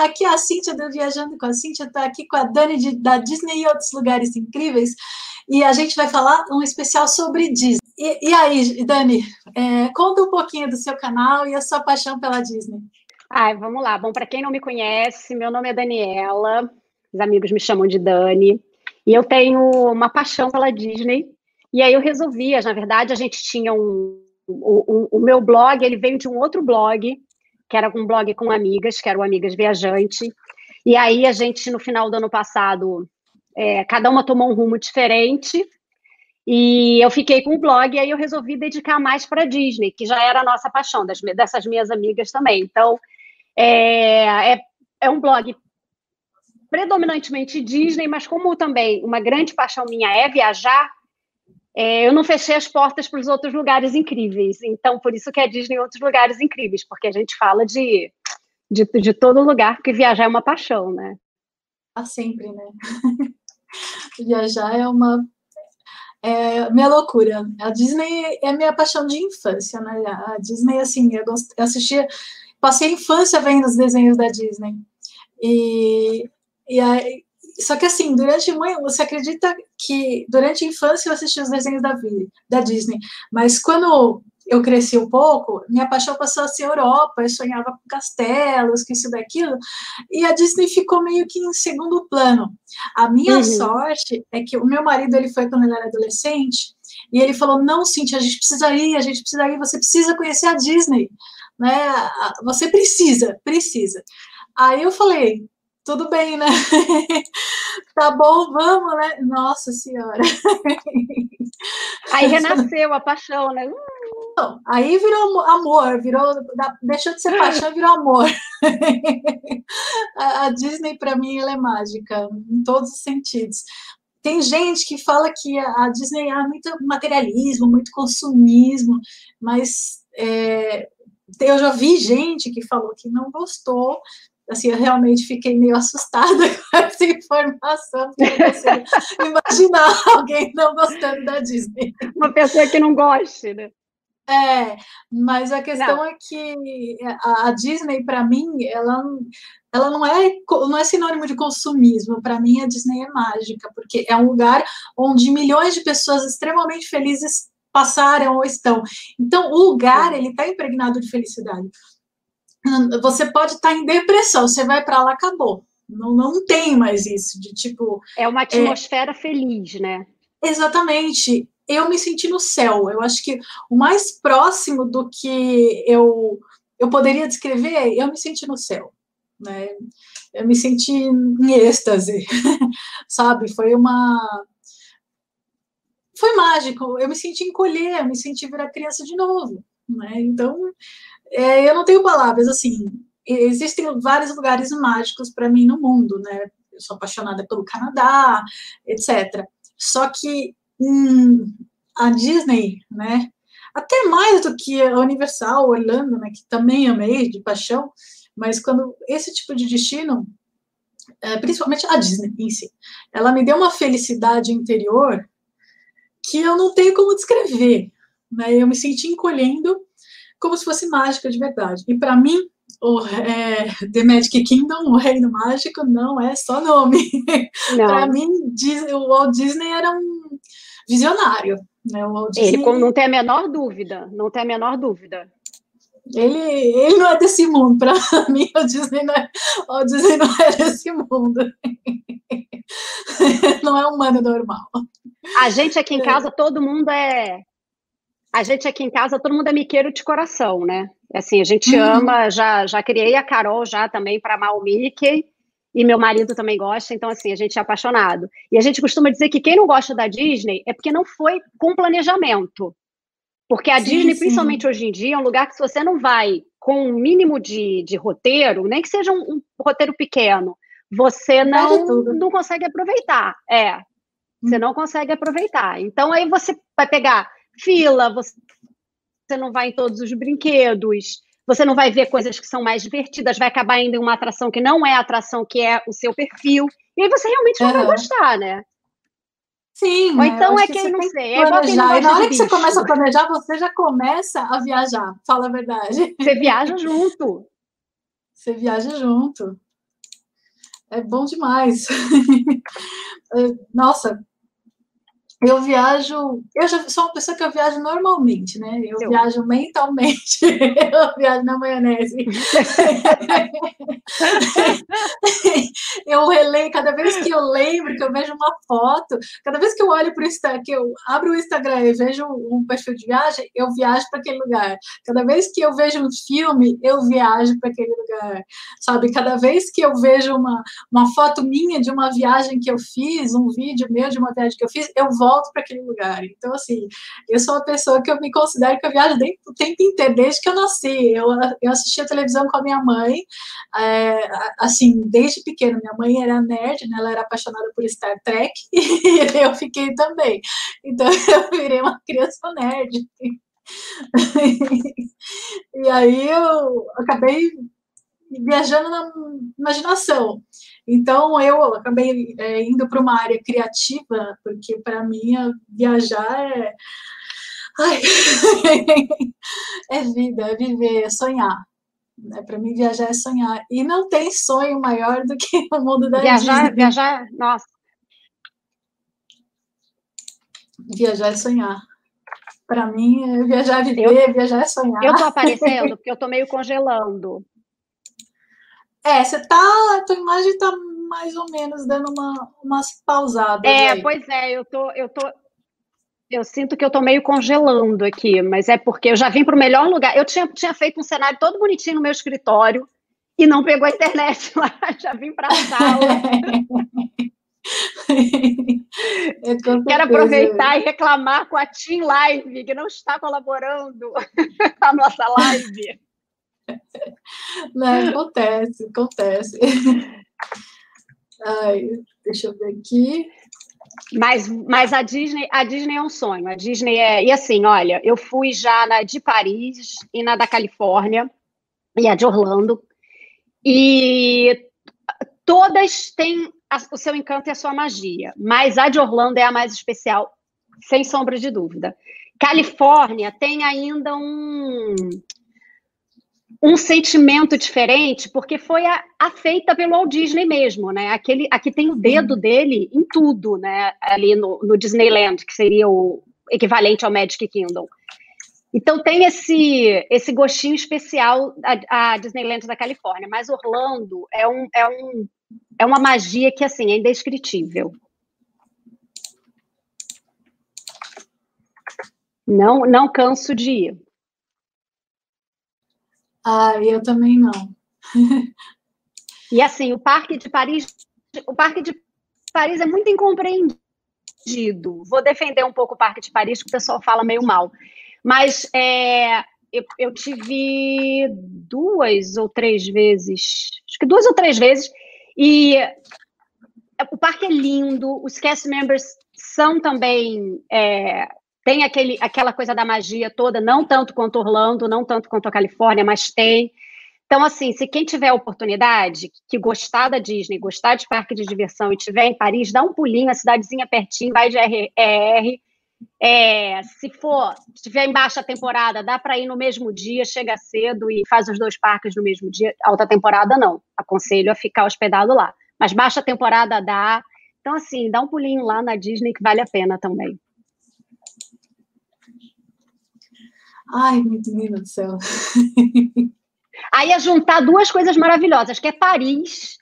Aqui a Cíntia do Viajando com a Cíntia, está aqui com a Dani de, da Disney e outros lugares incríveis, e a gente vai falar um especial sobre Disney. E, e aí, Dani, é, conta um pouquinho do seu canal e a sua paixão pela Disney. Ai, vamos lá. Bom, para quem não me conhece, meu nome é Daniela, os amigos me chamam de Dani, e eu tenho uma paixão pela Disney, e aí eu resolvi, na verdade, a gente tinha um, o, o, o meu blog, ele veio de um outro blog, que era um blog com amigas, que era o Amigas Viajante. E aí a gente, no final do ano passado, é, cada uma tomou um rumo diferente. E eu fiquei com o blog, e aí eu resolvi dedicar mais para Disney, que já era a nossa paixão, das, dessas minhas amigas também. Então, é, é, é um blog predominantemente Disney, mas como também uma grande paixão minha é viajar, é, eu não fechei as portas para os outros lugares incríveis. Então, por isso que é Disney outros lugares incríveis, porque a gente fala de, de, de todo lugar, porque viajar é uma paixão, né? Ah, sempre, né? viajar é uma é minha loucura. A Disney é minha paixão de infância, né? A Disney, assim, eu assistia, passei a infância vendo os desenhos da Disney. E, e aí, só que assim, durante muito, você acredita que durante a infância eu assisti os desenhos da, da Disney, mas quando eu cresci um pouco, minha paixão passou a ser Europa, eu sonhava com castelos, com isso daquilo, e a Disney ficou meio que em segundo plano. A minha uhum. sorte é que o meu marido, ele foi quando ele era adolescente, e ele falou, não, Cintia, a gente precisa ir, a gente precisa ir, você precisa conhecer a Disney, né, você precisa, precisa. Aí eu falei, tudo bem, né? tá bom, vamos, né? Nossa Senhora. Aí renasceu a paixão, né? Não, aí virou amor, virou, deixou de ser paixão, virou amor. a, a Disney, para mim, ela é mágica, em todos os sentidos. Tem gente que fala que a Disney é muito materialismo, muito consumismo, mas é, eu já vi gente que falou que não gostou assim, eu realmente fiquei meio assustada com essa informação, porque imaginar alguém não gostando da Disney. Uma pessoa que não goste, né? É, mas a questão não. é que a, a Disney, para mim, ela, ela não, é, não é sinônimo de consumismo. Para mim, a Disney é mágica, porque é um lugar onde milhões de pessoas extremamente felizes passaram ou estão. Então, o lugar, ele está impregnado de felicidade você pode estar em depressão, você vai para lá, acabou. Não, não tem mais isso, de tipo. É uma atmosfera é... feliz, né? Exatamente. Eu me senti no céu. Eu acho que o mais próximo do que eu, eu poderia descrever é eu me senti no céu. Né? Eu me senti em êxtase, sabe? Foi uma. Foi mágico. Eu me senti encolher, eu me senti virar criança de novo. Né? Então, é, eu não tenho palavras, assim, existem vários lugares mágicos para mim no mundo, né? Eu sou apaixonada pelo Canadá, etc. Só que hum, a Disney, né? Até mais do que a Universal, Orlando, né? Que também amei de paixão, mas quando esse tipo de destino, é, principalmente a Disney em si, ela me deu uma felicidade interior que eu não tenho como descrever, né? Eu me senti encolhendo como se fosse mágica de verdade. E para mim, o é, The Magic Kingdom, o Reino Mágico, não é só nome. para mim, o Walt Disney era um visionário. Né? O Walt Disney... Ele não tem a menor dúvida, não tem a menor dúvida. Ele, ele não é desse mundo, para mim o Disney, não é, o Disney não é desse mundo. não é humano normal. A gente aqui em é. casa, todo mundo é a gente aqui em casa, todo mundo é miqueiro de coração, né? Assim, a gente uhum. ama, já, já criei a Carol já também para amar o Mickey, e meu marido também gosta, então assim, a gente é apaixonado. E a gente costuma dizer que quem não gosta da Disney é porque não foi com planejamento. Porque a sim, Disney, sim. principalmente hoje em dia, é um lugar que se você não vai com um mínimo de, de roteiro, nem que seja um, um roteiro pequeno, você não, não consegue aproveitar. É, você hum. não consegue aproveitar. Então aí você vai pegar fila, você, não vai em todos os brinquedos, você não vai ver coisas que são mais divertidas, vai acabar indo em uma atração que não é a atração que é o seu perfil, e aí você realmente não vai gostar, né? Sim. Ou então é quem não sei. É igual quem não e na hora que você começa a planejar, você já começa a viajar. Fala a verdade. Você viaja junto. Você viaja junto. é bom demais. Nossa, eu viajo, eu já sou uma pessoa que eu viajo normalmente, né? Eu Seu. viajo mentalmente, eu viajo na maionese. eu releio, cada vez que eu lembro, que eu vejo uma foto, cada vez que eu olho para o Instagram, que eu abro o Instagram e vejo um perfil de viagem, eu viajo para aquele lugar. Cada vez que eu vejo um filme, eu viajo para aquele lugar, sabe? Cada vez que eu vejo uma, uma foto minha de uma viagem que eu fiz, um vídeo meu de uma viagem que eu fiz, eu volto volto para aquele lugar. Então, assim, eu sou uma pessoa que eu me considero que eu viajo o tempo inteiro, desde que eu nasci. Eu, eu assistia televisão com a minha mãe, é, assim, desde pequena. Minha mãe era nerd, né? Ela era apaixonada por Star Trek, e eu fiquei também. Então, eu virei uma criança nerd. e aí eu acabei viajando na imaginação. Então, eu acabei é, indo para uma área criativa, porque para mim viajar é. Ai, é vida, é viver, é sonhar. Né? Para mim, viajar é sonhar. E não tem sonho maior do que o mundo da viajar, Disney. Viajar, nossa. Viajar é sonhar. Para mim, é viajar é viver, eu, viajar é sonhar. Eu tô aparecendo porque eu tô meio congelando. É, você tá. A tua imagem tá mais ou menos dando uma, umas pausadas. É, aí. pois é, eu tô, eu tô. Eu sinto que eu tô meio congelando aqui, mas é porque eu já vim para o melhor lugar. Eu tinha, tinha feito um cenário todo bonitinho no meu escritório e não pegou a internet lá. Já vim para a sala. É Quero aproveitar e reclamar com a Team Live, que não está colaborando a nossa live. Né? Acontece, acontece. Ai, deixa eu ver aqui. Mas, mas a Disney, a Disney é um sonho. A Disney é. E assim, olha, eu fui já na de Paris e na da Califórnia e a de Orlando. E todas têm a, o seu encanto e a sua magia. Mas a de Orlando é a mais especial, sem sombra de dúvida. Califórnia tem ainda um um sentimento diferente, porque foi a, a, feita pelo Walt Disney mesmo, né? Aquele, aqui tem o dedo dele em tudo, né? Ali no, no, Disneyland, que seria o equivalente ao Magic Kingdom. Então tem esse esse gostinho especial a, a Disneyland da Califórnia, mas Orlando é um, é um é uma magia que assim é indescritível. Não não canso de ir. Ah, eu também não. e assim, o Parque de Paris, o Parque de Paris é muito incompreendido. Vou defender um pouco o Parque de Paris, que o pessoal fala meio mal. Mas é, eu, eu, tive duas ou três vezes, acho que duas ou três vezes, e o parque é lindo, os cast members são também é, tem aquele, aquela coisa da magia toda, não tanto quanto Orlando, não tanto quanto a Califórnia, mas tem. Então, assim, se quem tiver oportunidade, que gostar da Disney, gostar de parque de diversão e tiver em Paris, dá um pulinho, a cidadezinha pertinho, vai de RR. É, se for, tiver em baixa temporada, dá para ir no mesmo dia, chega cedo e faz os dois parques no mesmo dia. Alta temporada, não. Aconselho a ficar hospedado lá. Mas baixa temporada dá. Então, assim, dá um pulinho lá na Disney que vale a pena também. Ai, menina do céu. Aí é juntar duas coisas maravilhosas, que é Paris,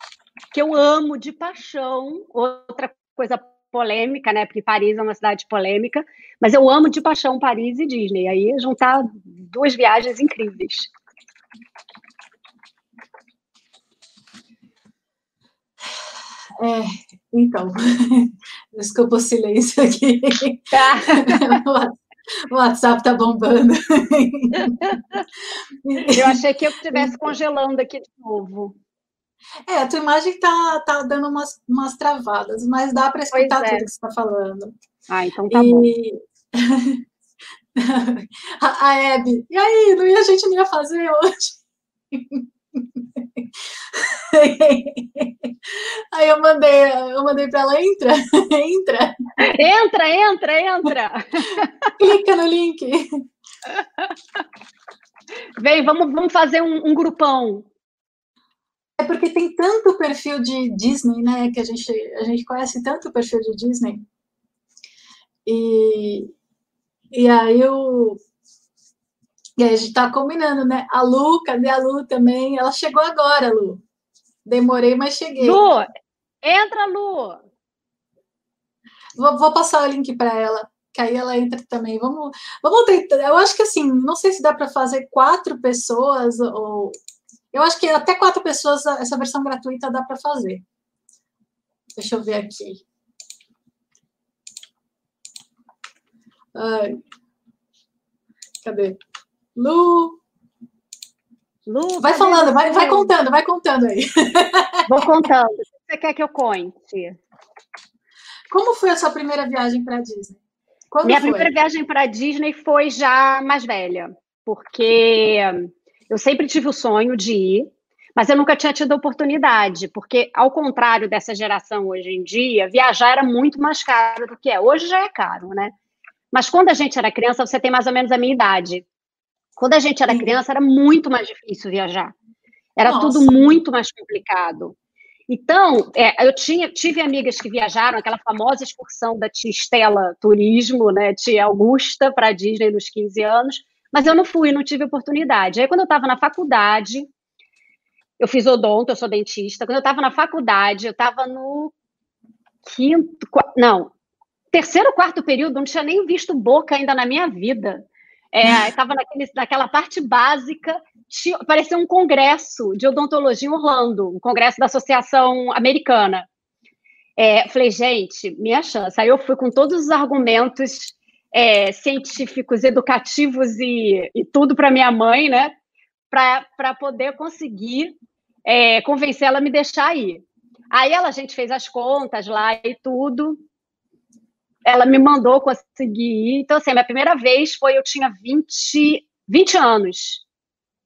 que eu amo de paixão, outra coisa polêmica, né? Porque Paris é uma cidade polêmica, mas eu amo de paixão Paris e Disney. Aí é juntar duas viagens incríveis. É, então, desculpa o silêncio aqui. Tá. O WhatsApp tá bombando. Eu achei que eu estivesse congelando aqui de novo. É, a tua imagem tá, tá dando umas, umas travadas, mas dá para escutar é. tudo que você está falando. Ah, então tá e... bom. a, a Hebe, e aí, não ia, a gente não ia fazer hoje? Aí eu mandei, eu mandei para ela, entra, entra. Entra, entra, entra. Clica no link. Vem, vamos, vamos fazer um, um grupão. é porque tem tanto perfil de Disney, né? Que a gente, a gente conhece tanto perfil de Disney. E, e aí eu. E aí a gente tá combinando, né? A Lu, cadê a Lu também? Ela chegou agora, Lu. Demorei, mas cheguei. Lu, entra, Lu. Vou, vou passar o link para ela, que aí ela entra também. Vamos, vamos tentar. Eu acho que assim, não sei se dá para fazer quatro pessoas ou eu acho que até quatro pessoas essa versão gratuita dá para fazer. Deixa eu ver aqui. Ai. Cadê? Lu. Lu, vai falando, vai, vai contando, vai contando aí. Vou contando. O que você quer que eu conte? Como foi a sua primeira viagem para a Disney? Quando Minha foi? primeira viagem para a Disney foi já mais velha, porque eu sempre tive o sonho de ir, mas eu nunca tinha tido oportunidade, porque, ao contrário dessa geração hoje em dia, viajar era muito mais caro do que é. Hoje já é caro, né? Mas quando a gente era criança, você tem mais ou menos a minha idade. Quando a gente era criança, era muito mais difícil viajar. Era Nossa. tudo muito mais complicado. Então, é, eu tinha, tive amigas que viajaram, aquela famosa excursão da tia Estela Turismo, né, tia Augusta, para a Disney nos 15 anos, mas eu não fui, não tive oportunidade. Aí, quando eu estava na faculdade, eu fiz odonto, eu sou dentista. Quando eu estava na faculdade, eu estava no quinto, não, terceiro, quarto período, não tinha nem visto boca ainda na minha vida. Estava é, naquela parte básica, tinha, parecia um congresso de odontologia em Orlando, um congresso da Associação Americana. É, falei, gente, minha chance. Aí eu fui com todos os argumentos é, científicos, educativos e, e tudo para minha mãe, né? Para poder conseguir é, convencer ela a me deixar ir. Aí ela, a gente fez as contas lá e tudo. Ela me mandou conseguir ir. Então, assim, a minha primeira vez foi, eu tinha 20, 20 anos.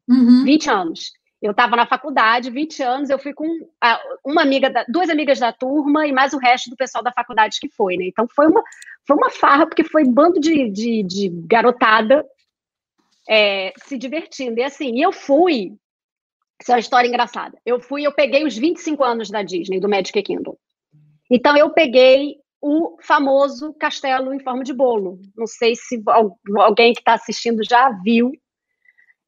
Uhum. 20 anos. Eu estava na faculdade, 20 anos, eu fui com uma amiga, da, duas amigas da turma e mais o resto do pessoal da faculdade que foi, né? Então foi uma, foi uma farra, porque foi um bando de, de, de garotada é, se divertindo. E assim, eu fui. Isso é uma história engraçada. Eu fui, eu peguei os 25 anos da Disney, do Magic Kingdom. Então eu peguei o famoso castelo em forma de bolo. Não sei se alguém que está assistindo já viu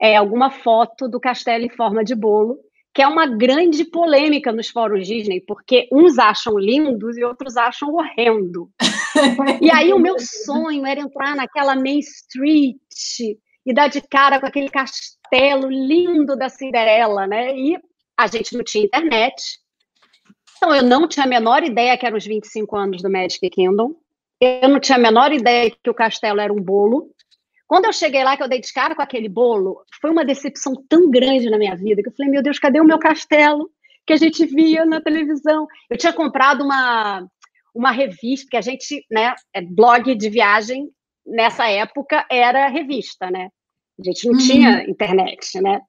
é, alguma foto do castelo em forma de bolo, que é uma grande polêmica nos fóruns Disney, porque uns acham lindos e outros acham horrendo. e aí o meu sonho era entrar naquela Main Street e dar de cara com aquele castelo lindo da Cinderela, né? E a gente não tinha internet. Eu não tinha a menor ideia que eram os 25 anos do Magic Kingdom. Eu não tinha a menor ideia que o castelo era um bolo. Quando eu cheguei lá, que eu dei de cara com aquele bolo, foi uma decepção tão grande na minha vida que eu falei: meu Deus, cadê o meu castelo que a gente via na televisão? Eu tinha comprado uma, uma revista, que a gente, né, é blog de viagem nessa época era revista, né? A gente não uhum. tinha internet, né?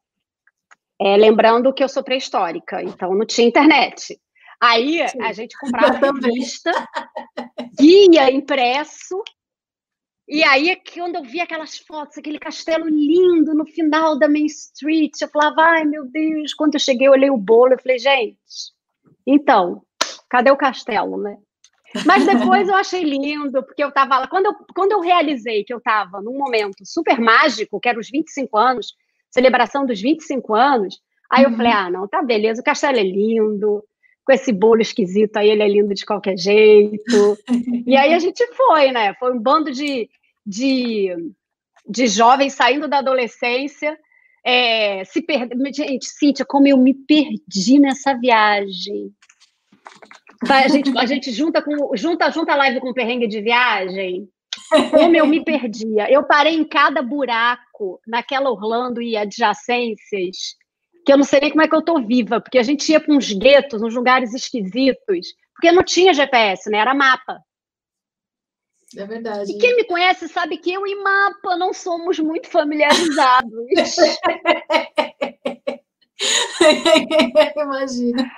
É, lembrando que eu sou pré-histórica, então não tinha internet. Aí Sim. a gente comprava revista, guia impresso, e aí, quando eu vi aquelas fotos, aquele castelo lindo no final da Main Street, eu falava, ai meu Deus, quando eu cheguei, eu olhei o bolo, eu falei, gente, então, cadê o castelo, né? Mas depois eu achei lindo, porque eu estava lá. Quando eu, quando eu realizei que eu estava num momento super mágico, que era os 25 anos, celebração dos 25 anos, aí uhum. eu falei: ah, não, tá beleza, o castelo é lindo, com esse bolo esquisito aí, ele é lindo de qualquer jeito. e aí a gente foi, né? Foi um bando de, de, de jovens saindo da adolescência, é, se perdendo. Gente, Cíntia, como eu me perdi nessa viagem. A gente, a gente junta com junta, junta a live com o perrengue de viagem. Como eu me perdia. Eu parei em cada buraco naquela Orlando e adjacências que eu não sei nem como é que eu tô viva, porque a gente ia para uns guetos, uns lugares esquisitos, porque não tinha GPS, né? Era mapa. É verdade. E quem me conhece sabe que eu e mapa não somos muito familiarizados. Imagina.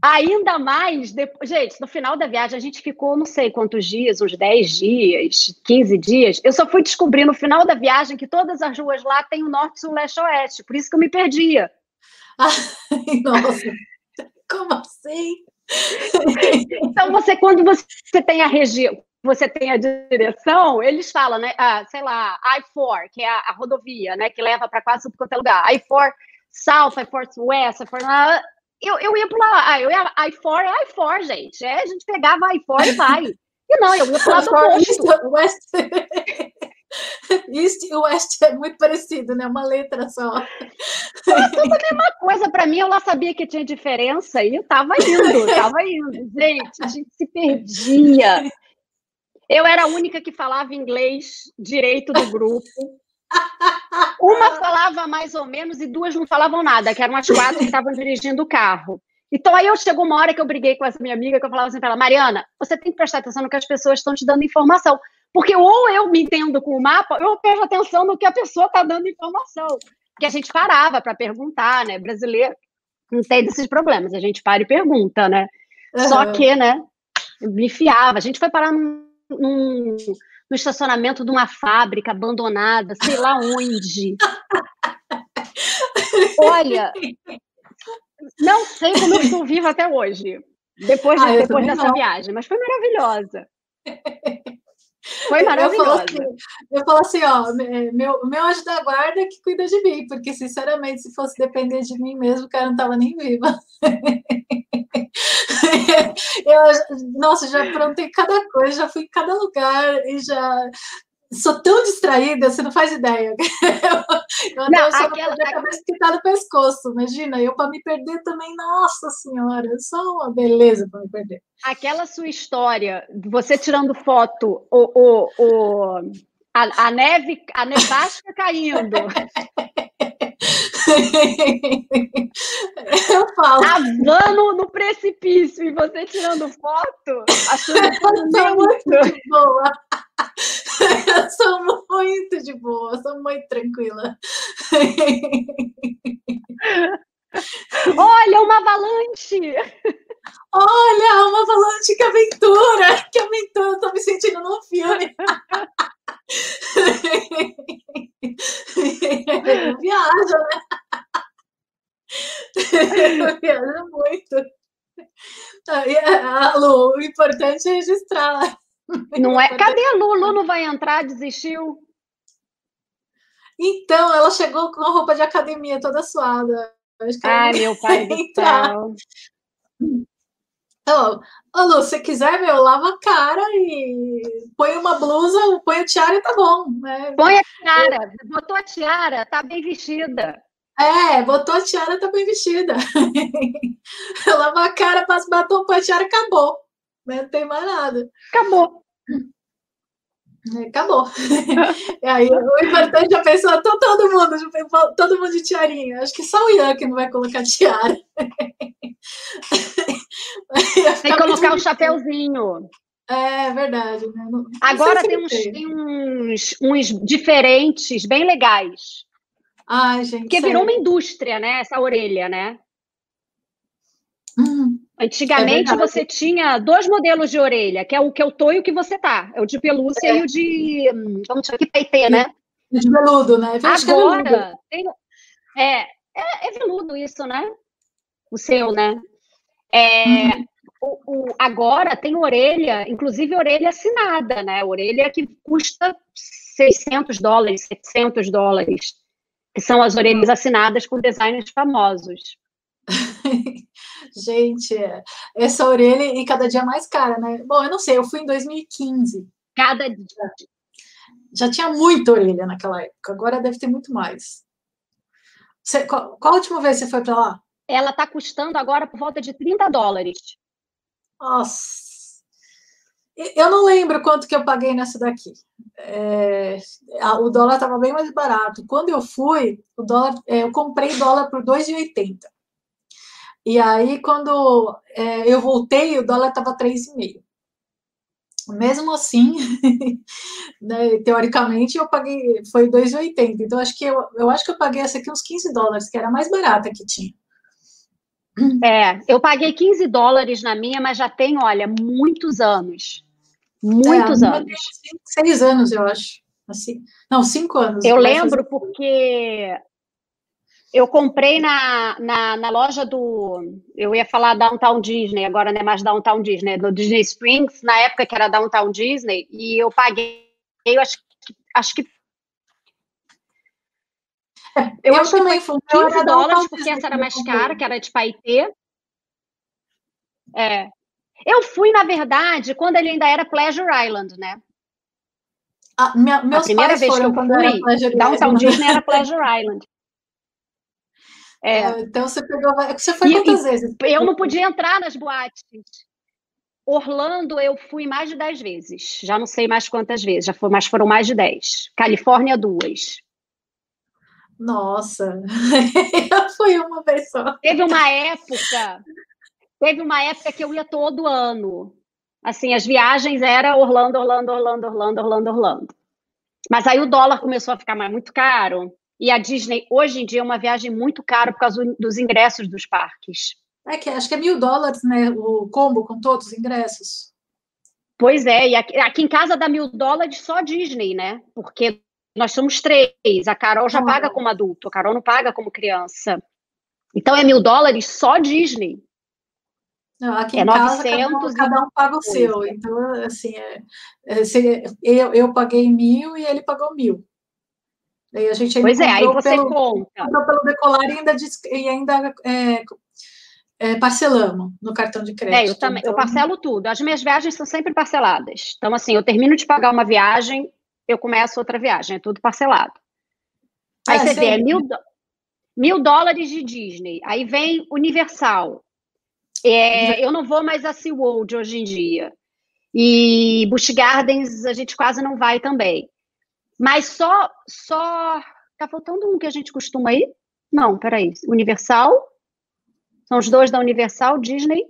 Ainda mais, depois, gente, no final da viagem a gente ficou não sei quantos dias, uns 10 dias, 15 dias. Eu só fui descobrir no final da viagem que todas as ruas lá têm o norte, sul, leste, oeste. Por isso que eu me perdia. Ai, nossa, como assim? Então, você, quando você tem a região, você tem a direção, eles falam, né? Ah, sei lá, I-4, que é a, a, rodovia, né? Que leva para quase quanto é lugar. I-4 South, I-4 West, I-4... Eu, eu ia pular, ah, eu ia I-4 é I-4, gente. É, a gente pegava I-4 e vai. E não, eu ia pular do oposto. West, East e West é muito parecido, né? Uma letra só. É tudo a mesma coisa. Para mim, eu lá sabia que tinha diferença e eu tava indo, tava indo. Gente, a gente se perdia. Eu era a única que falava inglês direito do grupo. Uma falava mais ou menos e duas não falavam nada, que eram as quatro que estavam dirigindo o carro. Então aí eu chegou uma hora que eu briguei com essa minha amiga, que eu falava assim para ela, Mariana, você tem que prestar atenção no que as pessoas estão te dando informação. Porque ou eu me entendo com o mapa, ou eu presto atenção no que a pessoa está dando informação. Porque a gente parava para perguntar, né? Brasileiro não tem desses problemas, a gente para e pergunta, né? Uhum. Só que, né, me fiava. A gente foi parar num, num, no estacionamento de uma fábrica abandonada, sei lá onde. Olha, não sei como eu estou viva até hoje, depois, ah, depois dessa não. viagem, mas foi maravilhosa. Foi maravilhosa. Eu falo assim, eu falo assim ó, meu, meu anjo da guarda é que cuida de mim, porque, sinceramente, se fosse depender de mim mesmo, o cara não estava nem viva. eu, nossa, já aprontei cada coisa, já fui em cada lugar e já sou tão distraída, você não faz ideia. Eu, eu não, só aquela, a cabeça que tá no pescoço, imagina, eu para me perder também, nossa senhora, é só uma beleza para me perder. Aquela sua história, você tirando foto, o, o, o, a, a neve, a nevasca caindo. Eu falo. A van no, precipício e você tirando foto, achando que muito boa. Eu sou muito de boa, sou muito tranquila. Olha, uma avalanche! Olha, uma avalanche, que aventura! Que aventura, eu tô me sentindo num filme. Viaja, né? Viaja muito. Ah, Lu, o importante é registrar. Não é? Cadê a Lu? Lu não vai entrar, desistiu? Então, ela chegou com a roupa de academia toda suada. Ai, meu pai do céu. Então, ô, Lu, se quiser, meu, lava a cara e põe uma blusa, põe a tiara e tá bom. Né? Põe a tiara, botou a tiara, tá bem vestida. É, botou a tiara, tá bem vestida. lava a cara, passa batom, põe a tiara, acabou. Não tem mais nada. Acabou. Acabou. e aí, o importante é a pessoa, todo mundo, todo mundo de tiarinha. Acho que só o Ian que não vai colocar tiara. Tem que colocar o um chapéuzinho. É verdade. Né? Não, Agora tem uns, tem uns, uns diferentes, bem legais. Ai, gente. Porque virou uma indústria, né? Essa orelha, né? Hum. Antigamente é você tinha dois modelos de orelha, que é o que eu tô e o que você tá. É o de pelúcia é. e o de. Vamos chamar que peitê, né? De veludo, né? Agora, tem, é, é, é, veludo isso, né? O seu, né? É, uhum. o, o, agora tem orelha, inclusive orelha assinada, né? Orelha que custa 600 dólares, 700 dólares, que são as orelhas assinadas por designers famosos. Gente, essa orelha e cada dia mais cara, né? Bom, eu não sei, eu fui em 2015. Cada dia. Já tinha muita orelha naquela época, agora deve ter muito mais. Você, qual, qual a última vez você foi para lá? Ela está custando agora por volta de 30 dólares. Nossa. Eu não lembro quanto que eu paguei nessa daqui. É, a, o dólar estava bem mais barato. Quando eu fui, o dólar, é, eu comprei dólar por 2,80. E aí, quando é, eu voltei, o dólar estava 3,5. Mesmo assim, né, teoricamente, eu paguei, foi 2,80. Então, acho que eu, eu acho que eu paguei essa aqui uns 15 dólares, que era a mais barata que tinha. É, eu paguei 15 dólares na minha, mas já tem, olha, muitos anos. Muitos é, anos. seis anos, eu acho. Assim, não, cinco anos. Eu lembro fazer... porque Eu comprei na, na, na, loja do. Eu ia falar Downtown Disney, agora não é mais Downtown Disney, do Disney Springs, na época que era Downtown Disney, e eu paguei, eu acho, acho que. É, eu, eu acho também que foi 15 dólares, porque essa era mais cara, que era de Paetê. É. Eu fui, na verdade, quando ele ainda era Pleasure Island, né? A, minha, meus a primeira vez que eu fui, Downtown Disney era Pleasure Island. É. é. então você pegou. Você foi e, quantas vezes? Eu não podia entrar nas boates. Orlando eu fui mais de 10 vezes. Já não sei mais quantas vezes, já foi, mas foram mais de 10. Califórnia, duas. Nossa, foi uma vez só. Teve uma época, teve uma época que eu ia todo ano. Assim, as viagens era Orlando, Orlando, Orlando, Orlando, Orlando, Orlando. Mas aí o dólar começou a ficar mais muito caro. E a Disney, hoje em dia, é uma viagem muito cara por causa dos ingressos dos parques. É que acho que é mil dólares, né? O combo com todos os ingressos. Pois é, e aqui, aqui em casa dá mil dólares só Disney, né? Porque nós somos três. A Carol já ah. paga como adulto, a Carol não paga como criança. Então é mil dólares só Disney. Não, aqui é em casa, 900 cada um, cada um paga o seu. Então, assim, é, é, eu, eu paguei mil e ele pagou mil. Aí a gente pois é, aí você pelo, conta. pelo decolar e ainda, e ainda é, é, parcelamos no cartão de crédito. É, eu também, então... eu parcelo tudo. As minhas viagens são sempre parceladas. Então, assim, eu termino de pagar uma viagem, eu começo outra viagem, é tudo parcelado. Aí é, você vê, é mil, mil dólares de Disney. Aí vem Universal. É, eu não vou mais a SeaWorld hoje em dia. E Busch Gardens a gente quase não vai também. Mas só, só. Tá faltando um que a gente costuma ir? Não, peraí. Universal. São os dois da Universal, Disney.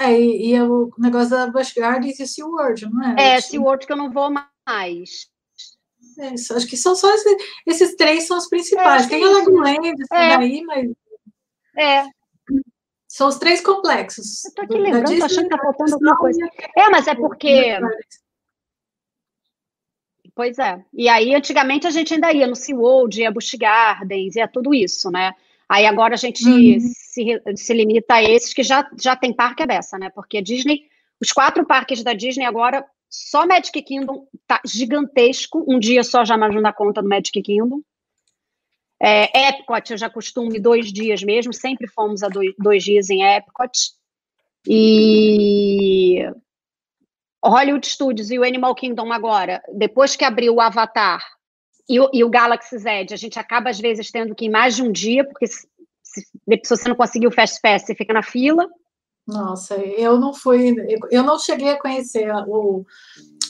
É, e, e é o negócio da Busch Gardens e SeaWorld, não é? É, SeaWorld que eu não vou mais. É, isso, acho que são só esses, esses três são os principais. É, Tem a Legoland, é. daí, mas. É. São os três complexos. Eu tô aqui lembrando, tô achando que tá faltando alguma coisa. É, mas é porque Pois é. E aí, antigamente, a gente ainda ia no SeaWorld, ia Busch Gardens, ia tudo isso, né? Aí agora a gente uhum. se, se limita a esses que já, já tem parque dessa, né? Porque a Disney, os quatro parques da Disney agora, só Magic Kingdom tá gigantesco. Um dia só já mais não dá conta do Magic Kingdom. É, Epcot, eu já costumo ir dois dias mesmo, sempre fomos a dois, dois dias em Epcot. E Hollywood Studios e o Animal Kingdom agora, depois que abriu o Avatar e o, e o Galaxy Z, a gente acaba às vezes tendo que ir mais de um dia, porque se, se, se você não conseguir o Fast Pass, você fica na fila. Nossa, eu não fui, eu não cheguei a conhecer a, o,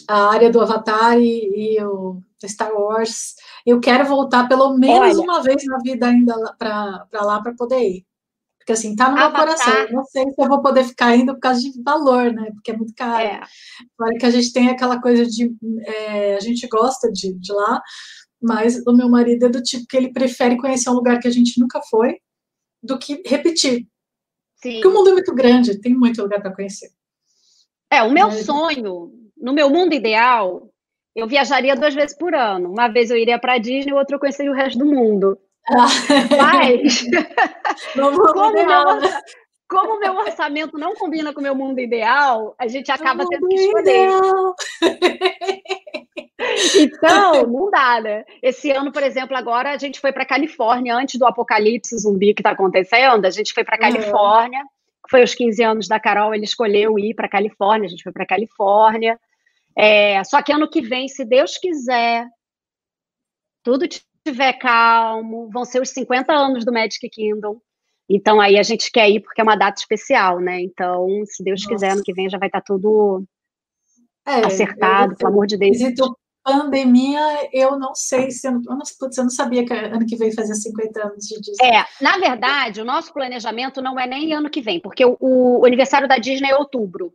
a área do Avatar e, e, o Star Wars. Eu quero voltar pelo menos Olha, uma vez na vida ainda para lá para poder ir. Porque assim, tá no meu Avatar. coração. Eu não sei se eu vou poder ficar indo por causa de valor, né? Porque é muito caro. É. Claro que a gente tem aquela coisa de. É, a gente gosta de, de lá, mas o meu marido é do tipo que ele prefere conhecer um lugar que a gente nunca foi do que repetir. Sim. Porque o mundo é muito grande, tem muito lugar para conhecer. É, o meu sonho, no meu mundo ideal, eu viajaria duas vezes por ano. Uma vez eu iria para Disney, outra eu conheceria o resto do mundo. Mas, como, meu, como meu orçamento não combina com o meu mundo ideal, a gente acaba tendo que escolher. Então, não dá, né? Esse ano, por exemplo, agora a gente foi para Califórnia, antes do apocalipse zumbi que está acontecendo, a gente foi para Califórnia, foi os 15 anos da Carol, ele escolheu ir para Califórnia, a gente foi para Califórnia. É, só que ano que vem, se Deus quiser, tudo estiver calmo, vão ser os 50 anos do Magic Kingdom. Então aí a gente quer ir porque é uma data especial, né? Então, se Deus Nossa. quiser, ano que vem já vai estar tá tudo é, acertado, eu, pelo amor de Deus. pandemia, eu não sei se eu não, eu não sabia que ano que vem fazia 50 anos de Disney. É, na verdade, o nosso planejamento não é nem ano que vem, porque o, o aniversário da Disney é outubro.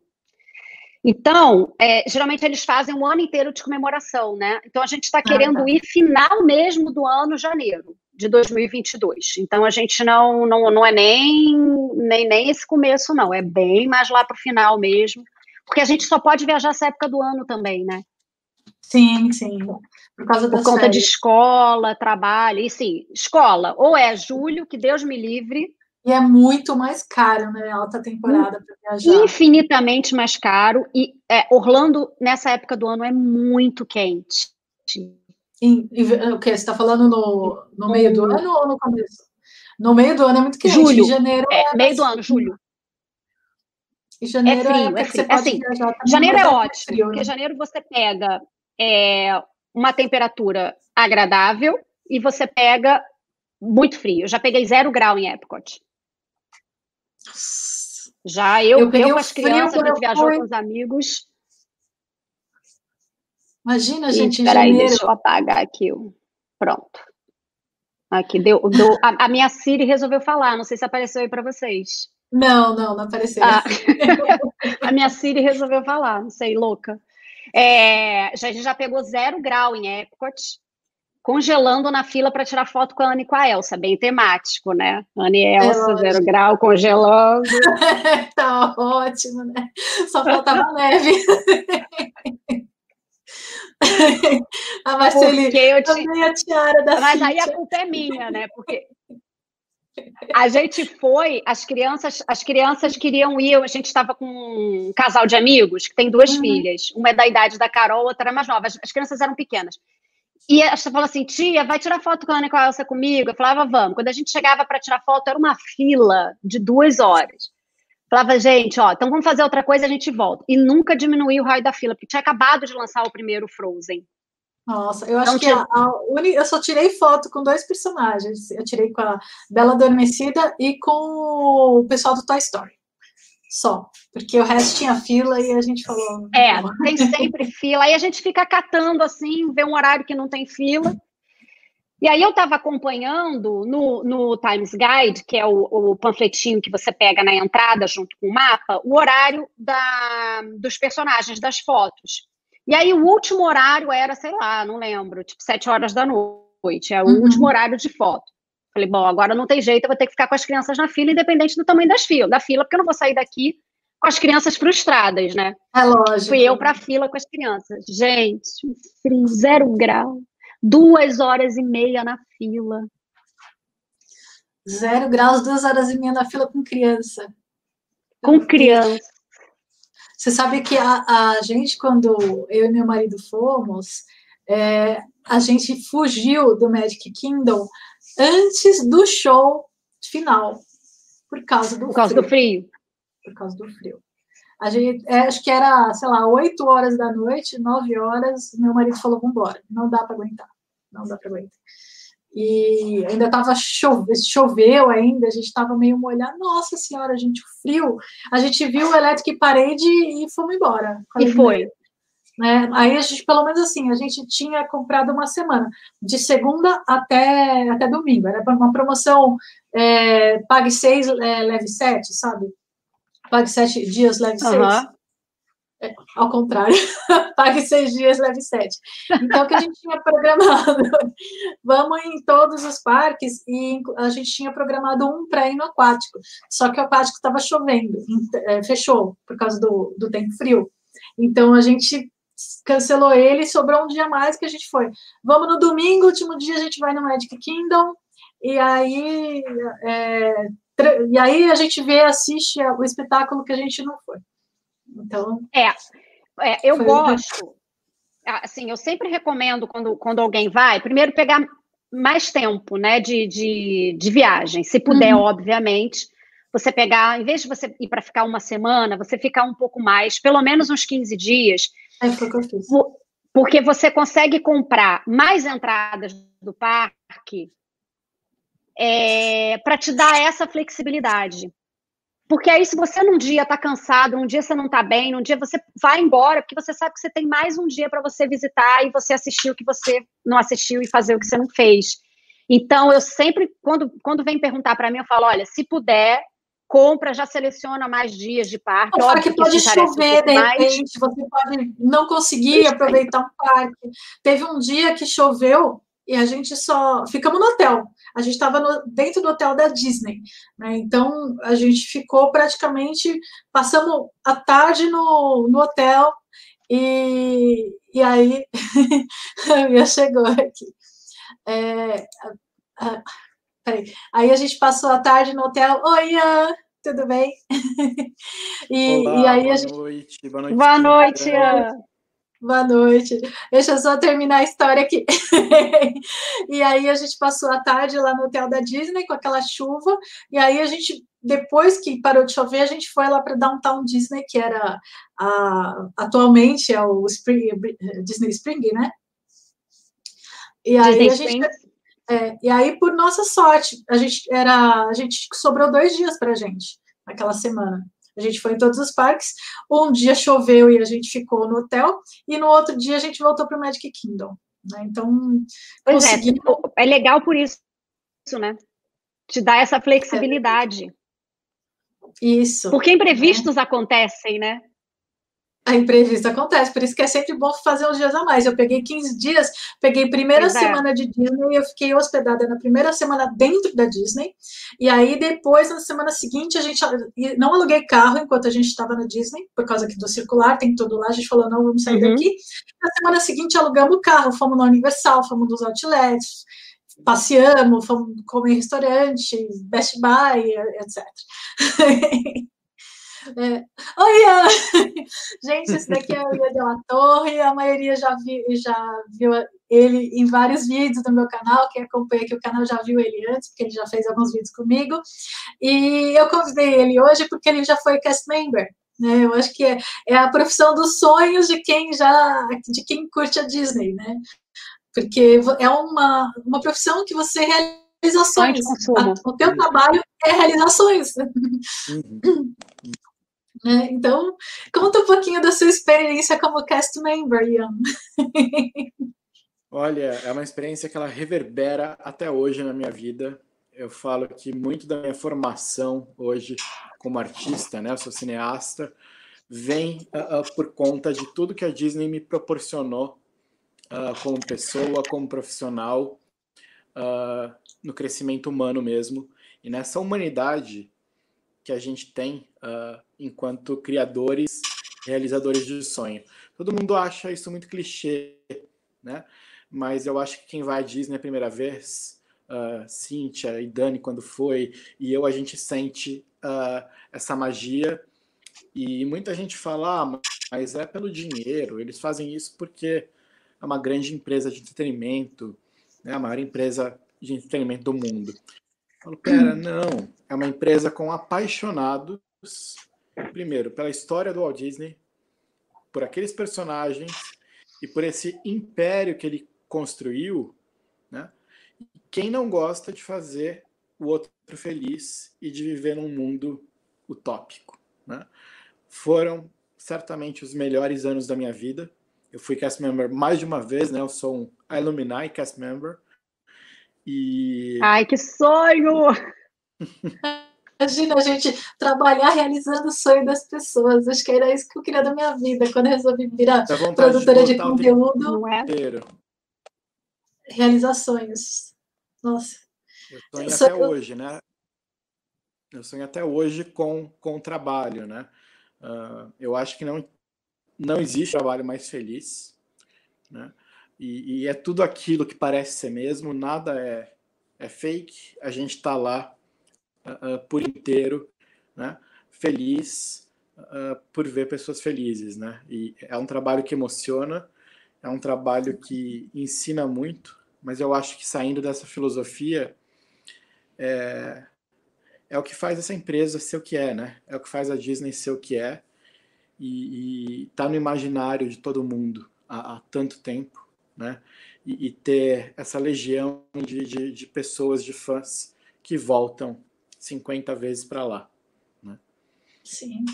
Então, é, geralmente eles fazem um ano inteiro de comemoração, né? Então a gente está querendo ah, tá. ir final mesmo do ano, janeiro de 2022. Então a gente não não, não é nem, nem nem esse começo não, é bem mais lá para o final mesmo, porque a gente só pode viajar essa época do ano também, né? Sim, sim. Por causa Por conta de escola, trabalho, e sim, escola, ou é julho, que Deus me livre. E é muito mais caro, né? Alta temporada para viajar. Infinitamente mais caro. E é, Orlando, nessa época do ano, é muito quente. Em, o que? Você está falando no, no meio do ano ou no começo? No meio do ano é muito quente. Julho. Em janeiro é, é meio do ano, julho. E janeiro é frio, é, é frio. Assim, janeiro é ótimo, frio, porque né? janeiro você pega é, uma temperatura agradável e você pega muito frio. Eu já peguei zero grau em Epcot. Já eu, eu, eu com as crianças, a gente viajou fui... com os amigos. Imagina, gente, em janeiro. Aí, deixa eu apagar aqui. Pronto. Aqui, deu, deu a, a, minha Siri resolveu falar, não sei se apareceu aí para vocês. Não, não, não apareceu. Ah, a minha Siri resolveu falar, não sei, louca. É, a gente já pegou zero grau em Epcot, congelando na fila para tirar foto com a Ana e com a Elsa, bem temático, né? Ana e Elsa, é zero grau, congelando. tá ótimo, né? Só faltava neve. a Marceline, Porque eu te... a tiara da Mas aí a culpa é minha, né? Porque a gente foi, as crianças, as crianças queriam ir, a gente estava com um casal de amigos que tem duas uhum. filhas, uma é da idade da Carol, outra é mais nova, as, as crianças eram pequenas. E ela falou assim, tia, vai tirar foto com a Ana e Elsa comigo? Eu falava, vamos. Quando a gente chegava para tirar foto, era uma fila de duas horas. Falava, gente, ó, então vamos fazer outra coisa, a gente volta. E nunca diminuiu o raio da fila, porque tinha acabado de lançar o primeiro Frozen. Nossa, eu acho então, que a, a uni, eu só tirei foto com dois personagens. Eu tirei com a Bela Adormecida e com o pessoal do Toy Story. Só. Porque o resto tinha fila e a gente falou. É, tem sempre fila. Aí a gente fica catando assim, vê um horário que não tem fila. E aí eu estava acompanhando no, no, Times Guide, que é o, o, panfletinho que você pega na entrada junto com o mapa, o horário da, dos personagens, das fotos. E aí o último horário era, sei lá, não lembro, tipo sete horas da noite, é o uhum. último horário de foto. Falei, bom, agora não tem jeito, eu vou ter que ficar com as crianças na fila, independente do tamanho das filas, da fila, porque eu não vou sair daqui com as crianças frustradas, né? É lógico. Fui eu para a fila com as crianças. Gente, frio, zero grau, duas horas e meia na fila. Zero graus, duas horas e meia na fila com criança. Com criança. Você sabe que a, a gente, quando eu e meu marido fomos, é, a gente fugiu do Magic Kingdom antes do show final, por causa do por causa frio. do frio. Por causa do frio. A gente, é, acho que era, sei lá, 8 horas da noite, 9 horas, meu marido falou, vamos embora, não dá para aguentar, não dá para aguentar e ainda estava chove, choveu ainda, a gente estava meio molhado. Nossa senhora, gente, o frio. A gente viu o Electric Parade e fomos embora. E foi. Né? Aí a gente, pelo menos assim, a gente tinha comprado uma semana, de segunda até, até domingo. Era uma promoção é, pague seis, é, leve sete, sabe? Pague sete dias, leve seis. Uhum. É, ao contrário, pague seis dias, leve sete. Então, o que a gente tinha programado? Vamos em todos os parques e a gente tinha programado um para ir no aquático, só que o aquático estava chovendo, é, fechou por causa do, do tempo frio. Então, a gente cancelou ele, sobrou um dia mais que a gente foi. Vamos no domingo, último dia a gente vai no Magic Kingdom, e aí, é, e aí a gente vê, assiste o espetáculo que a gente não foi. Então. É, é eu foi... gosto. Assim, eu sempre recomendo quando, quando alguém vai, primeiro pegar mais tempo, né, de, de, de viagem, se puder, uhum. obviamente. Você pegar, em vez de você ir para ficar uma semana, você ficar um pouco mais, pelo menos uns 15 dias. É foi o que eu fiz. Porque você consegue comprar mais entradas do parque é, para te dar essa flexibilidade. Porque aí, se você num dia está cansado, num dia você não está bem, num dia você vai embora, porque você sabe que você tem mais um dia para você visitar e você assistir o que você não assistiu e fazer o que você não fez. Então, eu sempre, quando, quando vem perguntar para mim, eu falo: olha, se puder, compra, já seleciona mais dias de parque. O parque pode chover, de repente, você pode não conseguir aproveitar um parque. Teve um dia que choveu e a gente só ficamos no hotel. A gente estava dentro do hotel da Disney, né? Então a gente ficou praticamente passamos a tarde no, no hotel e, e aí, a minha chegou aqui. É, a, peraí. Aí a gente passou a tarde no hotel. Oi, Ian, tudo bem? e, Olá, e aí a gente. Boa noite, boa noite. Boa noite, Ian. Boa noite. Deixa eu só terminar a história aqui. e aí a gente passou a tarde lá no hotel da Disney com aquela chuva. E aí a gente, depois que parou de chover, a gente foi lá para Downtown Disney, que era a, atualmente é o Spring, Disney Spring, né? E aí Disney a gente. É, e aí, por nossa sorte, a gente era. A gente sobrou dois dias para a gente naquela semana. A gente foi em todos os parques. Um dia choveu e a gente ficou no hotel, e no outro dia a gente voltou para o Magic Kingdom. Né? Então, pois consegui... é, é legal por isso, né? Te dá essa flexibilidade. Isso. Porque imprevistos é. acontecem, né? A imprevista acontece, por isso que é sempre bom fazer uns dias a mais. Eu peguei 15 dias, peguei primeira Exato. semana de Disney, eu fiquei hospedada na primeira semana dentro da Disney, e aí depois, na semana seguinte, a gente não aluguei carro enquanto a gente estava na Disney, por causa aqui do circular, tem tudo lá, a gente falou, não, vamos sair uhum. daqui. Na semana seguinte, alugamos o carro, fomos na Universal, fomos nos outlets, passeamos, fomos comer em restaurante, Best Buy, etc. É. Oi, Ana! Gente, esse daqui é o Ian La Torre, a maioria já viu, já viu ele em vários vídeos do meu canal, quem acompanha aqui o canal já viu ele antes, porque ele já fez alguns vídeos comigo, e eu convidei ele hoje porque ele já foi cast member, né? Eu acho que é, é a profissão dos sonhos de quem já, de quem curte a Disney, né? Porque é uma, uma profissão que você realiza sonhos. O teu trabalho é realizações. Uhum. Né? Então, conta um pouquinho da sua experiência como cast member, Ian. Olha, é uma experiência que ela reverbera até hoje na minha vida. Eu falo que muito da minha formação hoje como artista, né, eu sou cineasta, vem uh, uh, por conta de tudo que a Disney me proporcionou uh, como pessoa, como profissional, no crescimento humano mesmo. E nessa humanidade que a gente tem uh, enquanto criadores, realizadores de sonho. Todo mundo acha isso muito clichê, né? Mas eu acho que quem vai à Disney a primeira vez, uh, Cíntia e Dani quando foi, e eu, a gente sente uh, essa magia. E muita gente fala, ah, mas é pelo dinheiro, eles fazem isso porque é uma grande empresa de entretenimento, né? a maior empresa de entretenimento do mundo. Falo, pera, não. É uma empresa com apaixonados, primeiro, pela história do Walt Disney, por aqueles personagens e por esse império que ele construiu, né? Quem não gosta de fazer o outro feliz e de viver num mundo utópico, né? Foram certamente os melhores anos da minha vida. Eu fui cast member mais de uma vez, né? Eu sou um alumni cast member e... Ai, que sonho! Imagina a gente trabalhar realizando o sonho das pessoas. Acho que era isso que eu queria da minha vida quando eu resolvi virar produtora de, de conteúdo. Não é? Realizar sonhos. Nossa. Eu sonho eu até hoje, né? Eu sonho até hoje com, com o trabalho, né? Uh, eu acho que não, não existe trabalho mais feliz, né? E, e, é tudo aquilo que parece ser mesmo, nada é, é fake. A gente está lá uh, por inteiro, né? feliz uh, por ver pessoas felizes. Né? E é um trabalho que emociona, é um trabalho que ensina muito, mas eu acho que saindo dessa filosofia é, é o que faz essa empresa ser o que é, né? É o que faz a Disney ser o que é e está no imaginário de todo mundo há, há tanto tempo né? E, e ter essa legião de, de, de, pessoas, de fãs que voltam 50 vezes para lá. Né? Sim.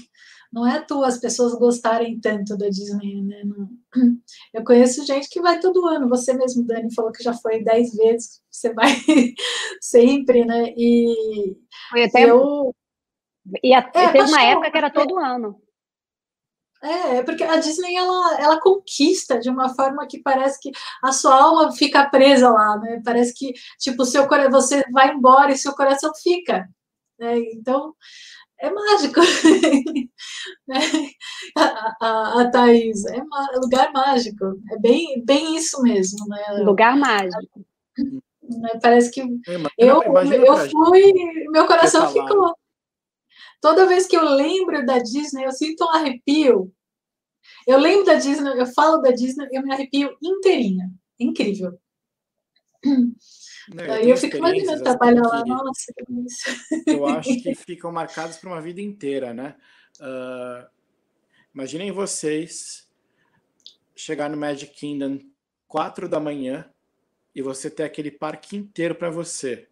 Não é à toa as pessoas gostarem tanto da Disney, né? Não... Eu conheço gente que vai todo ano. Você mesmo, Dani, falou que já foi 10 vezes. Você vai sempre, né? E foi até eu... E, até, é, teve uma época que era todo ano. É, é, porque a Disney ela, ela conquista de uma forma que parece que a sua alma fica presa lá, né? Parece que tipo seu você vai embora e seu coração fica. Né? Então é mágico. Né? a, a, a Thaís. É lugar mágico. É bem, bem isso mesmo, né? Lugar mágico. Né, parece que imagina, eu, imagina eu fui, meu coração ficou. Toda vez que eu lembro da Disney, eu sinto um arrepio. Eu lembro da Disney, eu falo da Disney, eu me arrepio inteirinha. Incrível. Não, eu, eu fico imaginando trabalhar lá, nossa, que isso. Eu acho que ficam marcados para uma vida inteira, né? Uh, imaginem vocês chegar no Magic Kingdom quatro da manhã e você ter aquele parque inteiro para você,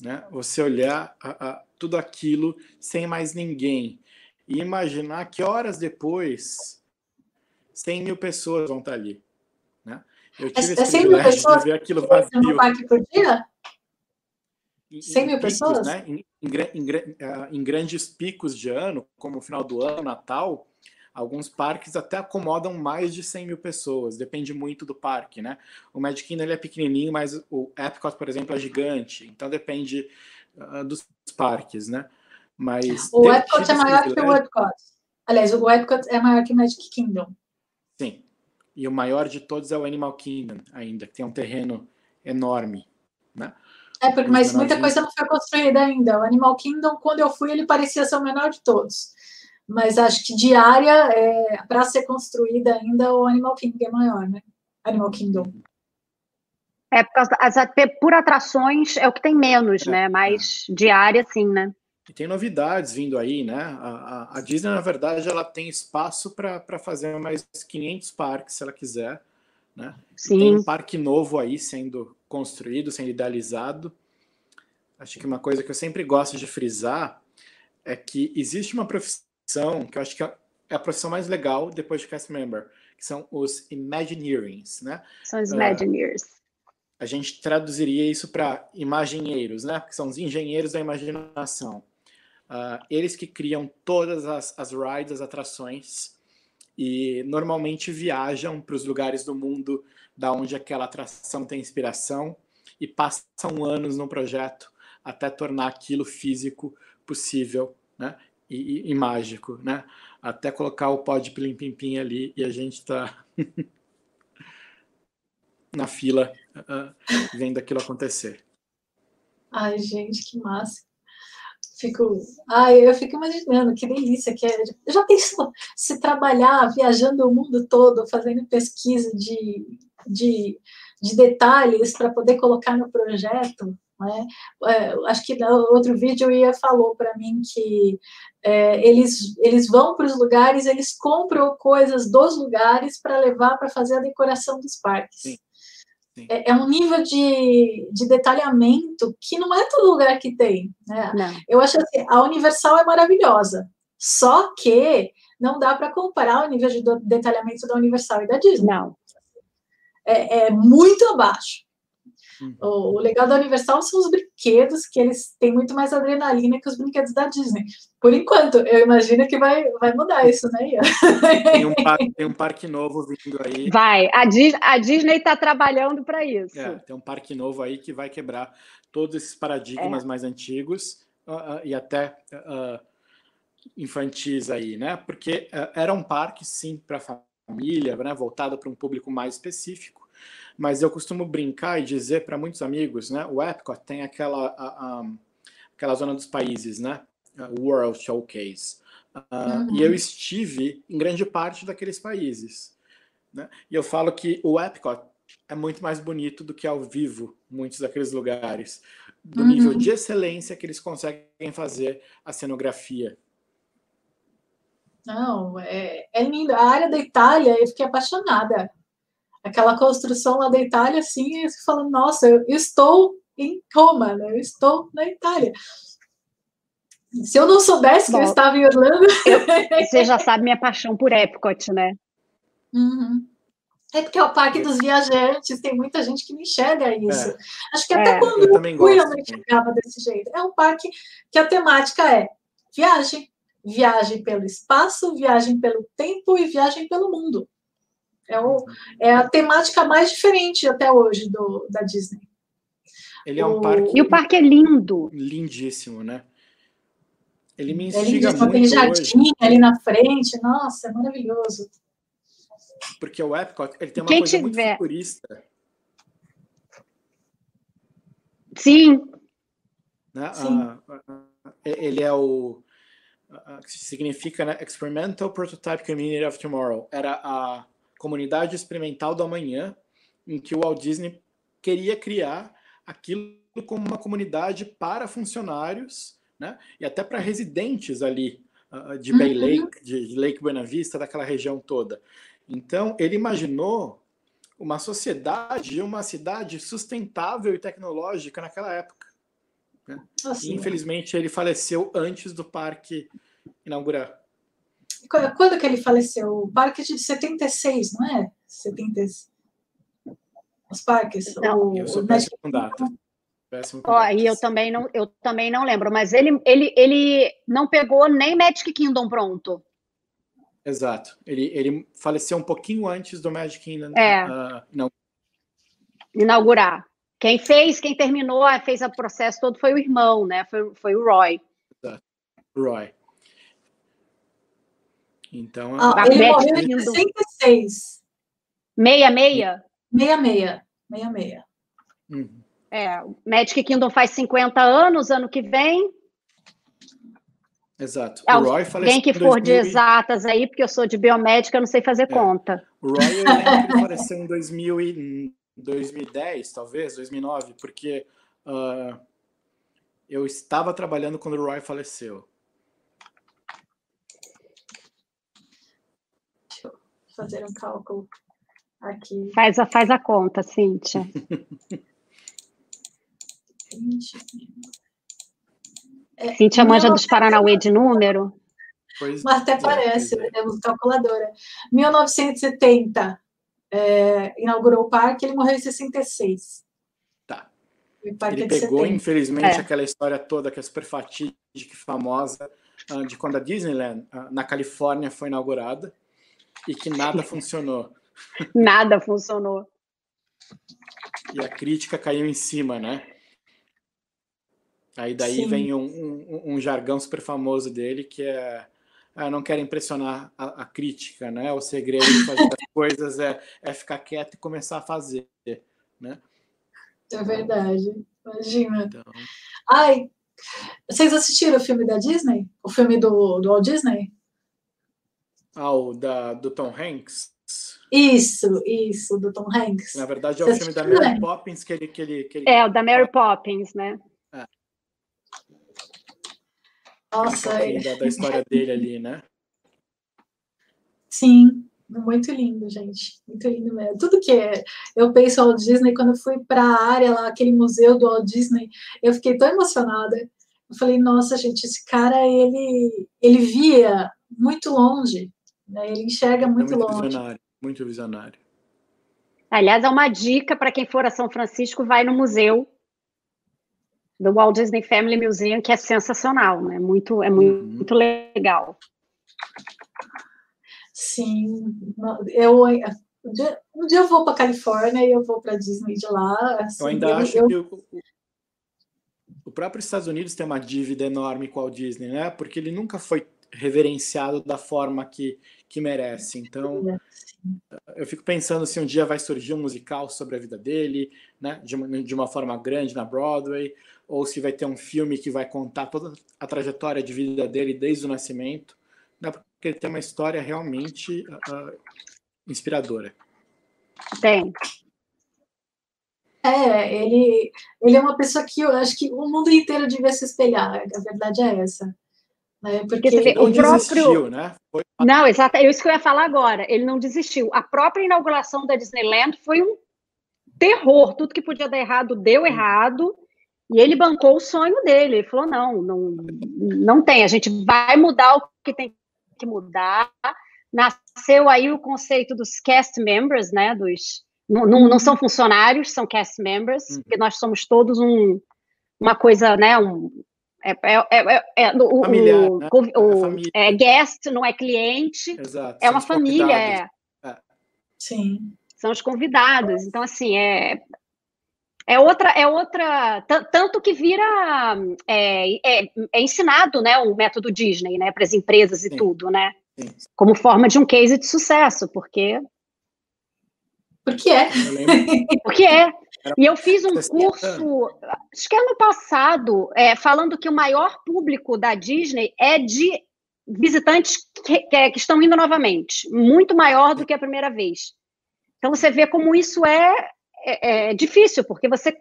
né? Você olhar a, a, tudo aquilo sem mais ninguém e imaginar que horas depois 100 mil pessoas vão estar ali, né? Eu tive é, esse 100 mil pessoas de ver aquilo vazio. No parque por dia? 100 mil picos, pessoas? Né? Em, ah, em, grandes picos de ano, como o final do ano, Natal, alguns parques até acomodam mais de 100 mil pessoas, depende muito do parque, né? O Magic Kingdom ele é pequenininho, mas o Epcot, por exemplo, é gigante, então depende uh, dos parques, né? Mas o Epcot é maior que o Epcot. Aliás, o Epcot é maior que o Magic Kingdom. Sim, e o maior de todos é o Animal Kingdom, ainda, que tem um terreno enorme, né? É, porque, mas muita coisa não foi construída ainda. O Animal Kingdom, quando eu fui, ele parecia ser o menor de todos. Mas acho que de área, é, para ser construída ainda, o Animal Kingdom é maior, né? Animal Kingdom. É, por, causa, as, por atrações é o que tem menos, é, né? Mas é. de área, sim, né? E tem novidades vindo aí, né? A, a, a Disney, na verdade, ela tem espaço para fazer mais 500 parques, se ela quiser. Né? Sim. Tem um parque novo aí sendo construído, sendo idealizado. Acho que uma coisa que eu sempre gosto de frisar é que existe uma profissão que eu acho que é, é a profissão mais legal depois de cast member, que são os Imagineerings, né? São os Imagineers. Uh, a gente traduziria isso para imaginheiros, né? Que são os engenheiros da imaginação. Uh, eles que criam todas as, as rides, as atrações, e normalmente viajam para os lugares do mundo da onde aquela atração tem inspiração e passam anos no projeto até tornar aquilo físico possível, né? E, e, e mágico, né? Até colocar o pó de plim pim pim ali e a gente está na fila uh, vendo aquilo acontecer. Ai, gente, que massa fico, ai, eu fico imaginando que delícia que é. Já pensou se trabalhar viajando o mundo todo, fazendo pesquisa de, de, de detalhes para poder colocar no projeto? Né? É, acho que no outro vídeo ia falou para mim que é, eles, eles vão para os lugares, eles compram coisas dos lugares para levar para fazer a decoração dos parques. Sim. É, é, um nível de, de detalhamento que não é todo lugar que tem. Né? Eu acho assim, a Universal é maravilhosa, só que não dá para comparar o nível de detalhamento da Universal e da Disney. Não. É, é muito abaixo. Uhum. O, o, legal da Universal são os brinquedos, que eles têm muito mais adrenalina que os brinquedos da Disney. Por enquanto, eu imagino que vai, vai mudar isso, né, Ian? Tem um, parque, tem um parque novo vindo aí. Vai, a, Dis, a Disney está trabalhando para isso. É, tem um parque novo aí que vai quebrar todos esses paradigmas é. mais antigos uh, uh, e até uh, infantis aí, né? Porque era um parque, sim, para família, né? voltado para um público mais específico mas eu costumo brincar e dizer para muitos amigos, né? O Epcot tem aquela, a, a, aquela zona dos países, né? World Showcase. Uh, uhum. E eu estive em grande parte daqueles países. Né? E eu falo que o Epcot é muito mais bonito do que ao vivo, muitos daqueles lugares, do uhum. nível de excelência que eles conseguem fazer a cenografia. Não, é, é lindo. A área da Itália, eu fiquei apaixonada aquela construção lá da Itália, assim, e você fala, nossa, eu estou em Roma, né? Eu estou na Itália. Se eu não soubesse Bom, que eu estava em Orlando. Eu, você já sabe minha paixão por Epcot, né? Uhum. É porque é o parque dos viajantes, tem muita gente que não enxerga isso. É. Acho que até é. quando eu, eu fui, eu não enxergava desse jeito. É um parque que a temática é viagem, viagem pelo espaço, viagem pelo tempo e viagem pelo mundo. É, o, é a temática mais diferente até hoje do, da Disney. Ele é um o... parque. E o parque é lindo. Lindíssimo, né? Ele me instiga é muito. Tem jardim hoje. ali na frente, nossa, é maravilhoso. porque o Epcot ele tem uma Quem coisa tiver... muito futurista. Sim. Né? Sim. Uh, ele é o que significa né, Experimental Prototype Community of Tomorrow. Era a comunidade experimental do amanhã, em que o Walt Disney queria criar aquilo como uma comunidade para funcionários, né, e até para residentes ali uh, de Bay uhum. Lake, de Lake Buena Vista, daquela região toda. Então, ele imaginou uma sociedade, uma cidade sustentável e tecnológica naquela época. Né? Assim, infelizmente, ele faleceu antes do parque inaugurar. Quando que ele faleceu? O parque de 76, não é? 70... Os parques? Não. O, eu sou péssimo com data. Péssimo com oh, e eu também não, eu também não lembro, mas ele, ele, ele não pegou nem Magic Kingdom pronto. Exato. Ele, ele faleceu um pouquinho antes do Magic Kingdom é. uh, não. inaugurar. Quem fez, quem terminou, fez o processo todo foi o irmão, né? Foi, foi o Roy. Exato. Roy. Então, ah, ele morreu em 66. Meia, meia? Meia, meia. Meia, meia. Uhum. É, o Magic Kingdom faz 50 anos, ano que vem. Exato. O Roy Alguém que for 2000... de exatas aí, porque eu sou de biomédica, eu não sei fazer é. conta. O Roy, eu lembro que faleceu em 2000 e 2010, talvez, 2009, porque uh, eu estava trabalhando quando o Roy faleceu. Fazer um cálculo aqui. Faz a, faz a conta, Cíntia. é, Cíntia manja dos Paranauê de número? Pois Mas até é, parece, é. temos calculadora. 1970, é, inaugurou o parque, ele morreu em 66. Tá. Ele é pegou, infelizmente, é. aquela história toda que é super fatídica e famosa ah, de quando a Disneyland, ah, na Califórnia, foi inaugurada e que nada funcionou. Nada funcionou. E a crítica caiu em cima, né? Aí daí Sim. vem um, um, um, jargão super famoso dele que é ah, não quero impressionar a, a, crítica, né? O segredo de fazer as coisas é, é ficar quieto e começar a fazer, né? É verdade. Imagina. Então... Ai, vocês assistiram o filme da Disney? O filme do, do Walt Disney? Ah, o da, do Tom Hanks? Isso, isso, do Tom Hanks. Na verdade, é o filme da Mary Poppins que ele, que ele, que ele... É, o da Mary Poppins, né? É. Nossa, é... da, da história dele ali, né? Sim, muito lindo, gente. Muito lindo mesmo. Tudo que é. Eu penso Walt Disney, quando eu fui para a área lá, aquele museu do Walt Disney, eu fiquei tão emocionada. Eu falei, nossa, gente, esse cara, ele, ele via muito longe. Né? Ele enxerga muito, é muito longe. Visionário, muito visionário. Aliás, é uma dica para quem for a São Francisco, vai no museu do Walt Disney Family Museum, que é sensacional, né? Muito, é muito, uhum. muito legal. Sim, eu um dia, um dia eu vou para Califórnia e eu vou para Disney de lá. Assim, eu ainda eu, acho eu... que o, o próprio Estados Unidos tem uma dívida enorme com o Walt Disney, né? Porque ele nunca foi reverenciado da forma que, que merece. Então, eu fico pensando se um dia vai surgir um musical sobre a vida dele, né, de uma, de uma forma grande na Broadway, ou se vai ter um filme que vai contar toda a trajetória de vida dele desde o nascimento, né, porque ele tem uma história realmente uh, inspiradora. Tem. É, ele, ele é uma pessoa que eu acho que o mundo inteiro devia se espelhar, a verdade é essa. Né? Porque, Porque o próprio. Desistiu, né? Foi... Não, exato, é isso que eu ia falar agora. Ele não desistiu. A própria inauguração da Disneyland foi um terror. Tudo que podia dar errado deu errado. E ele bancou o sonho dele. Ele falou: não, não, não tem. A gente vai mudar o que tem que mudar. Nasceu aí o conceito dos cast members, né? Dos não, não, não são funcionários, são cast members, uhum. porque nós somos todos um, uma coisa, né? Um, é, é, é, é o, Familiar, o, né? o é, guest não é cliente, Exato, é uma família. É. é. Sim. São os convidados. Então, assim, é, é outra, é outra, tanto que vira é, é, é, ensinado, né, o método Disney, né, para as empresas e Sim. tudo, né, Sim. como forma de um case de sucesso, porque Porque é. Porque é. E eu fiz um curso, acho que ano passado, é, falando que o maior público da Disney é de visitantes que, que, estão indo novamente, muito maior do que a primeira vez. Então você vê como isso é, é, é difícil, porque você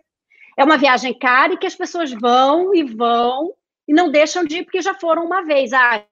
é uma viagem cara e que as pessoas vão e vão e não deixam de ir porque já foram uma vez. Ah,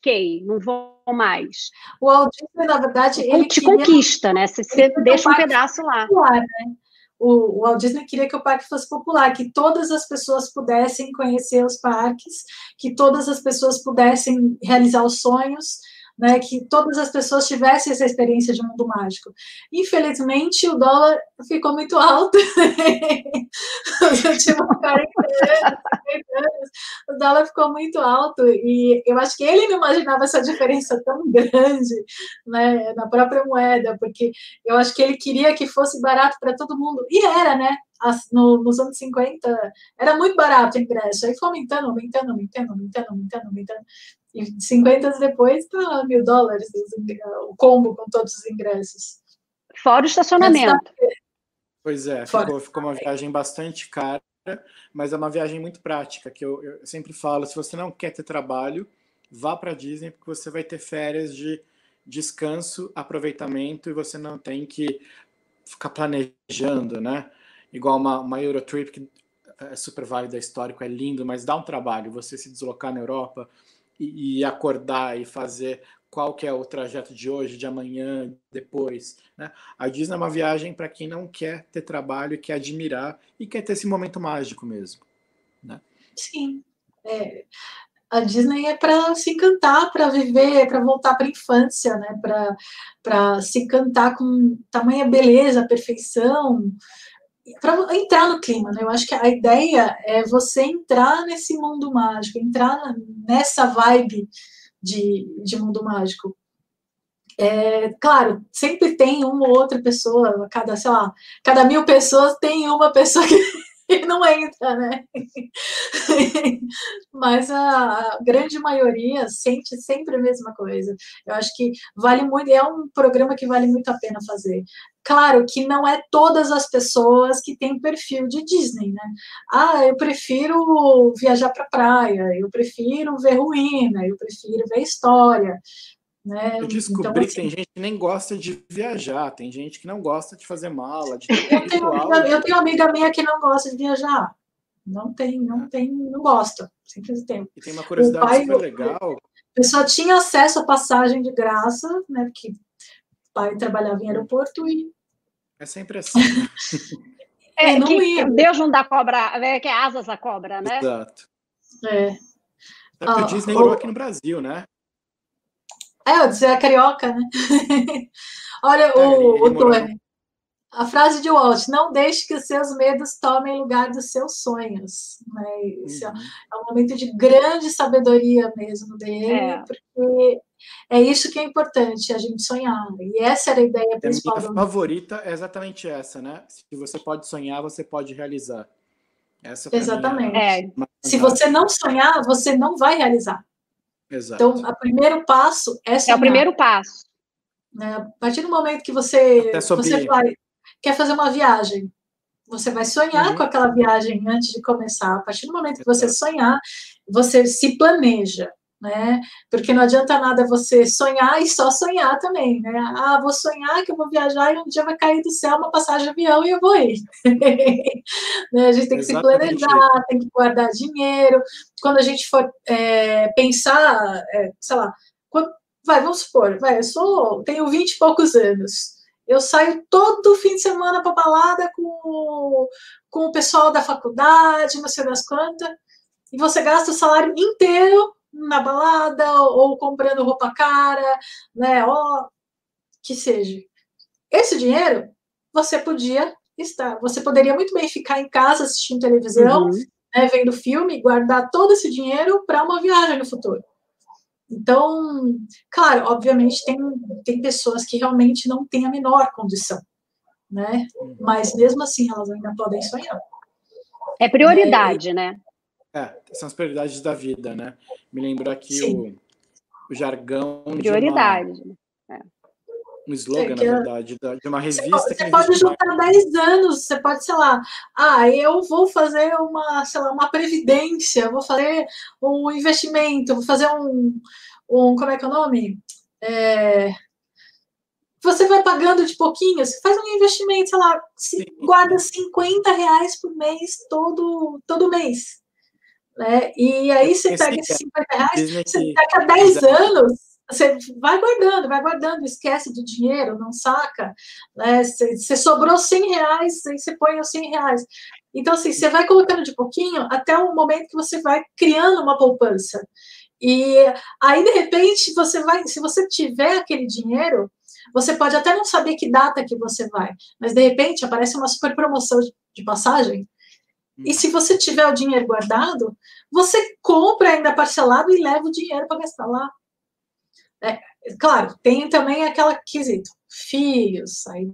tiquei, não vou mais. O Disney, na verdade, ele te queria... conquista, né? Você, você deixa um pedaço lá. Popular, né? o, o Walt Disney queria que o parque fosse popular, que todas as pessoas pudessem conhecer os parques, que todas as pessoas pudessem realizar os sonhos, né, que todas as pessoas tivessem essa experiência de mundo mágico. Infelizmente, o dólar ficou muito alto. o dólar ficou muito alto e eu acho que ele não imaginava essa diferença tão grande né, na própria moeda, porque eu acho que ele queria que fosse barato para todo mundo. E era, né? No, nos anos 50 era muito barato o ingresso, aí foi aumentando, aumentando, aumentando, aumentando, aumentando, aumentando. E 50 anos depois, tá mil dólares o combo com todos os ingressos. Fora o estacionamento. Pois é, ficou, ficou, uma viagem bastante cara, mas é uma viagem muito prática, que eu, eu sempre falo, se você não quer ter trabalho, vá para Disney, porque você vai ter férias de descanso, aproveitamento, e você não tem que ficar planejando, né? Igual uma, uma Eurotrip, que é super válida, histórico, é lindo, mas dá um trabalho, você se deslocar na Europa, e, acordar e fazer qual que é o trajeto de hoje, de amanhã, depois. Né? A Disney é uma viagem para quem não quer ter trabalho, quer admirar e quer ter esse momento mágico mesmo. Né? Sim. É, a Disney é para se encantar, para viver, para voltar para a infância, né? para se cantar com tamanha beleza, perfeição, para entrar no clima, né? Eu acho que a ideia é você entrar nesse mundo mágico, entrar nessa vibe de, de mundo mágico. É, claro, sempre tem uma ou outra pessoa, cada, sei lá, cada mil pessoas tem uma pessoa que e não entra, né? Mas a, grande maioria sente sempre a mesma coisa. Eu acho que vale muito, é um programa que vale muito a pena fazer. Claro que não é todas as pessoas que têm perfil de Disney, né? Ah, eu prefiro viajar para praia, eu prefiro ver ruína, eu prefiro ver história. Né? Eu descobri então, assim, que tem gente que nem gosta de viajar, tem gente que não gosta de fazer mala. De eu, tenho amiga, eu tenho amiga minha que não gosta de viajar. Não tem, não tem, não gosta. Sempre tem. E tem uma curiosidade pai, super legal. A pessoa tinha acesso à passagem de graça, né? Porque o pai trabalhava em aeroporto e. É sempre assim. é, não que, ia. Deus não dá cobra, é, que é asas a cobra, né? Exato. É. É porque ah, o Disney o... aqui no Brasil, né? É, eu dizer a carioca, né? Olha, é, o, o Tony. A frase de Walt, não deixe que os seus medos tomem lugar dos seus sonhos. Né? Isso uhum. é um momento de grande sabedoria mesmo dele, é. porque é isso que é importante, a gente sonhar. E essa era a ideia principal. A minha favorita é exatamente essa, né? Se você pode sonhar, você pode realizar. Essa Exatamente. É. Se você não sonhar, você não vai realizar. Exato. Então, o primeiro passo é sonhar. É o primeiro passo. Né? A partir do momento que você, você vai, quer fazer uma viagem, você vai sonhar uhum. com aquela viagem antes de começar. A partir do momento que você sonhar, você se planeja né? Porque não adianta nada você sonhar e só sonhar também, né? Ah, vou sonhar que eu vou viajar e um dia vai cair do céu uma passagem de avião e eu vou ir. né? A gente tem que Exatamente. se planejar, tem que guardar dinheiro. Quando a gente for é, pensar, é, sei lá, quando, vai, vamos supor, vai, eu sou, tenho vinte e poucos anos. Eu saio todo fim de semana para balada com, com o pessoal da faculdade, não sei das quantas, e você gasta o salário inteiro na balada ou comprando roupa cara, né? Ó, que seja. Esse dinheiro você podia estar, você poderia muito bem ficar em casa assistindo televisão, uhum. né, vendo filme, guardar todo esse dinheiro para uma viagem no futuro. Então, claro, obviamente tem, tem pessoas que realmente não têm a menor condição, né? Mas mesmo assim elas ainda podem sonhar. É prioridade, é, né? É, são as prioridades da vida, né? Me lembro aqui o, o, jargão Prioridade. de uma, um slogan, é, na verdade, de uma revista. Você, você pode juntar mais. 10 anos, você pode, sei lá, ah, eu vou fazer uma, sei lá, uma previdência, vou fazer um investimento, vou fazer um, um como é que é o nome? É, você vai pagando de pouquinho, você faz um investimento, sei lá, guarda 50 reais por mês todo, todo mês. Né? E aí você pega esses 50 reais, você daqui a 10 anos, você vai guardando, vai guardando, esquece do dinheiro, não saca. Né? Você, você sobrou 100 reais, aí você põe os 100 reais. Então, assim, você vai colocando de pouquinho até o momento que você vai criando uma poupança. E aí, de repente, você vai, se você tiver aquele dinheiro, você pode até não saber que data que você vai, mas de repente aparece uma super promoção de passagem. E se você tiver o dinheiro guardado, você compra ainda parcelado e leva o dinheiro para gastar lá. É, claro, tem também aquela quesito, filhos, aí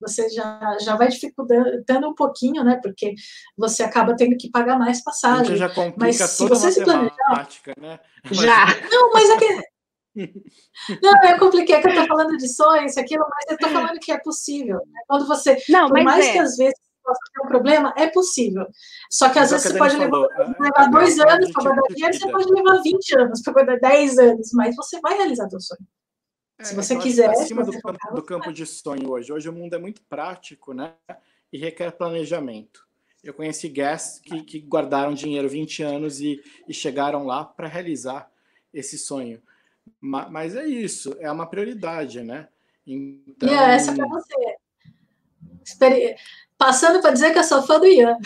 você já, já vai dificultando um pouquinho, né? Porque você acaba tendo que pagar mais passagem. Já mas se você se planejar, né? Já. Não, mas é que não, eu compliquei que eu estou falando de sonhos, aquilo, mas eu estou falando que é possível. Né? Quando você, não, por mais é. que às vezes possa ter um problema, é possível. Só que às vezes você pode levar, levar dois anos para guardar dinheiro, você pode levar 20 anos para guardar 10 anos, mas você vai realizar seu sonho. É, se você quiser. Acima do, campo, do campo de sonho hoje. Hoje o mundo é muito prático, né? E requer planejamento. Eu conheci guests que, que guardaram dinheiro 20 anos e, e chegaram lá para realizar esse sonho. Mas é isso, é uma prioridade, né? Então... E é essa para você. Passando para dizer que eu sou fã do Ian.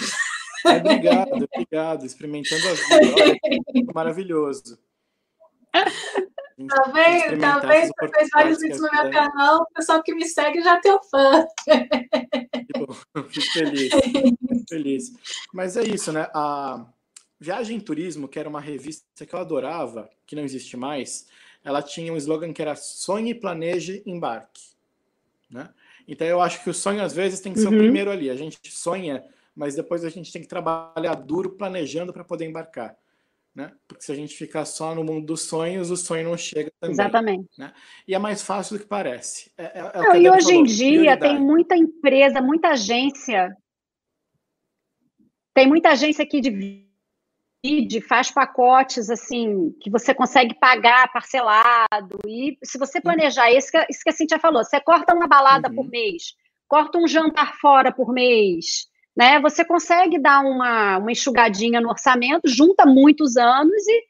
É, obrigado, obrigado. Experimentando as vidas, maravilhoso. Tá vendo? Tá vendo? Você fez vários vídeos no meu canal, o pessoal que me segue já é teu fã. Fico feliz, fico feliz. Mas é isso, né? A Viagem Turismo, que era uma revista que eu adorava, que não existe mais, ela tinha um slogan que era sonhe, planeje, embarque. Né? Então eu acho que o sonho às vezes tem que ser uhum. o primeiro ali. A gente sonha, mas depois a gente tem que trabalhar duro planejando para poder embarcar. Né? Porque se a gente ficar só no mundo dos sonhos, o sonho não chega também. Exatamente. Né? E é mais fácil do que parece. É, é, é não, e hoje falou, em dia prioridade. tem muita empresa, muita agência. Tem muita agência aqui de Feed faz pacotes assim que você consegue pagar parcelado. E se você planejar, isso que, isso que a Cintia falou, você corta uma balada uhum. por mês, corta um jantar fora por mês, né? Você consegue dar uma, uma enxugadinha no orçamento, junta muitos anos e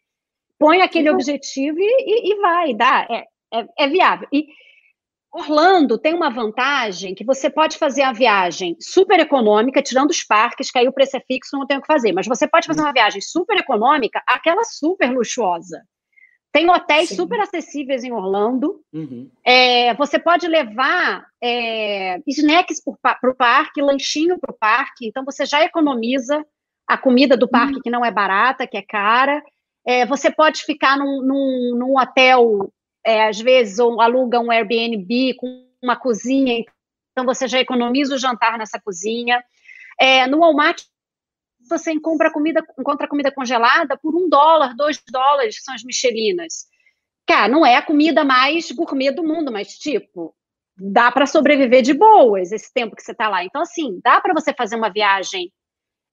põe aquele uhum. objetivo e, e, e, vai, dá, é, é, é viável. E Orlando tem uma vantagem que você pode fazer a viagem super econômica, tirando os parques, que aí o preço é fixo, não tem o que fazer. Mas você pode fazer uma viagem super econômica, aquela super luxuosa. Tem hotéis Sim. super acessíveis em Orlando. Uhum. É, você pode levar é, snacks para o parque, lanchinho para o parque. Então, você já economiza a comida do parque, uhum. que não é barata, que é cara. É, você pode ficar num, num, num hotel é, às vezes, ou aluga um Airbnb com uma cozinha, então você já economiza o jantar nessa cozinha. É, no Walmart, você encontra comida, encontra comida congelada por um dólar, dois dólares, que são as michelinas. Cara, não é a comida mais gourmet do mundo, mas, tipo, dá para sobreviver de boas esse tempo que você está lá. Então, assim, dá para você fazer uma viagem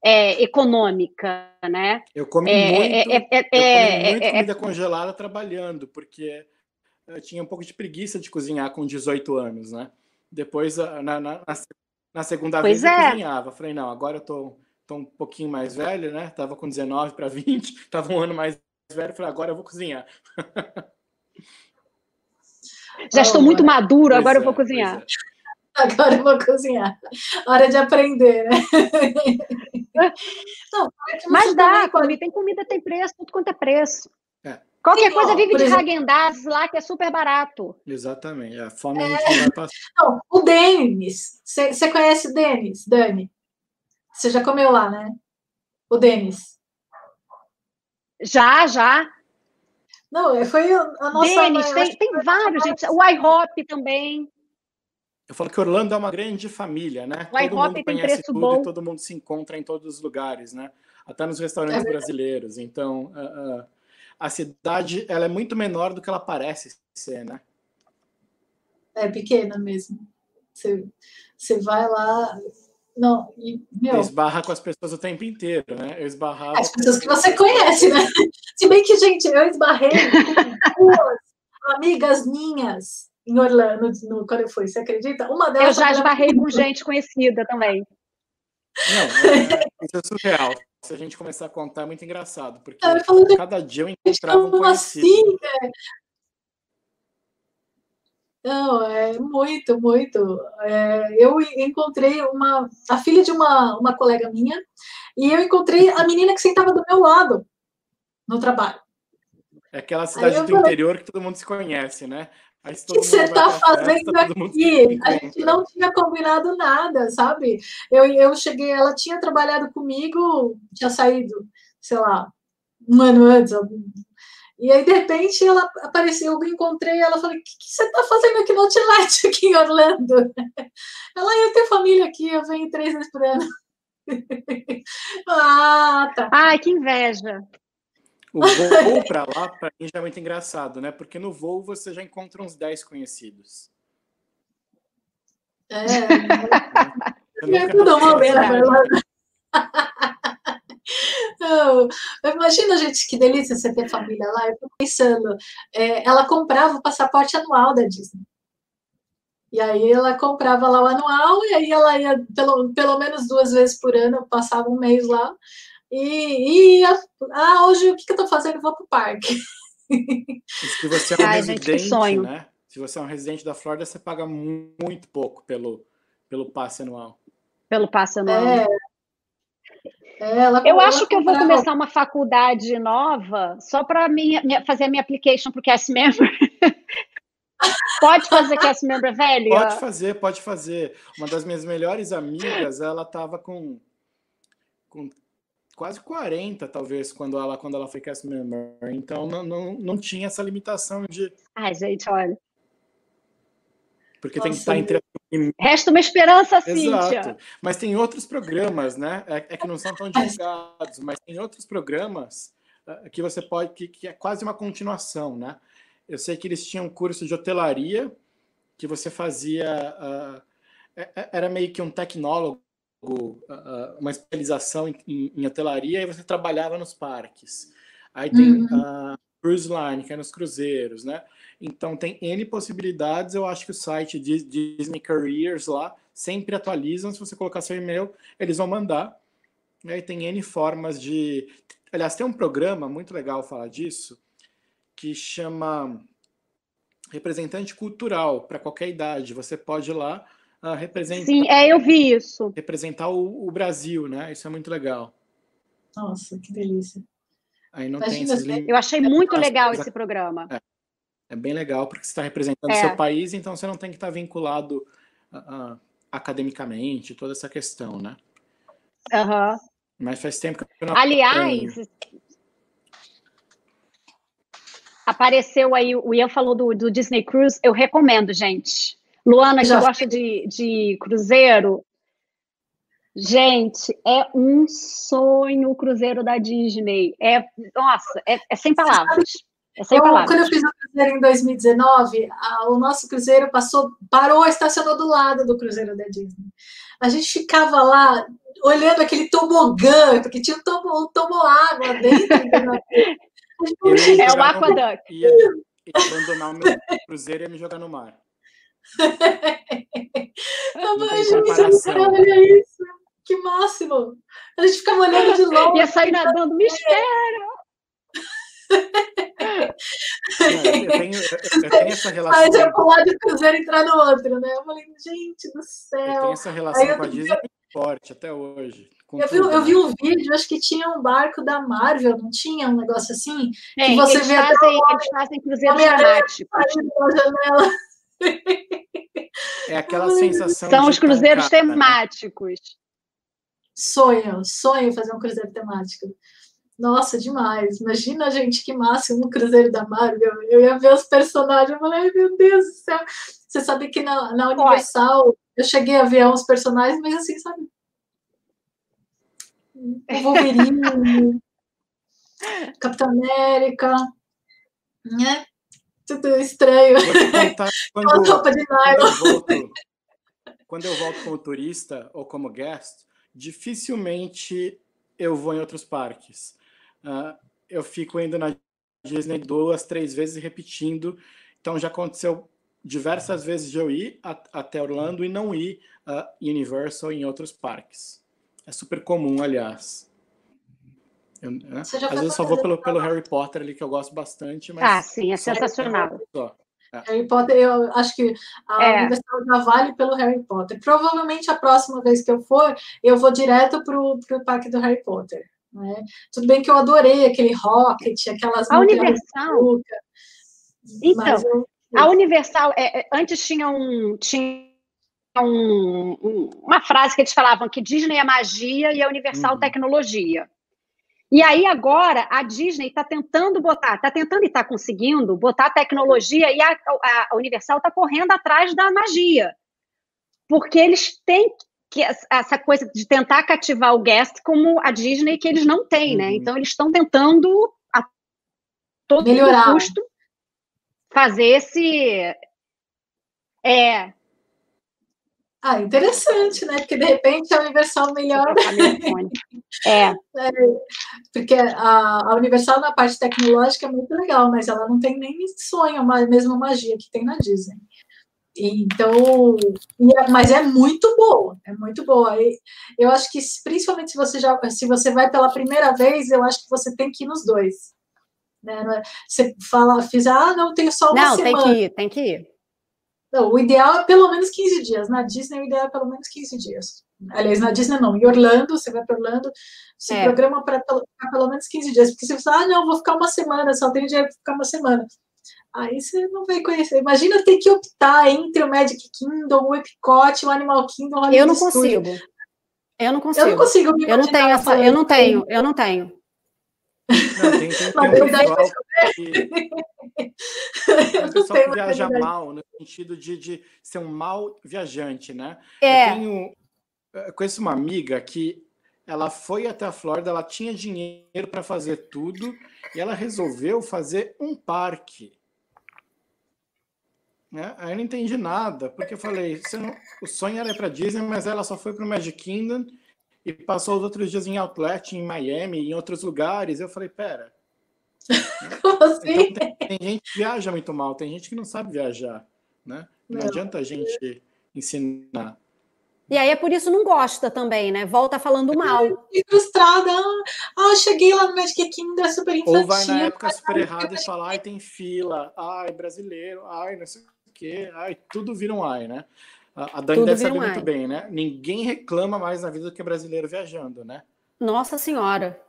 é, econômica, né? Eu comi é, muito, é, é, eu comi muito comida congelada trabalhando, porque eu tinha um pouco de preguiça de cozinhar com 18 anos, né? Depois, na, na, na segunda pois vez, é. eu cozinhava. Falei, não, agora eu tô, tô um pouquinho mais velho, né? Tava com 19 para 20, tava um ano mais velho. Falei, agora eu vou cozinhar. Já oh, estou muito maduro, agora é, eu vou cozinhar. É. Agora eu vou cozinhar. Hora de aprender, né? Não, Mas dá, pode... tem comida, tem preço, tudo quanto é preço. Qualquer Sim, coisa ó, vive de exemplo... lá, que é super barato. Exatamente. A fome é... a gente não vai passar. Não, o Denis. Você conhece o Denis, Dani? Você já comeu lá, né? O Denis. Já, já. Não, foi a nossa... Denis, tem, tem vários, gente. O iHop também. Eu falo que Orlando é uma grande família, né? O todo mundo tem preço tudo bom. e todo mundo se encontra em todos os lugares, né? Até nos restaurantes é brasileiros. Então... Uh, uh, a cidade ela é muito menor do que ela parece ser, né? É pequena mesmo. Você, você vai lá. Não, e, meu, esbarra com as pessoas o tempo inteiro, né? Eu esbarrava. As pessoas que você conhece, né? Se bem que, gente, eu esbarrei com duas amigas minhas em Orlando, no, quando eu fui, você acredita? Uma delas. Eu já esbarrei com gente conhecida também. Não, é, isso é surreal. Se a gente começar a contar, é muito engraçado, porque cada dia eu encontrava um conhecido. Assim, é... Não, é muito, muito. É, eu encontrei uma, a filha de uma, uma colega minha, e eu encontrei a menina que sentava do meu lado no trabalho. É aquela cidade do falei, interior que todo mundo se conhece, né? O que você está fazendo festa, aqui? A gente não tinha combinado nada, sabe? Eu, eu cheguei, ela tinha trabalhado comigo, tinha saído, sei lá, um ano antes. E aí, de repente, ela apareceu, eu encontrei ela, falei, o que, que, você está fazendo aqui no Outlet, aqui em Orlando? Ela, eu tenho família aqui, eu venho três vezes por ano. ah, tá. Ai, que inveja. O voo para lá, para mim, já é muito engraçado, né? Porque no voo você já encontra uns 10 conhecidos. É. é tudo bobeira, Imagina, gente, que delícia você ter família lá. Eu tô pensando, é, ela comprava o passaporte anual da Disney. E aí ela comprava lá o anual, e aí ela ia pelo, pelo menos duas vezes por ano, passava um mês lá, e, e ah, hoje o que, que eu estou fazendo? vou para o parque. Se você é um Ai, residente, gente, né? Se você é um residente da Flórida, você paga muito pouco pelo, pelo passe anual. Pelo passe anual. É. É, ela, eu acho que eu vou começar uma faculdade nova só para fazer a minha application para o Cast Member. pode fazer Cast Member velho? Pode fazer, pode fazer. Uma das minhas melhores amigas, ela estava com, com quase 40, talvez, quando ela, quando ela foi cast member. Então não, não, não tinha essa limitação de. Ai, gente, olha. Porque Nossa, tem que estar entre. Resta uma esperança, Cíntia. Exato. Mas tem outros programas, né? É, é que não são tão divulgados, mas tem outros programas uh, que você pode. Que, que é quase uma continuação, né? Eu sei que eles tinham um curso de hotelaria que você fazia. Uh, era meio que um tecnólogo uma especialização em, em, hotelaria e você trabalhava nos parques. Aí tem uhum. a cruise line, que é nos cruzeiros, né? Então tem N possibilidades. Eu acho que o site de Disney Careers lá sempre atualizam. Se você colocar seu e-mail, eles vão mandar. E aí tem N formas de. Aliás, tem um programa muito legal falar disso que chama representante cultural para qualquer idade. Você pode ir lá uh, representar. Sim, é, eu vi isso. Representar o, o, Brasil, né? Isso é muito legal. Nossa, que delícia. Aí não tem esses Eu achei muito legal esse programa. É, é bem legal, porque você está representando o é. seu país, então você não tem que estar vinculado uh, uh, academicamente, toda essa questão, né? Uhum. Mas faz tempo que eu não Aliás, apareceu aí, o Ian falou do, do Disney Cruise, eu recomendo, gente. Luana, que Já gosta de, de cruzeiro. Gente, é um sonho o cruzeiro da Disney. É, nossa, é, é sem palavras. É sem eu, palavras. Quando eu fiz o cruzeiro em 2019, a, o nosso cruzeiro passou, parou, estacionou do lado do cruzeiro da Disney. A gente ficava lá olhando aquele tobogã, porque tinha um, tobo, um toboágua dentro. é o aquaduct. Ia, ia abandonar o meu cruzeiro e ia me jogar no mar. gente, olha isso. Que máximo. A gente ficava olhando de longe. Ia sair nadando, me espera! eu, tenho, eu, tenho, essa relação. Aí eu pular de cruzeiro entrar no outro, né? Eu falei, gente do céu. Eu tenho essa relação com a Disney forte até hoje. Eu vi, eu vi, um vídeo, acho que tinha um barco da Marvel, não tinha um negócio assim? É, que você eles vê fazem, eles fazem cruzeiro dramático. É aquela sensação. São os cruzeiros cara, né? temáticos. Né? Sonho, sonho fazer um cruzeiro temático. Nossa, demais. Imagina, gente, que máximo um cruzeiro da Marvel. Eu ia ver os personagens, eu falei, meu Deus do céu. Você sabe que na, na Universal eu cheguei a ver uns personagens, mas assim, sabe? O Wolverine, Capitão América, né? Tudo estranho. quando, quando, eu volto, quando eu volto como turista ou como guest, dificilmente eu vou em outros parques. Uh, eu fico indo na Disney duas, três vezes repetindo. Então já aconteceu diversas vezes de eu ir a, até Orlando e não ir a Universal em outros parques. É super comum, aliás. Eu, né? Às vezes eu só vou pelo, pelo Harry Potter ali, que eu gosto bastante. Mas ah, sim, é sensacional. É. Harry Potter, eu acho que a é. universidade já vale pelo Harry Potter. Provavelmente a próxima vez que eu for, eu vou direto para o parque do Harry Potter. Né? Tudo bem que eu adorei aquele Rocket, aquelas. A Universal. Então, eu... a Universal, é, é, antes tinha um. Tinha um, um, uma frase que eles falavam que Disney é magia e a Universal uhum. tecnologia. E aí agora a Disney está tentando botar, está tentando e está conseguindo botar tecnologia e a, a Universal está correndo atrás da magia. Porque eles têm que essa coisa de tentar cativar o guest como a Disney que eles não têm, né? uhum. né? Então eles estão tentando a todo Melhorar. custo fazer esse é ah, interessante, né? Porque de repente a Universal melhora. É. é. Porque a, a, Universal na parte tecnológica é muito legal, mas ela não tem nem sonho, a mesma magia que tem na Disney. Então, é, mas é muito boa, é muito boa. E eu acho que principalmente se você já, se você vai pela primeira vez, eu acho que você tem que ir nos dois. Né? É, você fala, fiz, ah, não, tenho só uma não, semana. Não, tem que ir, tem que ir. Não, o ideal é pelo menos 15 dias. Na Disney, o ideal é pelo menos 15 dias. Aliás, na Disney não. Em Orlando, você vai para Orlando, se é. programa para pelo menos 15 dias. Porque se você fala, ah, não, vou ficar uma semana, só tenho dinheiro para ficar uma semana. Aí você não vai conhecer. Imagina ter que optar entre o Magic Kingdom, o Epcot, o Animal Kingdom, o Eu não consigo. Eu não consigo. Eu não consigo. eu não tenho essa. Eu não tenho. Eu não tenho. Não, tem, tem, tem um pessoal que, tem um pessoal que viaja mal, no sentido de, de ser um mal viajante, né? É. Eu tenho, eu conheço uma amiga que ela foi até a Flórida, ela tinha dinheiro para fazer tudo e ela resolveu fazer um parque. Né? Aí eu não entendi nada, porque eu falei, não... o sonho era para Disney, mas ela só foi para o Magic Kingdom e passou os outros dias em Outlet, em Miami, em outros lugares. Eu falei, pera. Como assim? Então, tem, tem, gente que viaja muito mal, tem gente que não sabe viajar, né? Não, não adianta a gente ensinar. E aí é por isso não gosta também, né? Volta falando mal. É, frustrada. Ah, cheguei lá no Magic Kingdom, é super infantil. Ou vai na época super errada e fala, ai, tem fila, ai, brasileiro, ai, não sei o quê, ai, tudo vira um ai, né? A Dani Tudo deve saber muito bem, né? Ninguém reclama mais na vida do que brasileiro viajando, né? Nossa Senhora.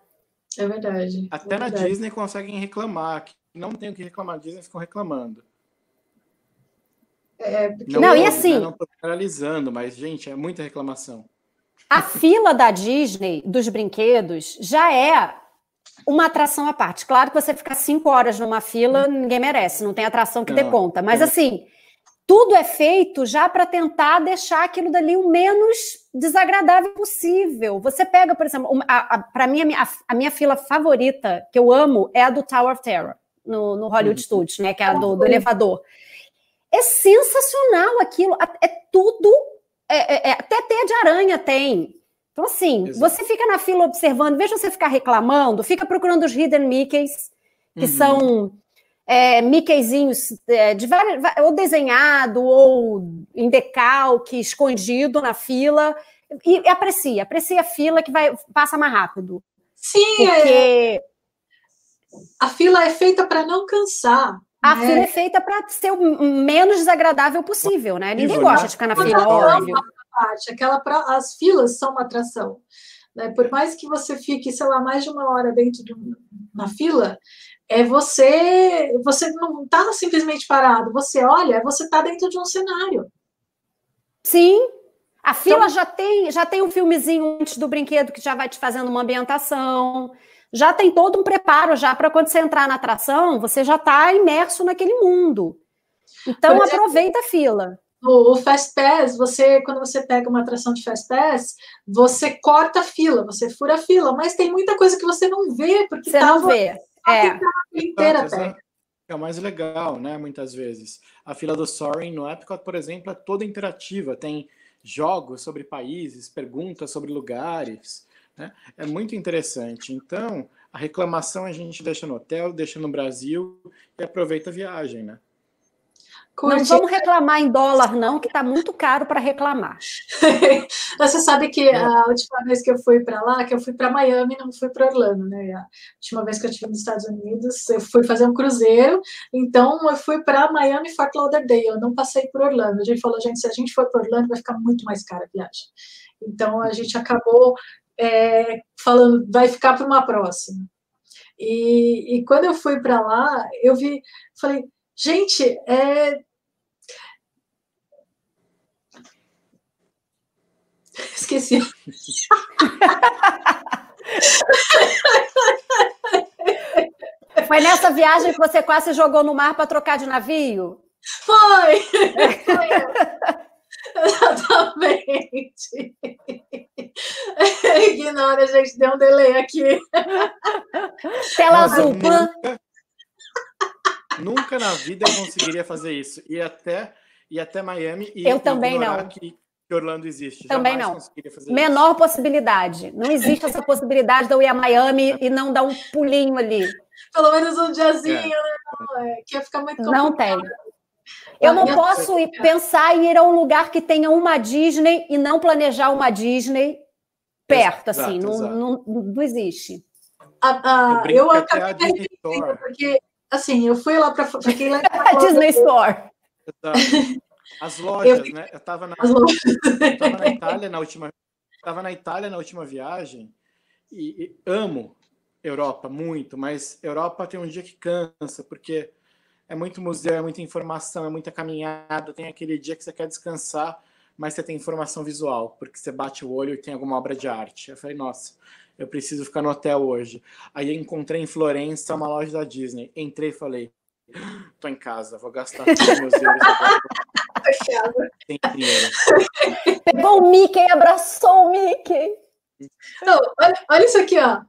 É verdade. Até é na verdade. Disney conseguem reclamar. Não tem o que reclamar, Disney ficam reclamando. É, porque... Não, não e assim. Não estou generalizando, mas, gente, é muita reclamação. A fila da Disney, dos brinquedos, já é uma atração à parte. Claro que você ficar cinco horas numa fila, ninguém merece, não tem atração que não, dê conta. Mas, é. assim, tudo é feito já para tentar deixar aquilo dali o menos desagradável possível. Você pega, por exemplo, para mim, a minha, a minha fila favorita, que eu amo, é a do Tower of Terror, no, no Hollywood uhum. Studios, né? Que é a do, do, elevador. É sensacional aquilo. É tudo. É, é, é até teia de aranha tem. Então, assim, Exato. você fica na fila observando, veja você ficar reclamando, fica procurando os hidden Mickeys, que uhum. são é, Mickeyzinhos é, de várias, ou desenhado ou em decalque, escondido na fila. E, e aprecia, aprecia a fila que vai passa mais rápido. Sim, é. porque... é. A fila é feita para não cansar. A né? fila é feita para ser o menos desagradável possível, né? Ninguém gosta de ficar na fila, óbvio. Parte, aquela, as filas são uma atração. Né? Por mais que você fique, sei lá, mais de uma hora dentro de uma fila, é você, você não está simplesmente parado, você olha, você está dentro de um cenário. Sim. A fila então, já tem, já tem um filmezinho antes do brinquedo que já vai te fazendo uma ambientação. Já tem todo um preparo já para quando você entrar na atração, você já está imerso naquele mundo. Então exemplo, aproveita a fila. O, Fast Pass, você quando você pega uma atração de Fast Pass, você corta a fila, você fura a fila, mas tem muita coisa que você não vê porque você não vê. É. inteira perto. é o mais legal, né? Muitas vezes. A fila do Soaring no Epcot, por exemplo, é toda interativa. Tem jogos sobre países, perguntas sobre lugares. Né? É muito interessante. Então, a reclamação a gente deixa no hotel, deixa no Brasil e aproveita a viagem, né? Curte. Não vamos reclamar em dólar, não, que está muito caro para reclamar. Você sabe que a última vez que eu fui para lá, que eu fui para Miami, não fui para Orlando, né? A última vez que eu estive nos Estados Unidos, eu fui fazer um cruzeiro, então eu fui para Miami e Fort Lauderdale, eu não passei por Orlando. A gente falou, gente, se a gente for para Orlando, vai ficar muito mais cara a viagem. Então a gente acabou é, falando, vai ficar para uma próxima. E, e quando eu fui para lá, eu vi, falei, gente, é. Esqueci. Foi nessa viagem que você quase jogou no mar para trocar de navio? Foi! Foi. Exatamente. Ignora, gente, deu um delay aqui. Tela azul. Nunca, nunca, na vida eu conseguiria fazer isso. E até, e até Miami e eu também não. Que, que Orlando existe. Também Jamais não. Menor isso. possibilidade. Não existe essa possibilidade de eu ir a Miami e não dar um pulinho ali. Pelo menos um diazinho, é. né? Não, que ia ficar muito complicado. Não tem. Eu não posso ir, pensar em ir a um lugar que tenha uma Disney e não planejar uma Disney perto, exato, assim, não, não, não, existe. A, a, eu, eu acabei porque, assim, eu fui lá para. Disney Store. Exato. As lojas, eu, né? Eu estava na, na Itália na última. Estava na Itália na última viagem e, e amo Europa muito, mas Europa tem um dia que cansa, porque é muito museu, é muita informação, é muita caminhada. Tem aquele dia que você quer descansar, mas você tem informação visual, porque você bate o olho e tem alguma obra de arte. Eu falei, nossa, eu preciso ficar no hotel hoje. Aí encontrei em Florença uma loja da Disney. Entrei e falei, tô em casa, vou gastar todos os meus euros agora. Pegou o Mickey, abraçou o Mickey. Não, olha, olha isso aqui, ó.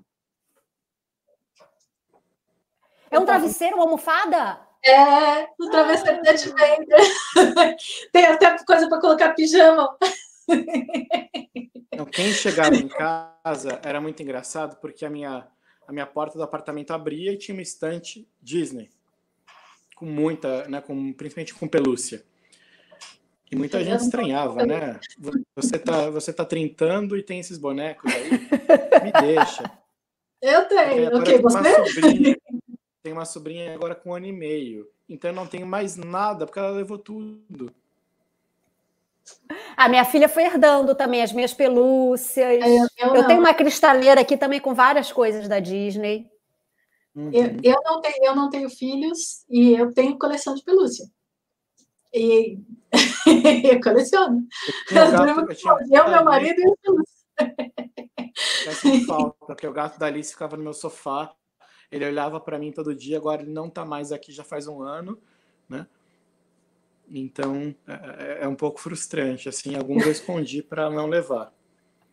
É um travesseiro, uma almofada? É, no travesseiro da Adventure. Tem até coisa para colocar pijama. Então, quem chegava em casa era muito engraçado, porque a minha, a minha porta do apartamento abria e tinha uma estante Disney. Com muita, né, com, principalmente com pelúcia. E muita gente estranhava, né? Você tá, você tá trintando e tem esses bonecos aí? Me deixa. Eu tenho. Ok, você? Tenho uma sobrinha agora com um ano e meio. Então eu não tenho mais nada, porque ela levou tudo. A minha filha foi herdando também as minhas pelúcias. É, eu, eu, eu tenho uma cristaleira aqui também com várias coisas da Disney. Uhum. Eu, eu, não tenho, eu não tenho filhos e eu tenho coleção de pelúcia. E eu coleciono. Eu, gato, eu, eu meu marido e. É falta, porque o gato da Alice ficava no meu sofá ele olhava para mim todo dia, agora ele não está mais aqui já faz um ano, né? Então é, é, é um pouco frustrante. Assim, alguns eu escondi para não levar.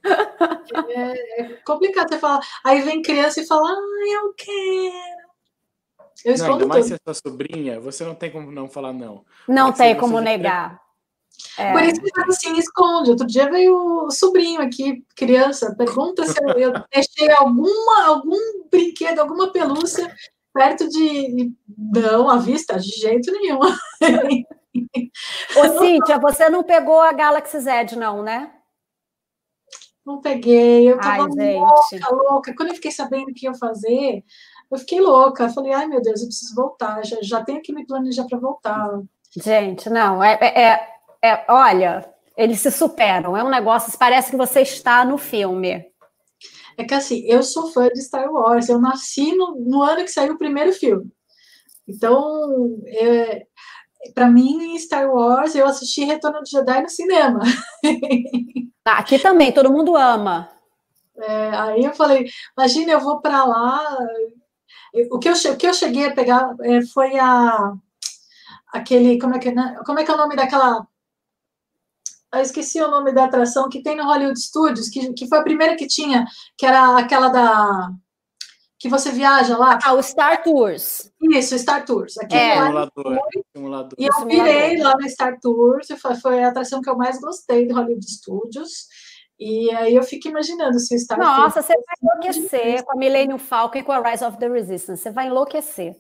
É, é, complicado você falar. Aí vem criança e fala, ah, eu quero. Eu não, ainda mais se é sua sobrinha, você não tem como não falar não. Não tem como negar. É. Por isso que assim, esconde. Outro dia veio o sobrinho aqui, criança, pergunta se eu, eu deixei alguma, algum brinquedo, alguma pelúcia perto de. Não, à vista, de jeito nenhum. Ô, Cíntia, você não pegou a Galaxy Z, não, né? Não peguei, eu tava ai, louca, louca. Quando eu fiquei sabendo o que ia fazer, eu fiquei louca. Eu falei, ai meu Deus, eu preciso voltar, já, já tenho que me planejar para voltar. Gente, não, é, é, é é, olha, eles se superam. É um negócio, parece que você está no filme. É que assim, eu sou fã de Star Wars. Eu nasci no, no ano que saiu o primeiro filme. Então, é, para mim, Star Wars, eu assisti Retorno de Jedi no cinema. Tá, aqui também, todo mundo ama. É, aí eu falei, imagina, eu vou para lá. O que, eu, o que eu cheguei a pegar é, foi a aquele como é que né, como é que é o nome daquela eu esqueci o nome da atração que tem no Hollywood Studios, que, que foi a primeira que tinha, que era aquela da. que você viaja lá. Ah, o Star Tours. Isso, Star Tours. Aqui é. Simulador, simulador. E eu virei lá no Star Tours, foi, foi a atração que eu mais gostei do Hollywood Studios. E aí eu fico imaginando se o Star Nossa, você vai enlouquecer com a Millennium Falcon e com a Rise of the Resistance. Você vai enlouquecer.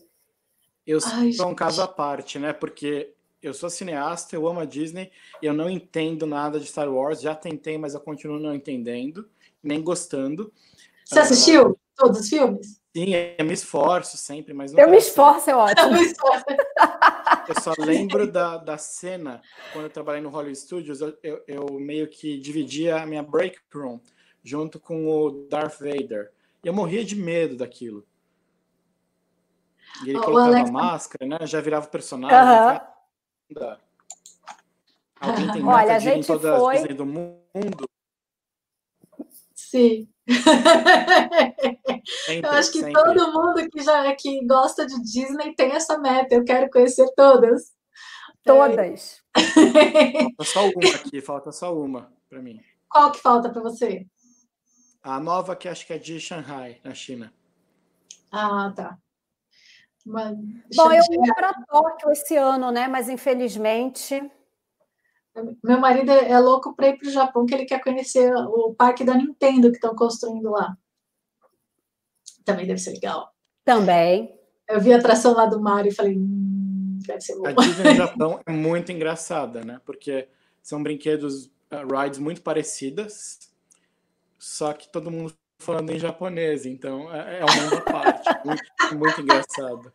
Eu sou Ai, um caso à parte, né? Porque eu sou cineasta, eu amo a Disney, eu não entendo nada de Star Wars, já tentei, mas eu continuo não entendendo, nem gostando. Você assistiu todos os filmes? Sim, eu me esforço sempre, mas não. Eu me esforço, é ótimo. Eu, só lembro da, da cena, quando eu trabalhei no Hollywood Studios, eu, eu, eu meio que dividia a minha break room junto com o Darth Vader. E eu morria de medo daquilo. E ele oh, colocava Alex... máscara, né? Já virava personagem. Uh -huh. Alguém tem Olha, a gente todas foi... as do mundo? Sim. Sempre, eu acho que sempre. todo mundo que já que gosta de Disney tem essa meta. Eu quero conhecer todas. Todas. falta só uma aqui, falta só uma para mim. Qual que falta para você? A nova que acho que é de Shanghai, na China. Ah, tá. Mas, Bom, eu vou para Tóquio esse ano, né? Mas infelizmente meu marido é louco para ir para o Japão, que ele quer conhecer o parque da Nintendo que estão construindo lá. Também deve ser legal. Também. Eu vi a atração lá do Mario e falei, hum, deve ser bom. A Disney no Japão é muito engraçada, né? Porque são brinquedos, uh, rides muito parecidas, só que todo mundo falando em japonês, então é, é uma mundo parte. muito, muito engraçado.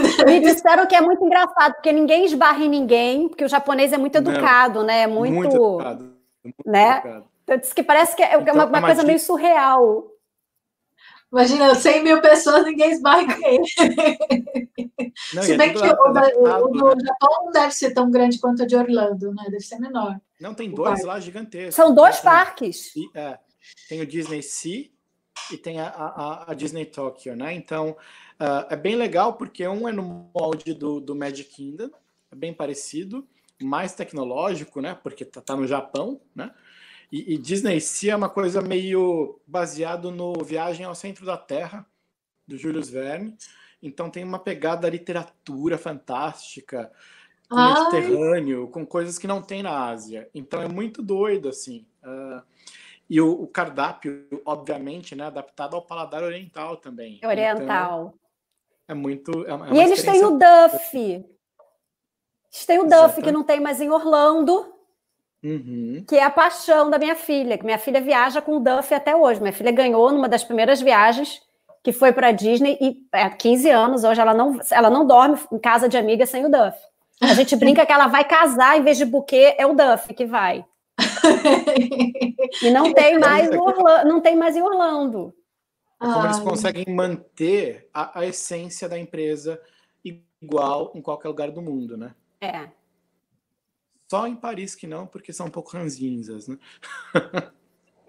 Me disseram que é muito engraçado, porque ninguém esbarra em ninguém, porque o japonês é muito educado, Não, né? É muito. Muito educado. Muito né? Educado. Então, diz que parece que é então, uma, uma coisa meio surreal. Imagina, 100 mil pessoas, ninguém esbarra em ninguém. Não, Se é bem é que o, o, o, né? Japão não deve ser tão grande quanto o de Orlando, né? Deve ser menor. Não, tem dois parque. lá gigantescos. São dois tem, parques. É, tem o Disney Sea e tem a, a, a Disney Tokyo, né? Então, Uh, é bem legal porque um é no molde do, do Magic Kingdom, é bem parecido, mais tecnológico, né? Porque tá, tá no Japão, né? E, e, Disney Sea é uma coisa meio baseado no Viagem ao Centro da Terra, do Julius Verne. Então tem uma pegada literatura fantástica, com. Mediterrâneo, com coisas que não tem na Ásia. Então é muito doido, assim. Uh, e o, o, cardápio, obviamente, né, adaptado ao paladar oriental também. Oriental. Então, é muito. É e eles têm o Duff. Eles têm o. Duff, que não tem mais em Orlando. Uhum. Que é a paixão da minha filha. Que minha filha viaja com o Duff até hoje. Minha filha ganhou numa das primeiras viagens que foi para Disney e há é, 15 anos hoje ela não, ela não dorme em casa de amiga sem o Duff. A gente brinca que ela vai casar em vez de buquê, é o Duff que vai. e não tem mais Orlando, não tem mais em Orlando. É como eles conseguem manter a, a, essência da empresa igual em qualquer lugar do mundo, né? É. Só em Paris que não, porque são um pouco ranzinzas, né?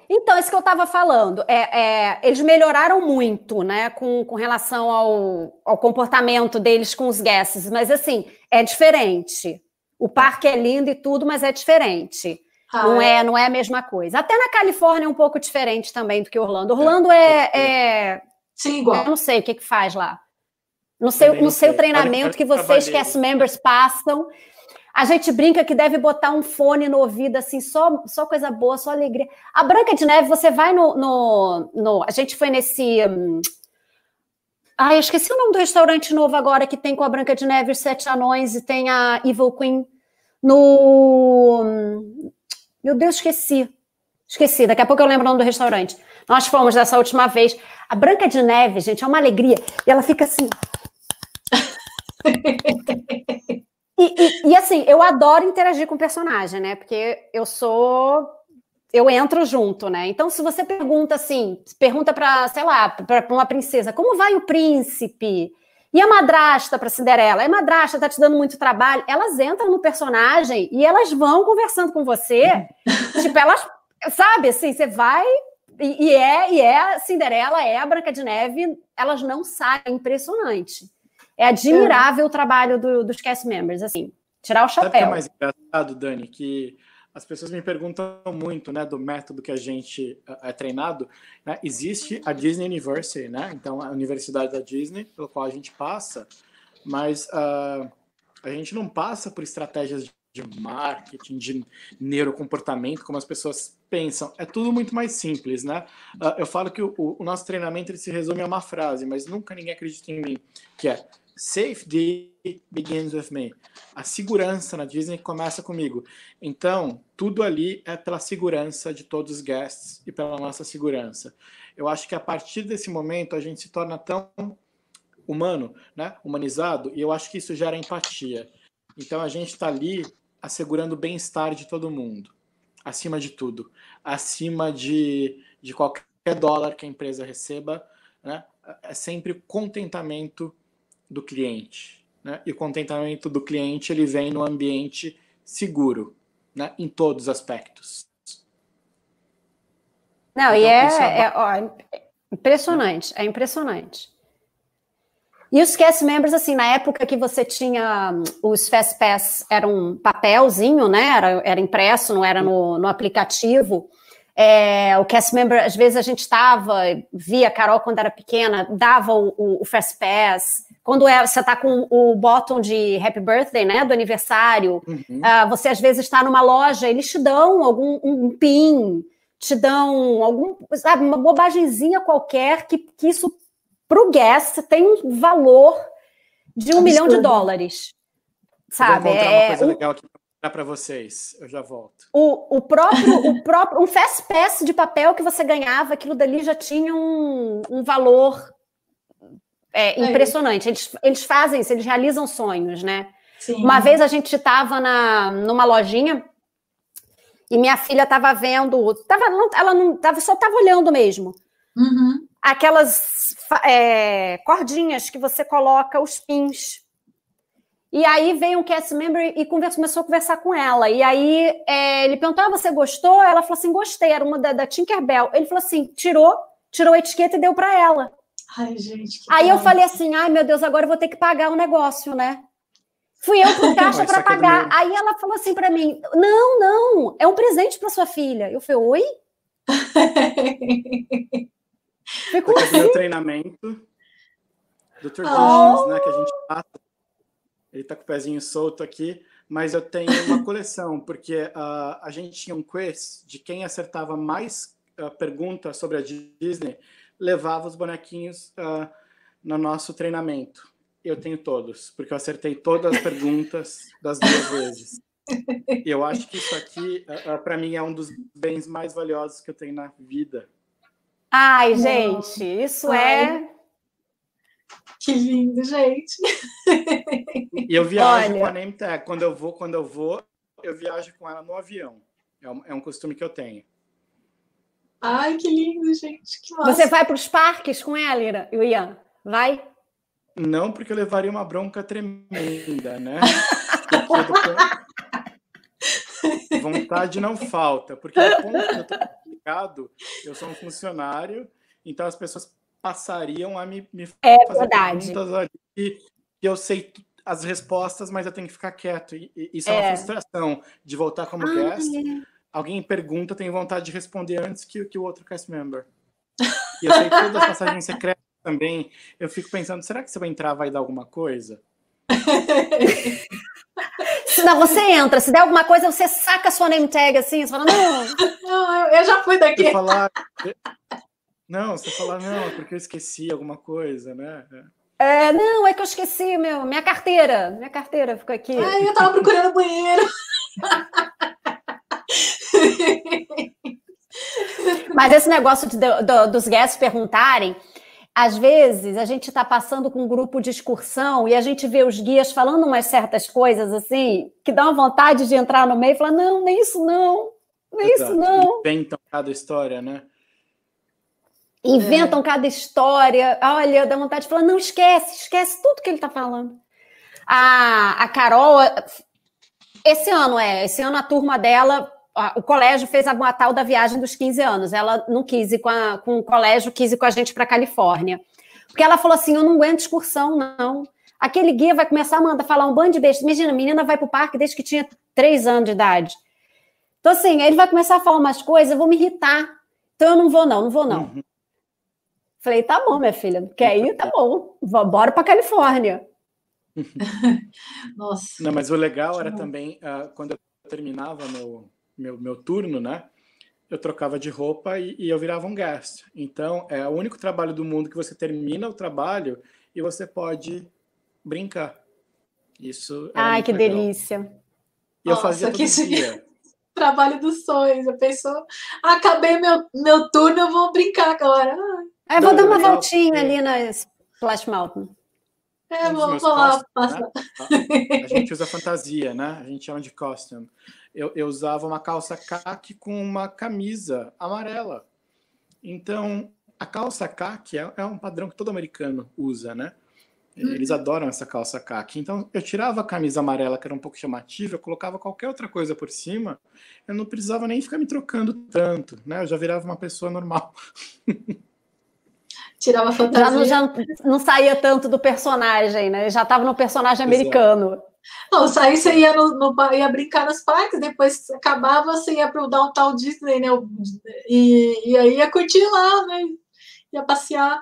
Então, isso que eu estava falando, é, é, eles melhoraram muito, né, com, com relação ao, ao comportamento deles com os guests, mas assim, é diferente. O parque é lindo e tudo, mas é diferente. Ah, não é, não é a mesma coisa. Até na Califórnia é um pouco diferente também do que Orlando. Orlando é, é, é sim igual. Eu não sei o que que faz lá. Não sei, não, não sei, o treinamento que vocês cast members passam. A gente brinca que deve botar um fone no ouvido, assim, só, só coisa boa, só alegria. A Branca de Neve, você vai no. no, no a gente foi nesse. Hum, ai, esqueci o nome do restaurante novo agora que tem com a Branca de Neve os Sete Anões e tem a Evil Queen. No. Meu Deus, esqueci. Esqueci, daqui a pouco eu lembro o nome do restaurante. Nós fomos dessa última vez. A Branca de Neve, gente, é uma alegria. E ela fica assim. e, e, e, assim, eu adoro interagir com o personagem, né? Porque eu sou. Eu entro junto, né? Então, se você pergunta assim, pergunta para, sei lá, para uma princesa, como vai o príncipe? E a madrasta para Cinderela? A madrasta tá te dando muito trabalho. Elas entram no personagem e elas vão conversando com você. tipo, elas, sabe, assim, você vai e, e, é e é Cinderela, é a Branca de Neve, elas não saem, é impressionante. É admirável é. o trabalho do, dos cast members, assim, tirar o chapéu. Sabe o que é mais engraçado, Dani? Que as pessoas me perguntam muito, né, do método que a gente é treinado. Né? Existe a Disney University, né? Então, a Universidade da Disney, pelo qual a gente passa, mas uh, a gente não passa por estratégias de marketing, de neurocomportamento, como as pessoas pensam. É tudo muito mais simples, né? Uh, eu falo que o, o, nosso treinamento se resume a uma frase, mas nunca ninguém acredita em mim, que é Safety begins with me. A segurança na Disney começa comigo. Então, tudo ali é pela segurança de todos os guests e pela nossa segurança. Eu acho que a partir desse momento a gente se torna tão humano, né? humanizado, e eu acho que isso gera empatia. Então, a gente está ali assegurando o bem-estar de todo mundo, acima de tudo, acima de, de qualquer dólar que a empresa receba, né? é sempre contentamento do cliente. Né? E o contentamento do cliente ele vem no ambiente seguro, né? em todos os aspectos. Não, então, e é, é, é ó, impressionante, é impressionante. E os cast members, assim, na época que você tinha os Fast Pass, era um papelzinho, né? Era, era impresso, não era no, no aplicativo. É, o cast member, às vezes a gente estava, via a Carol quando era pequena, dava o, o, o Fast Pass. Quando é, você está com o bottom de Happy Birthday, né, do aniversário, uhum. uh, você às vezes está numa loja, eles te dão algum um pin, te dão algum, sabe, uma bobagemzinha qualquer que, que isso para o guest tem um valor de um Absurdo. milhão de dólares. Sabe? É, uma coisa legal aqui para vocês. Eu já volto. O, o próprio, o próprio, um fast pass de papel que você ganhava, aquilo dali já tinha um, um valor é, é impressionante. Eles, eles fazem isso, eles realizam sonhos, né? Sim. Uma vez a gente estava numa lojinha e minha filha estava vendo, tava, ela não tava, só estava olhando mesmo. Uhum. Aquelas é, cordinhas que você coloca os pins e aí veio um cast member e conversa, começou a conversar com ela. E aí é, ele perguntou: ah, você gostou? Ela falou assim: gostei, era uma da, da Tinkerbell. Ele falou assim: tirou, tirou a etiqueta e deu para ela. Ai, gente. Aí eu falei assim: ai, meu Deus, agora eu vou ter que pagar o um negócio, né? Fui eu pro caixa para pagar. Aí ela falou assim para mim: não, não, é um presente para sua filha. Eu falei: oi? Ficou assim. meu treinamento do Traditions, oh. né, que a gente passa ele está com o pezinho solto aqui, mas eu tenho uma coleção, porque uh, a gente tinha um quiz de quem acertava mais uh, perguntas sobre a Disney, levava os bonequinhos uh, no nosso treinamento. Eu tenho todos, porque eu acertei todas as perguntas das duas vezes. E eu acho que isso aqui, uh, para mim, é um dos bens mais valiosos que eu tenho na vida. Ai, gente, isso Ai. é que lindo, gente. E eu viajo Olha... com a name tag. Quando eu vou, quando eu vou, eu viajo com ela no avião. É um, é um costume que eu tenho. Ai, que lindo, gente. Que Você vai para os parques com ela, Ian? Vai? Não, porque eu levaria uma bronca tremenda, né? Vontade não falta, porque no ponto que eu tô complicado, eu sou um funcionário, então as pessoas passariam a me, me é fazer verdade. perguntas ali que, eu sei as respostas, mas eu tenho que ficar quieto. E, e isso é, é uma frustração de voltar como ah, guest. É. Alguém pergunta, eu tenho vontade de responder antes que, que o outro cast member. E eu sei todas as passagens secretas também. Eu fico pensando, será que se eu entrar vai dar alguma coisa? Se não, você entra, se der alguma coisa, você saca a sua name tag assim, você fala, não. não eu já fui daqui. Falar, não, você fala, não, é porque eu esqueci alguma coisa, né? É, não, é que eu esqueci, meu, minha carteira. Minha carteira ficou aqui. Ai, eu tava procurando banheiro. Mas esse negócio de, do, dos guests perguntarem, às vezes a gente está passando com um grupo de excursão e a gente vê os guias falando umas certas coisas assim, que dá uma vontade de entrar no meio e falar: não, nem isso não, nem Exato. isso não. Inventam cada história, né? Inventam é. cada história. Olha, dá vontade de falar: não, esquece, esquece tudo que ele está falando. A, a Carol, esse ano é, esse ano a turma dela, a, o colégio fez a tal da viagem dos 15 anos. Ela não quis ir com, a, com o colégio, quis ir com a gente para Califórnia. Porque ela falou assim: eu não aguento excursão, não. Aquele guia vai começar a mandar falar um bando de besta. Imagina, a menina vai para o parque desde que tinha três anos de idade. Então, assim, ele vai começar a falar umas coisas, eu vou me irritar. Então, eu não vou, não, não vou, não. Uhum. Falei, tá bom, minha filha, quer ir? Tá bom, bora para Califórnia. Nossa. Não, mas o legal era também, uh, quando eu terminava meu, meu, meu turno, né? Eu trocava de roupa e, e, eu virava um guest. Então, é o único trabalho do mundo que você termina o trabalho e você pode brincar. Isso. Ai, que legal. delícia. E eu fazia todo dia. Trabalho dos sonhos. A pessoa, acabei meu, meu turno, eu vou brincar agora. Ah, eu vou dar uma voltinha ali na Splash Mountain. É, vamos lá. Né? A gente usa fantasia, né? A gente chama de costume. Eu, eu usava uma calça caque com uma camisa amarela. Então, a calça caque é, é um padrão que todo americano usa, né? Eles uhum. adoram essa calça caque. Então, eu tirava a camisa amarela, que era um pouco chamativa, eu colocava qualquer outra coisa por cima, eu não precisava nem ficar me trocando tanto, né? Eu já virava uma pessoa normal. Tirava fantasia. Já não, já não saía tanto do personagem, né? Já estava no personagem americano. Não, sair você ia, no, no, ia brincar nos parques, depois acabava, você ia para o Downtown Disney, né? E, e aí ia curtir lá, né? Ia passear.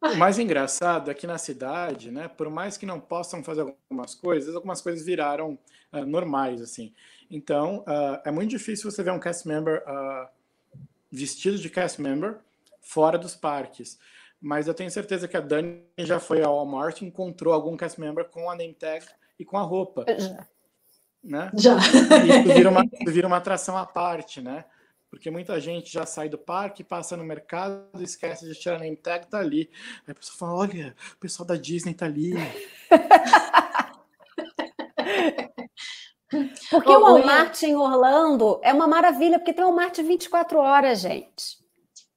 O mais engraçado é que na cidade, né, por mais que não possam fazer algumas coisas, algumas coisas viraram uh, normais, assim. Então, uh, é muito difícil você ver um cast member uh, vestido de cast member fora dos parques. Mas eu tenho certeza que a Dani já foi ao Walmart e encontrou algum cast member com a name tag e com a roupa. Já. Né? Já. Isso vira uma, vira uma atração à parte, né? Porque muita gente já sai do parque, passa no mercado, esquece de tirar a name tag, tá ali. Aí a pessoa fala: olha, o pessoal da Disney tá ali. Porque o Walmart em Orlando é uma maravilha, porque tem o Walmart 24 horas, gente.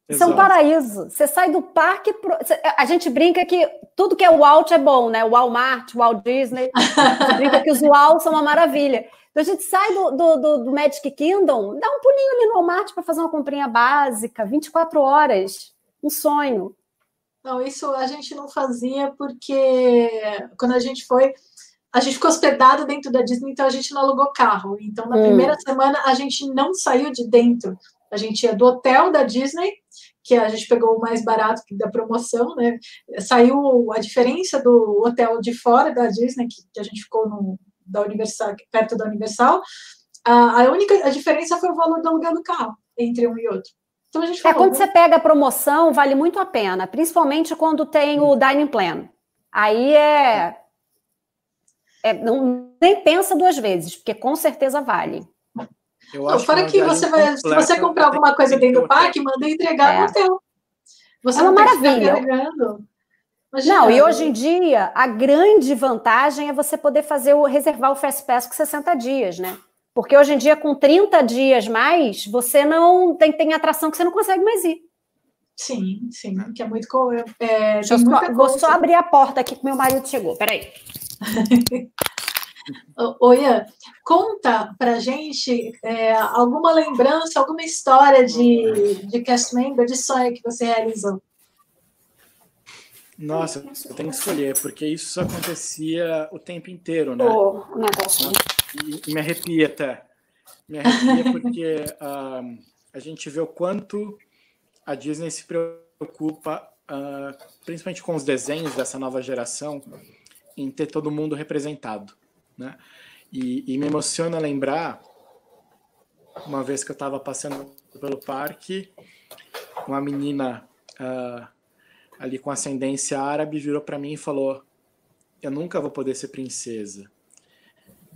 Isso é um paraíso. Você sai do parque. Pro... A gente brinca que tudo que é Walt é bom, né? Walmart, Walt Disney. Você brinca que os Walt são uma maravilha. Então a gente sai do, do, do, do Magic Kingdom, dá um pulinho ali no Walmart para fazer uma comprinha básica, 24 horas. Um sonho. Não, isso a gente não fazia porque quando a gente foi, a gente ficou hospedado dentro da Disney, então a gente não alugou carro. Então, na hum. primeira semana, a gente não saiu de dentro. A gente ia do hotel da Disney que a gente pegou o mais barato da promoção, né? Saiu a diferença do hotel de fora da Disney, que, que a gente ficou no, da Universal, perto da Universal. A, a única a diferença foi o valor do aluguel do carro entre um e outro. Então a gente falou, é quando você pega a promoção, vale muito a pena, principalmente quando tem o dining plan. Aí é, é não, nem pensa duas vezes, porque com certeza vale. Eu não, fora que, você vai, se você comprar alguma coisa dentro do parque, manda entregar é. no hotel. Você é uma maravilha. não, e hoje em dia, a grande vantagem é você poder fazer o reservar o Fast Pass com 60 dias, né? Porque hoje em dia, com 30 dias mais, você não tem, tem atração que você não consegue mais ir. Sim, sim, que é muito. É, Deixa eu só, vou só abrir a porta aqui que meu marido chegou. Peraí. Oi, conta pra gente é, alguma lembrança, alguma história de, de cast member, de sonho que você realizou. Nossa, eu tenho que escolher, porque isso acontecia o tempo inteiro, né? Oh, negócio. E, e me arrepia até. Me arrepia porque uh, a gente vê o quanto a Disney se preocupa, uh, principalmente com os desenhos dessa nova geração, em ter todo mundo representado. Né? E, e me emociona lembrar uma vez que eu estava passando pelo parque, uma menina uh, ali com ascendência árabe virou para mim e falou: Eu nunca vou poder ser princesa.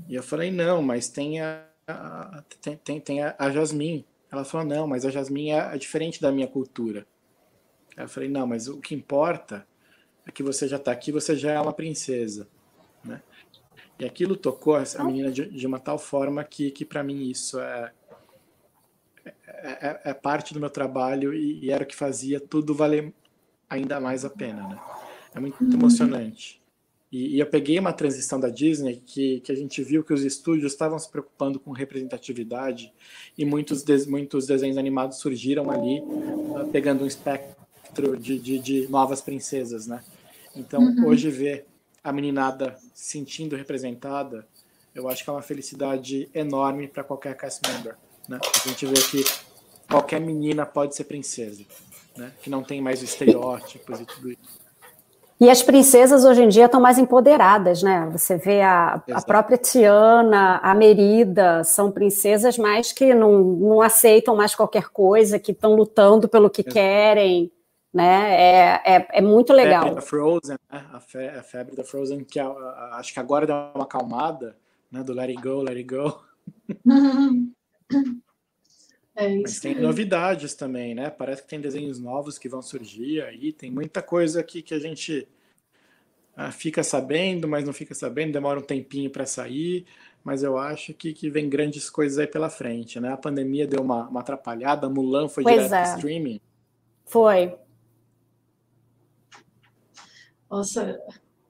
E eu falei: Não, mas tem a, a tem, tem, tem a, a Jasmine. Ela falou: Não, mas a Jasmine é, é diferente da minha cultura. Eu falei: Não, mas o que importa é que você já está aqui, você já é uma princesa. E aquilo tocou a menina de, de uma tal forma que, que para mim isso é, é, é, é, parte do meu trabalho e, e, era o que fazia tudo valer ainda mais a pena, né? É muito, muito emocionante. E, e, eu peguei uma transição da Disney que, que a gente viu que os estúdios estavam se preocupando com representatividade e muitos, de, muitos desenhos animados surgiram ali uh, pegando um espectro de, de, de novas princesas, né? Então, uhum. hoje ver a meninada se sentindo representada eu acho que é uma felicidade enorme para qualquer cast member. Né? A gente vê que qualquer menina pode ser princesa, né? que não tem mais estereótipos e tudo isso. E as princesas hoje em dia estão mais empoderadas, né? Você vê a, a própria Tiana, a Merida, são princesas mais que não, não aceitam mais qualquer coisa, que estão lutando pelo que Exato. querem, né? É, é, é muito legal. A febre da Frozen, né? a, fe, a febre da Frozen, que a, a, acho que agora deu uma acalmada, né? Do Let It Go, Let It Go. É isso. Mas tem novidades também, né? Parece que tem desenhos novos que vão surgir aí. Tem muita coisa aqui que a gente ah, fica sabendo, mas não fica sabendo, demora um tempinho para sair. Mas eu acho que, que vem grandes coisas aí pela frente, né? A pandemia deu uma, uma atrapalhada, Mulan foi pois direto é. streaming. Foi. Nossa,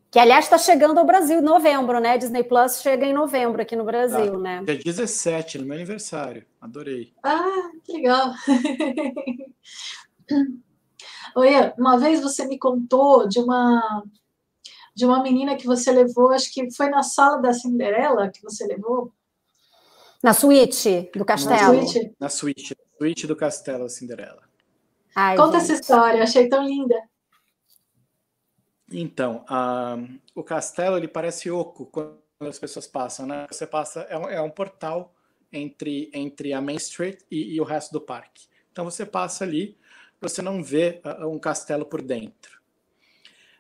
que, aliás, está chegando ao Brasil em novembro, né? Disney Plus chega em novembro aqui no Brasil, tá. né? Dia 17, no meu aniversário. Adorei. Ah, que legal. Oi, uma vez você me contou de uma de uma menina que você levou, acho que foi na sala da Cinderela que você levou. Na suíte do castelo. Na suíte, na suíte, suíte do castelo Cinderela. Ai, Conta gente. essa história, achei tão linda. Então, o castelo ele parece oco quando as pessoas passam, né? Você passa é um, é um portal entre entre a Main Street e, e, o resto do parque. Então você passa ali, você não vê uh, um castelo por dentro.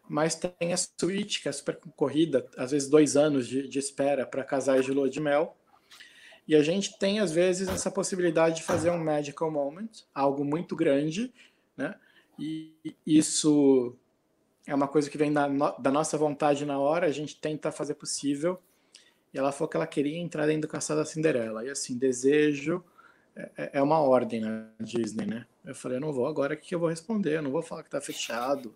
Mas tem a suíte que é super concorrida, às vezes dois anos de, de espera para casais de lua de mel. E a gente tem às vezes essa possibilidade de fazer um magical moment, algo muito grande, né? E isso é uma coisa que vem da, da nossa vontade na hora, a gente tenta fazer possível. E ela falou que ela queria entrar dentro do Castelo da Cinderela. E assim, desejo é, é, é uma ordem na Disney, né? Eu falei, eu não vou agora, o que eu vou responder? Eu não vou falar que tá fechado,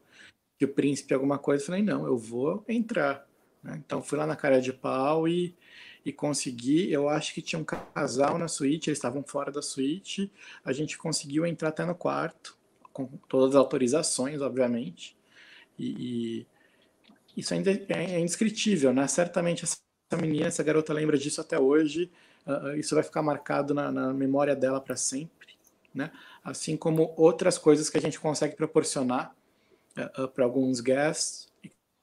que o príncipe alguma coisa. Eu falei, não, eu vou entrar. Né? Então fui lá na cara de pau e, e consegui. Eu acho que tinha um casal na suíte, eles estavam fora da suíte. A gente conseguiu entrar até no quarto, com todas as autorizações, obviamente. E, e isso ainda é, é indescritível, né? Certamente essa menina, essa garota lembra disso até hoje. Uh, isso vai ficar marcado na, na memória dela para sempre, né? Assim como outras coisas que a gente consegue proporcionar uh, uh, para alguns guests,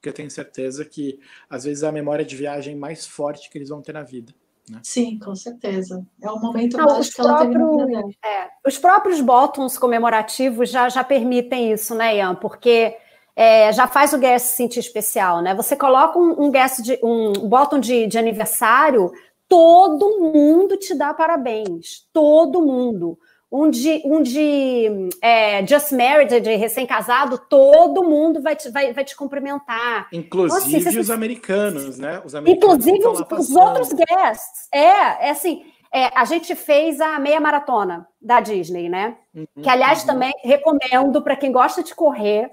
que eu tenho certeza que às vezes é a memória de viagem mais forte que eles vão ter na vida. Né? Sim, com certeza. É um momento Não, mágico que ela teve na vida. É, os próprios bottoms comemorativos já, já permitem isso, né, Ian? Porque é, já faz o guest se sentir especial, né? Você coloca um, um guest de um bottom de, de aniversário, todo mundo te dá parabéns, todo mundo. Um de, um de é, Just Married, de recém-casado, todo mundo vai te, vai, vai te cumprimentar. Inclusive então, assim, os americanos, né? Os americanos inclusive os, os, outros guests. É, é assim, é, a gente fez a meia maratona da Disney, né? Uhum, que, aliás, uhum. também recomendo para quem gosta de correr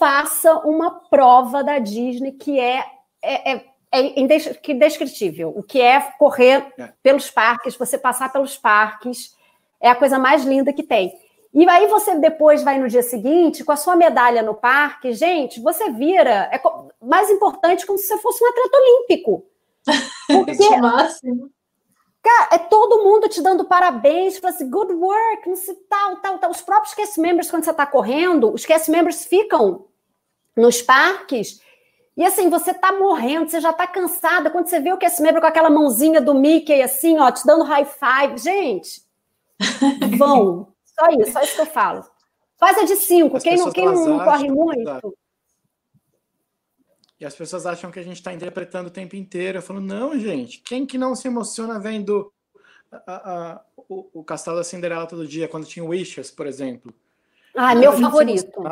faça uma prova da Disney que é, é, é, é indescritível. O que é correr é. pelos parques, você passar pelos parques, é a coisa mais linda que tem. E aí você depois vai no dia seguinte com a sua medalha no parque, gente, você vira, é mais importante como se você fosse um atleta olímpico. Porque, máximo. Cara, é todo mundo te dando parabéns, tipo assim, good work, não sei, tal, tal, tal. Os próprios cast members, quando você está correndo, os cast members ficam nos parques e assim, você tá morrendo, você já tá cansada. Quando você vê o cast member com aquela mãozinha do Mickey, assim, ó, te dando high five. Gente, vão. Só isso, só isso que eu falo. Faz a de cinco. quem não, quem não corre muito. E as pessoas acham que a gente está interpretando o tempo inteiro. Eu falo, não, gente, quem que não se emociona vendo a, a, o, o, Castelo da Cinderela todo dia, quando tinha Wishes, por exemplo? Ah, meu favorito.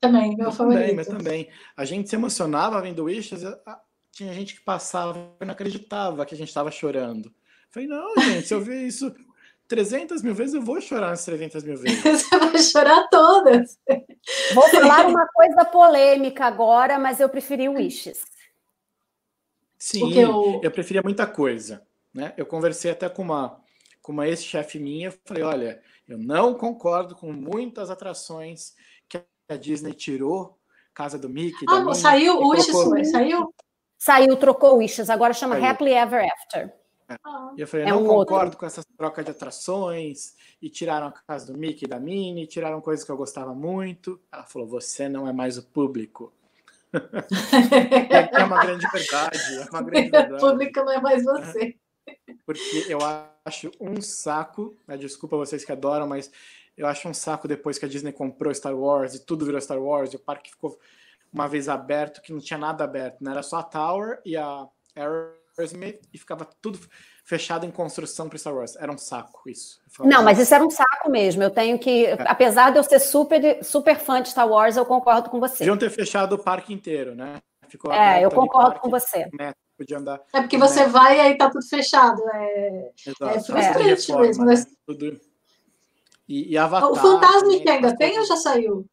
Também, meu favorito. Também, mas também. A gente se emocionava vendo Wishes, tinha gente que passava e não acreditava que a gente estava chorando. Eu falei, não, gente, se eu ver isso 300 mil vezes, eu vou chorar as 300 mil vezes. Você vai chorar todas. Vou falar uma coisa polêmica agora, mas eu preferi Wishes. Sim, eu... eu preferia muita coisa. Né? Eu conversei até com uma, com uma ex-chefe minha, falei, olha, eu não concordo com muitas atrações a Disney tirou, Casa do Mickey. Ah, não saiu? O Wishes colocou... saiu? Saiu, trocou Wishes, agora chama Saiu. Happily Ever After. É. E eu falei, é não um concordo outro. com essas trocas de atrações, e tiraram a casa do Mickey e da Minnie, tiraram coisas que eu gostava muito. Ela falou, você não é mais o público. é uma grande verdade. É uma grande verdade. O público não é mais você. Porque eu acho um saco, né, desculpa vocês que adoram, mas eu acho um saco depois que a Disney comprou Star Wars e tudo virou Star Wars, e o parque ficou uma vez aberto que não tinha nada aberto, né? Era só a Tower e a Aerosmith e ficava tudo fechado em construção para Star Wars. Era um saco isso. Não, mas isso era um saco mesmo. Eu tenho que, é. apesar de eu ser super, super fã de Star Wars, eu concordo com você. Podiam ter fechado o parque inteiro, né? Ficou é, eu concordo com você. podia andar. É porque você metro. vai e aí tá tudo fechado. É, é frustrante é. mesmo. Né? né? Tudo... E, e Avatar. O Fantasma que ainda tem ou já saiu?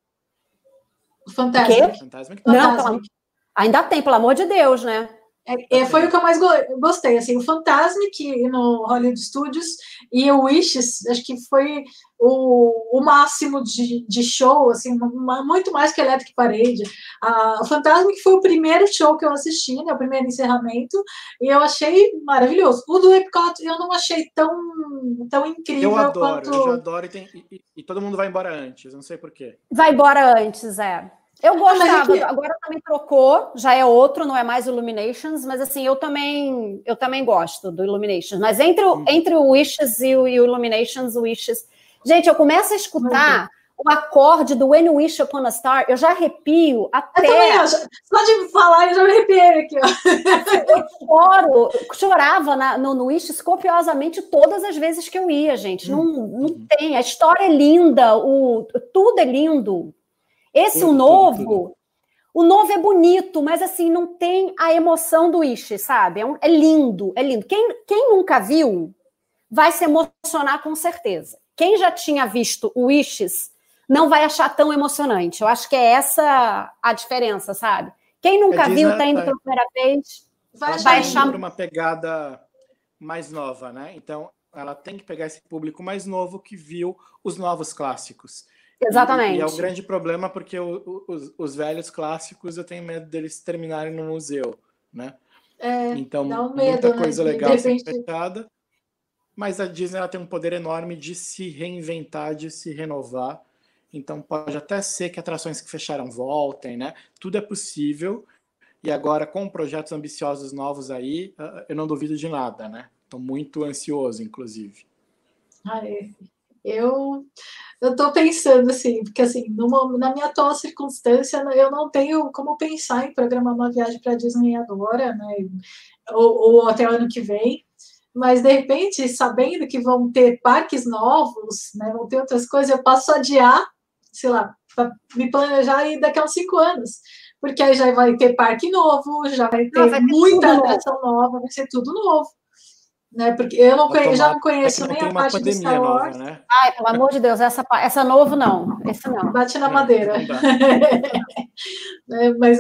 O Fantasma. O Fantasma Não, ainda tem, pelo amor de Deus, né? É, é, foi o que eu mais gostei, assim, o Fantasmic no Hollywood Studios e o Wishes, acho que foi o, o máximo de, de show, assim, uma, muito mais que Electric Parade. Ah, o Fantasmic foi o primeiro show que eu assisti, né, o primeiro encerramento, e eu achei maravilhoso. O do Epcot eu não achei tão, tão incrível eu adoro, quanto... Eu adoro e, tem, e, e todo mundo vai embora antes, não sei porquê. Vai embora antes, é. Eu gostava, ah, agora também trocou, já é outro, não é mais Illuminations, mas assim, eu também eu também gosto do Illuminations. Mas entre o, hum. entre o Wishes e o, e o Illuminations, o Wishes. Gente, eu começo a escutar o acorde do When You Wish Upon a Star, eu já arrepio até. Eu também, eu já, só de falar, eu já me arrepiei aqui, ó. Eu choro, chorava na, no, no Wishes copiosamente todas as vezes que eu ia, gente. Não, não uhum. tem. A história é linda, o, tudo é lindo. Esse, o novo, o novo é bonito, mas assim, não tem a emoção do Ishi, sabe? É, um, é lindo, é lindo. Quem, quem nunca viu vai se emocionar com certeza. Quem já tinha visto o Wishes não vai achar tão emocionante. Eu acho que é essa a diferença, sabe? Quem nunca viu, está indo pela primeira vez, vai, vai achar uma pegada mais nova, né? Então, ela tem que pegar esse público mais novo que viu os novos clássicos. Exatamente. E, e, é o grande problema porque o, o, os, os, velhos clássicos eu tenho medo deles terminarem no museu, né? É, então, um medo, muita né? coisa legal repente... fechada, mas a Disney ela tem um poder enorme de se reinventar, de se renovar. Então pode até ser que atrações que fecharam voltem, né? Tudo é possível. E agora com projetos ambiciosos novos aí, ah, eu não duvido de nada, né? Estou muito ansioso, inclusive. Ah, é. Eu eu estou pensando assim, porque assim, numa, na minha atual circunstância, eu não tenho como pensar em programar uma viagem para Disney agora, né? Ou, ou, até o ano que vem. Mas de repente, sabendo que vão ter parques novos, né? Vão ter outras coisas, eu posso adiar, sei lá, para me planejar e daqui a uns cinco anos. Porque aí já vai ter parque novo, já vai ter, não, vai ter muita atração nova, vai ser tudo novo né? Porque eu não conheço, já não conheço é nem a parte de Star Wars. Nova, né? Ai, pelo amor de Deus, essa, essa novo não, esse não. Bate na é, madeira. é, mas,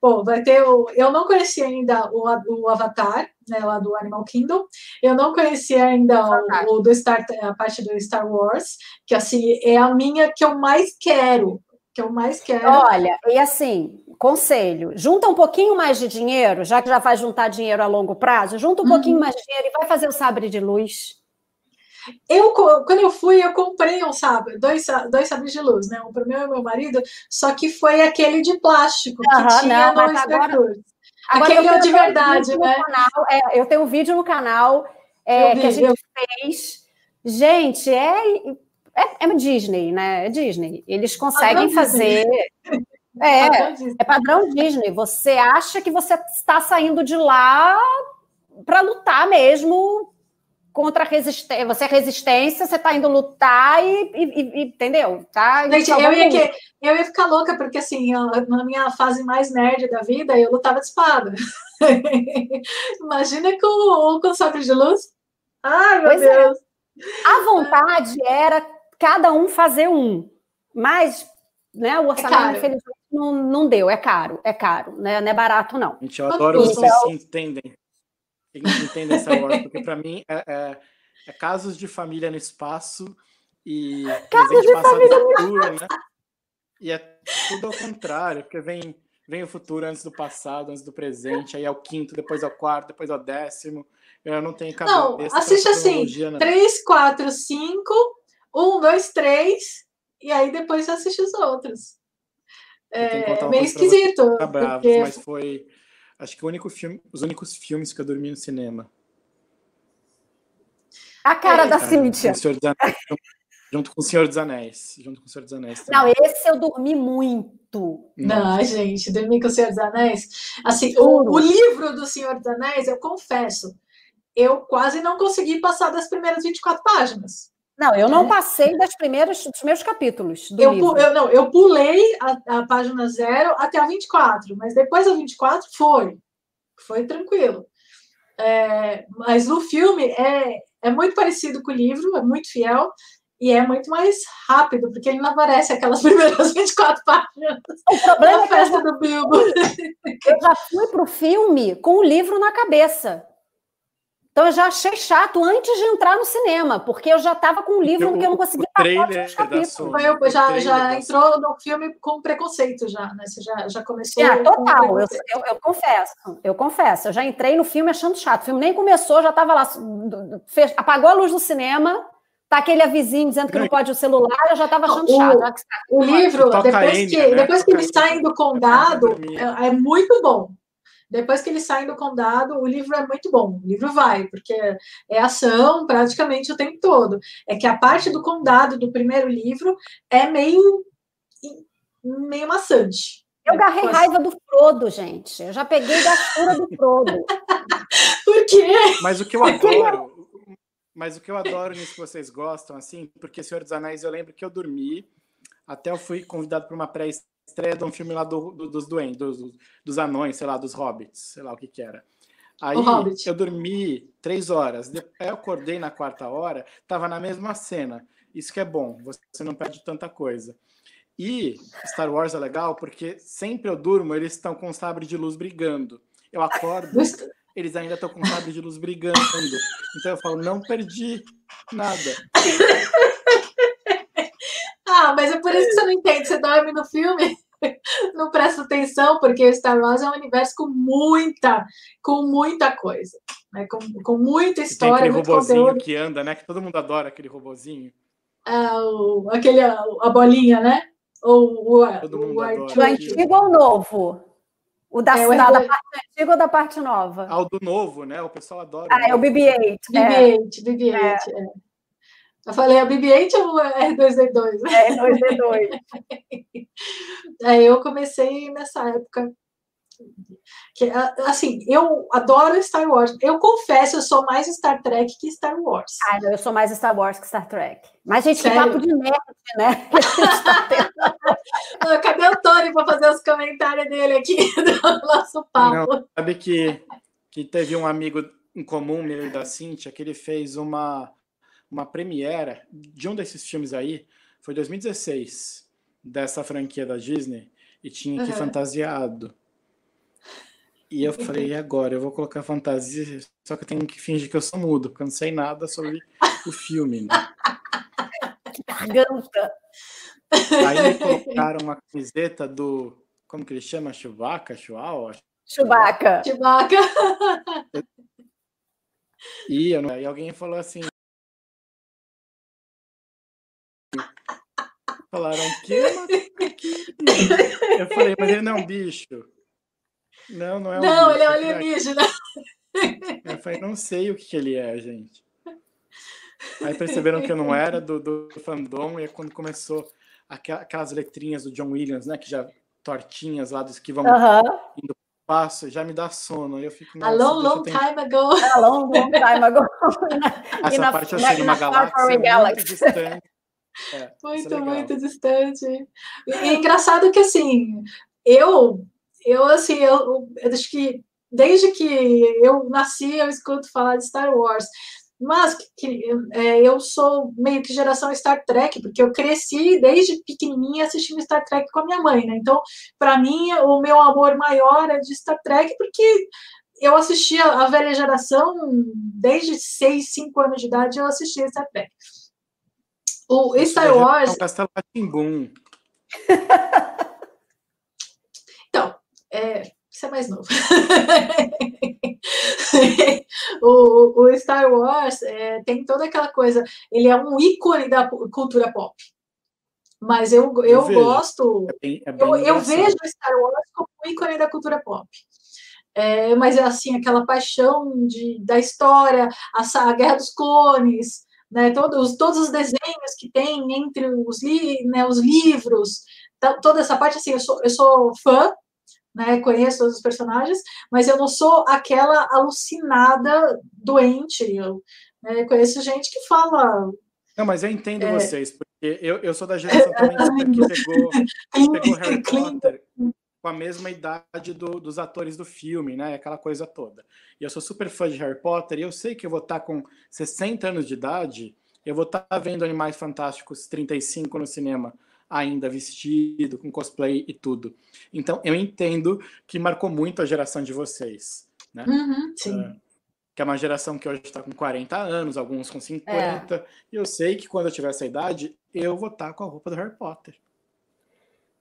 bom, vai ter o... Eu não conheci ainda o, o Avatar, né, lá do Animal Kingdom. Eu não conheci ainda o, o, do Star, a parte do Star Wars, que assim é a minha que eu mais quero, que eu mais quero. Olha, e assim, conselho, junta um pouquinho mais de dinheiro, já que já vai juntar dinheiro a longo prazo, junta um uhum. pouquinho mais de dinheiro e vai fazer o sabre de luz. Eu, quando eu fui, eu comprei um sabre, dois, dois sabres de luz, né? Um para o meu e meu marido, só que foi aquele de plástico uhum, que tinha não, no agora, Aquele é de verdade, né? Canal, é, eu tenho um vídeo no canal é, vi, que a gente eu... fez. Gente, é, é, é, Disney, né? É Disney. Eles conseguem fazer. É, é padrão Disney. Você acha que você está saindo de lá para lutar mesmo contra a resistência. Você é resistência, você está indo lutar e, e, e entendeu? Tá? Gente, eu ia, que, eu ia ficar louca, porque assim, eu, na minha fase mais nerd da vida, eu lutava de espada. Imagina com, com sabre de luz. Ai, meu pois é. Deus. É. A vontade era cada um fazer um. Mas né, o orçamento, é infelizmente, não, não deu, é caro, é caro, né? Não é barato, não. Gente, eu adoro então... vocês se entendem. Entendem essa hora, porque para mim é, é, é, casos de família no espaço e casos de família no tour, né? E é tudo ao contrário, porque vem vem o futuro antes do passado, antes do presente, aí é o quinto, depois é o quarto, depois é o décimo. Eu não tenho cabeça. Não, assiste assim: não. 3, 4, 5, 1, 2, 3, e aí depois você assiste os outros. É meio esquisito. porque... Mas foi. Acho que o único filme, os únicos filmes que eu dormi no cinema. A cara é, da Cíntia. junto com o Senhor dos Anéis. Junto com o Senhor dos Anéis. Também. Não, esse eu dormi muito. Não, gente, dormi com o Senhor dos Anéis. Assim, o, o, livro do Senhor dos Anéis, eu confesso, eu quase não consegui passar das primeiras 24 páginas. Não, eu não é. passei das primeiras, dos primeiros capítulos do eu, livro. Eu, não, eu pulei a, a página zero até a 24, mas depois da 24 foi. Foi tranquilo. É, mas o filme é, é muito parecido com o livro, é muito fiel e é muito mais rápido, porque ele não aparece aquelas primeiras 24 páginas. O problema é que festa do Bilbo. Eu já fui para o filme com o livro na cabeça. Então eu já achei chato antes de entrar no cinema, porque eu já estava com um livro eu, que eu não conseguia passar os capítulos. Já, já entrou no filme com preconceito já, né? Você já, já começou. É, total, eu, eu, eu, confesso, eu confesso. Eu já entrei no filme achando chato. O filme nem começou, já estava lá, fez, apagou a luz do cinema, tá aquele avisinho dizendo que não pode o celular, eu já estava achando o, chato. O livro, depois que, né? depois que eles saem do condado, é, é muito bom. Depois que eles saem do condado, o livro é muito bom. O livro vai, porque é ação praticamente o tempo todo. É que a parte do condado do primeiro livro é meio, meio maçante. Eu agarrei raiva do Frodo, gente. Eu já peguei gastura do Frodo. Por quê? Mas o que eu adoro. Mas o que eu adoro nisso que vocês gostam, assim, porque Senhor dos Anéis, eu lembro que eu dormi, até eu fui convidado para uma pré estreia de um filme lá do, do, dos doentes, dos, dos anões, sei lá, dos hobbits, sei lá o que que era. Aí eu dormi três horas, aí eu acordei na quarta hora, tava na mesma cena. Isso que é bom, você não perde tanta coisa. E Star Wars é legal porque sempre eu durmo, eles estão com sabre de luz brigando. Eu acordo, eles ainda estão com sabre de luz brigando. Então eu falo, não perdi nada. Ah, mas é por isso que você não entende. Você dorme no filme, não presta atenção, porque Star Wars é um universo com muita, com muita coisa. Né? Com, com muita história, tem aquele muito robozinho conteúdo. que anda, né? Que todo mundo adora aquele robozinho. Ah, o, aquele, a, a bolinha, né? Ou o, todo mundo o, adora. O antigo ou o novo? O da, é, o da, da, parte antiga ou da parte nova? Ah, o do novo, né? O pessoal adora. Ah, é o BB-8. BB-8, BB-8. É. É. Eu falei, a BB-8 ou R2D2? É, R2D2. Aí eu comecei nessa época. Que, assim, eu adoro Star Wars. Eu confesso, eu sou mais Star Trek que Star Wars. Ah, não, eu sou mais Star Wars que Star Trek. Mas, gente, Sério? que papo de nerd, né? não, cadê o Tony para fazer os comentários dele aqui do nosso papo? Não, sabe que, que teve um amigo em comum, meu da Cintia, que ele fez uma uma premiere de um desses filmes aí, foi 2016, dessa franquia da Disney, e tinha que uhum. fantasiado. E eu falei, e agora? Eu vou colocar fantasia, só que eu tenho que fingir que eu sou mudo, porque eu não sei nada sobre o filme. Né? Garganta! Aí me colocaram uma camiseta do. Como que ele chama? Chewbacca? Chuau? Chewbacca. Chewbacca. E, eu não... aí alguém falou assim: Falaram, o quê? Eu falei, mas ele não é um bicho. Não, não é um Não, bicho. ele é um alienígena. Eu falei, não sei o que, que ele é, gente. Aí perceberam que eu não era do, do fandom, e é quando começou aquelas letrinhas do John Williams, né? Que já tortinhas lá dos que vão uh -huh. indo passo, já me dá sono. Eu fico, a long, long time ago. A long, long time ago. Essa parte assim, numa galáxia muito distante. É, é, muito, muito distante. E é engraçado que, assim, eu, eu assim, eu, eu acho que desde que eu nasci, eu escuto falar de Star Wars. Mas que, é, eu sou meio que geração Star Trek, porque eu cresci desde pequenininha assistindo Star Trek com a minha mãe, né? Então, para mim, o meu amor maior é de Star Trek, porque eu assistia a velha geração, desde 6, 5 anos de idade, eu assistia Star Trek. O Star Wars. É um castelo Timbum. então, É, você é mais novo. o, o, Star Wars é, tem toda aquela coisa, ele é um ícone da cultura pop. Mas eu, eu, eu gosto, é bem, é bem eu, eu, vejo o Star Wars como um ícone da cultura pop. É, mas é assim, aquela paixão de, da história, a, a Guerra dos Clones, né, todos, todos os desenhos que tem entre os, li, né, os livros, toda essa parte, assim, eu sou, eu sou fã, né, conheço todos os personagens, mas eu não sou aquela alucinada doente. Eu né, conheço gente que fala. Não, mas eu entendo é... vocês, porque eu, eu sou da geração também que pegou, pegou Harry Potter com a mesma idade do, dos atores do filme, né? Aquela coisa toda. E eu sou super fã de Harry Potter e eu sei que eu vou estar com 60 anos de idade, eu vou estar vendo Animais Fantásticos 35 no cinema ainda vestido, com cosplay e tudo. Então, eu entendo que marcou muito a geração de vocês, né? Uhum, sim. Uh, que é uma geração que hoje está com 40 anos, alguns com 50. É. E eu sei que quando eu tiver essa idade, eu vou estar com a roupa do Harry Potter.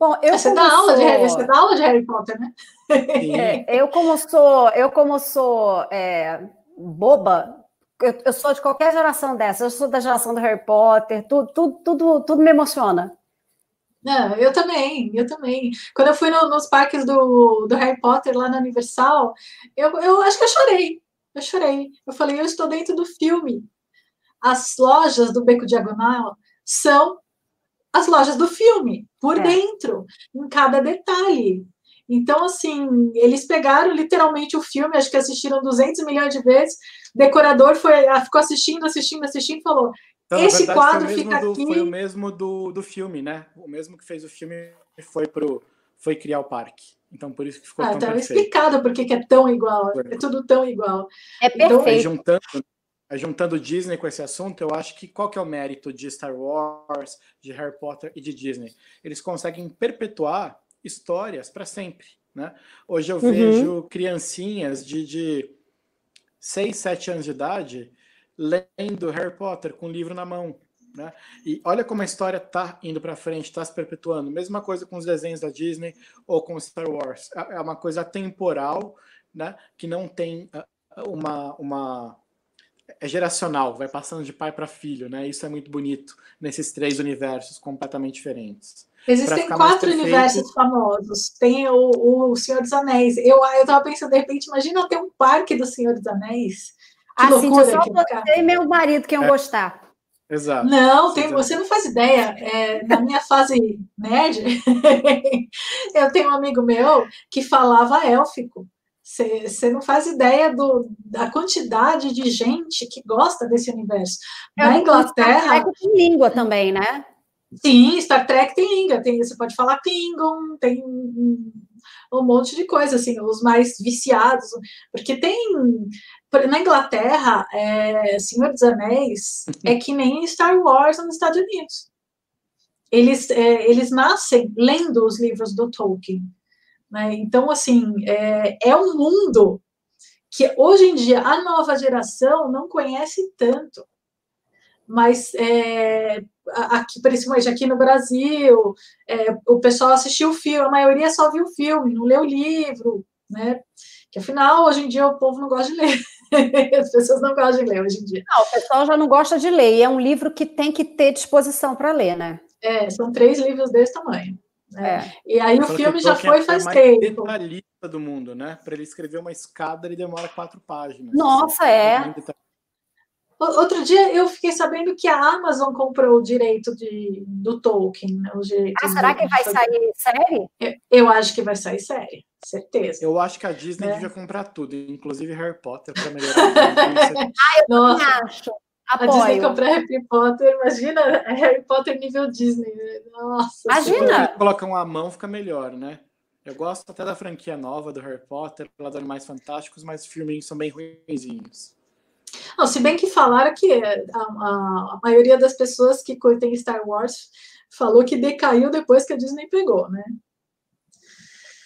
Bom, eu você dá, aula de, você dá aula de Harry Potter, né? É, eu como sou, eu como sou é, boba, eu, eu, sou de qualquer geração dessa, eu sou da geração do Harry Potter, tudo, tudo, tudo, tudo me emociona. Não, eu também, eu também. Quando eu fui no, nos parques do, do Harry Potter lá na Universal, eu, eu acho que eu chorei. Eu chorei. Eu falei, eu estou dentro do filme. As lojas do Beco Diagonal são as lojas do filme, por é. dentro, em cada detalhe. Então, assim, eles pegaram literalmente o filme, acho que assistiram 200 milhões de vezes. O decorador foi, ah, ficou assistindo, assistindo, assistindo e falou: então, Esse verdade, quadro fica do, aqui. Foi o mesmo do, do filme, né? O mesmo que fez o filme foi pro foi criar o parque. Então por isso que ficou ah, tão então, perfeito. explicado porque que é tão igual, é tudo tão igual. É então, perfeito. Então, juntando, juntando Disney com esse assunto, eu acho que qual que é o mérito de Star Wars, de Harry Potter e de Disney? Eles conseguem perpetuar histórias para sempre, né? Hoje eu uhum. vejo criancinhas de, de 6, 7 anos de idade lendo Harry Potter com o livro na mão. Né? E olha como a história está indo para frente, está se perpetuando. Mesma coisa com os desenhos da Disney ou com Star Wars. É, é uma coisa temporal, né? que não tem ah, uma, uma é geracional, vai passando de pai para filho, né? Isso é muito bonito nesses três universos completamente diferentes. Existem quatro universos famosos. Tem o, o Senhor dos Anéis. Eu eu estava pensando de repente, imagina ter um parque do Senhor dos Anéis que assim, loucura, só você e meu marido que iam é. gostar. Exato. Não, tem, você não faz ideia. É, na minha fase nerd, eu tenho um amigo meu que falava élfico. Você não faz ideia do, da quantidade de gente que gosta desse universo. É, na Inglaterra. Star Trek tem língua também, né? Sim, Star Trek tem língua. Tem, você pode falar Klingon, tem um, um monte de coisa, assim, os mais viciados. Porque tem na Inglaterra, é, Senhor dos Anéis é que nem Star Wars nos Estados Unidos. Eles, é, eles nascem lendo os livros do Tolkien. Né? Então, assim, é, é um mundo que hoje em dia a nova geração não conhece tanto. Mas é, aqui, principalmente aqui no Brasil, é, o pessoal assistiu o filme, a maioria só viu o filme, não leu o livro, né? Que afinal, hoje em dia, o povo não gosta de ler. As pessoas não gostam de ler hoje em dia. Não, o pessoal já não gosta de ler, e é um livro que tem que ter disposição para ler, né? É, são três livros desse tamanho. Né? É. E aí o filme já foi faz é tempo. detalhista do mundo, né? Para ele escrever uma escada, ele demora quatro páginas. Nossa, é. Outro dia eu fiquei sabendo que a Amazon comprou o direito de, do Tolkien. Né? ah, será que vai sair série? Eu, eu acho que vai sair série certeza. Eu acho que a Disney é. devia comprar tudo, inclusive Harry Potter, para melhorar. ah, eu Nossa. acho. Apoio. A Disney comprar Harry Potter, imagina Harry Potter nível Disney. Né? Nossa. Imagina. Colocam a mão, fica melhor, né? Eu gosto até da franquia nova do Harry Potter, pela mais Fantásticos, mas os filmes são bem ruinzinhos. Não, se bem que falaram que a, a, a maioria das pessoas que curtem Star Wars falou que decaiu depois que a Disney pegou, né?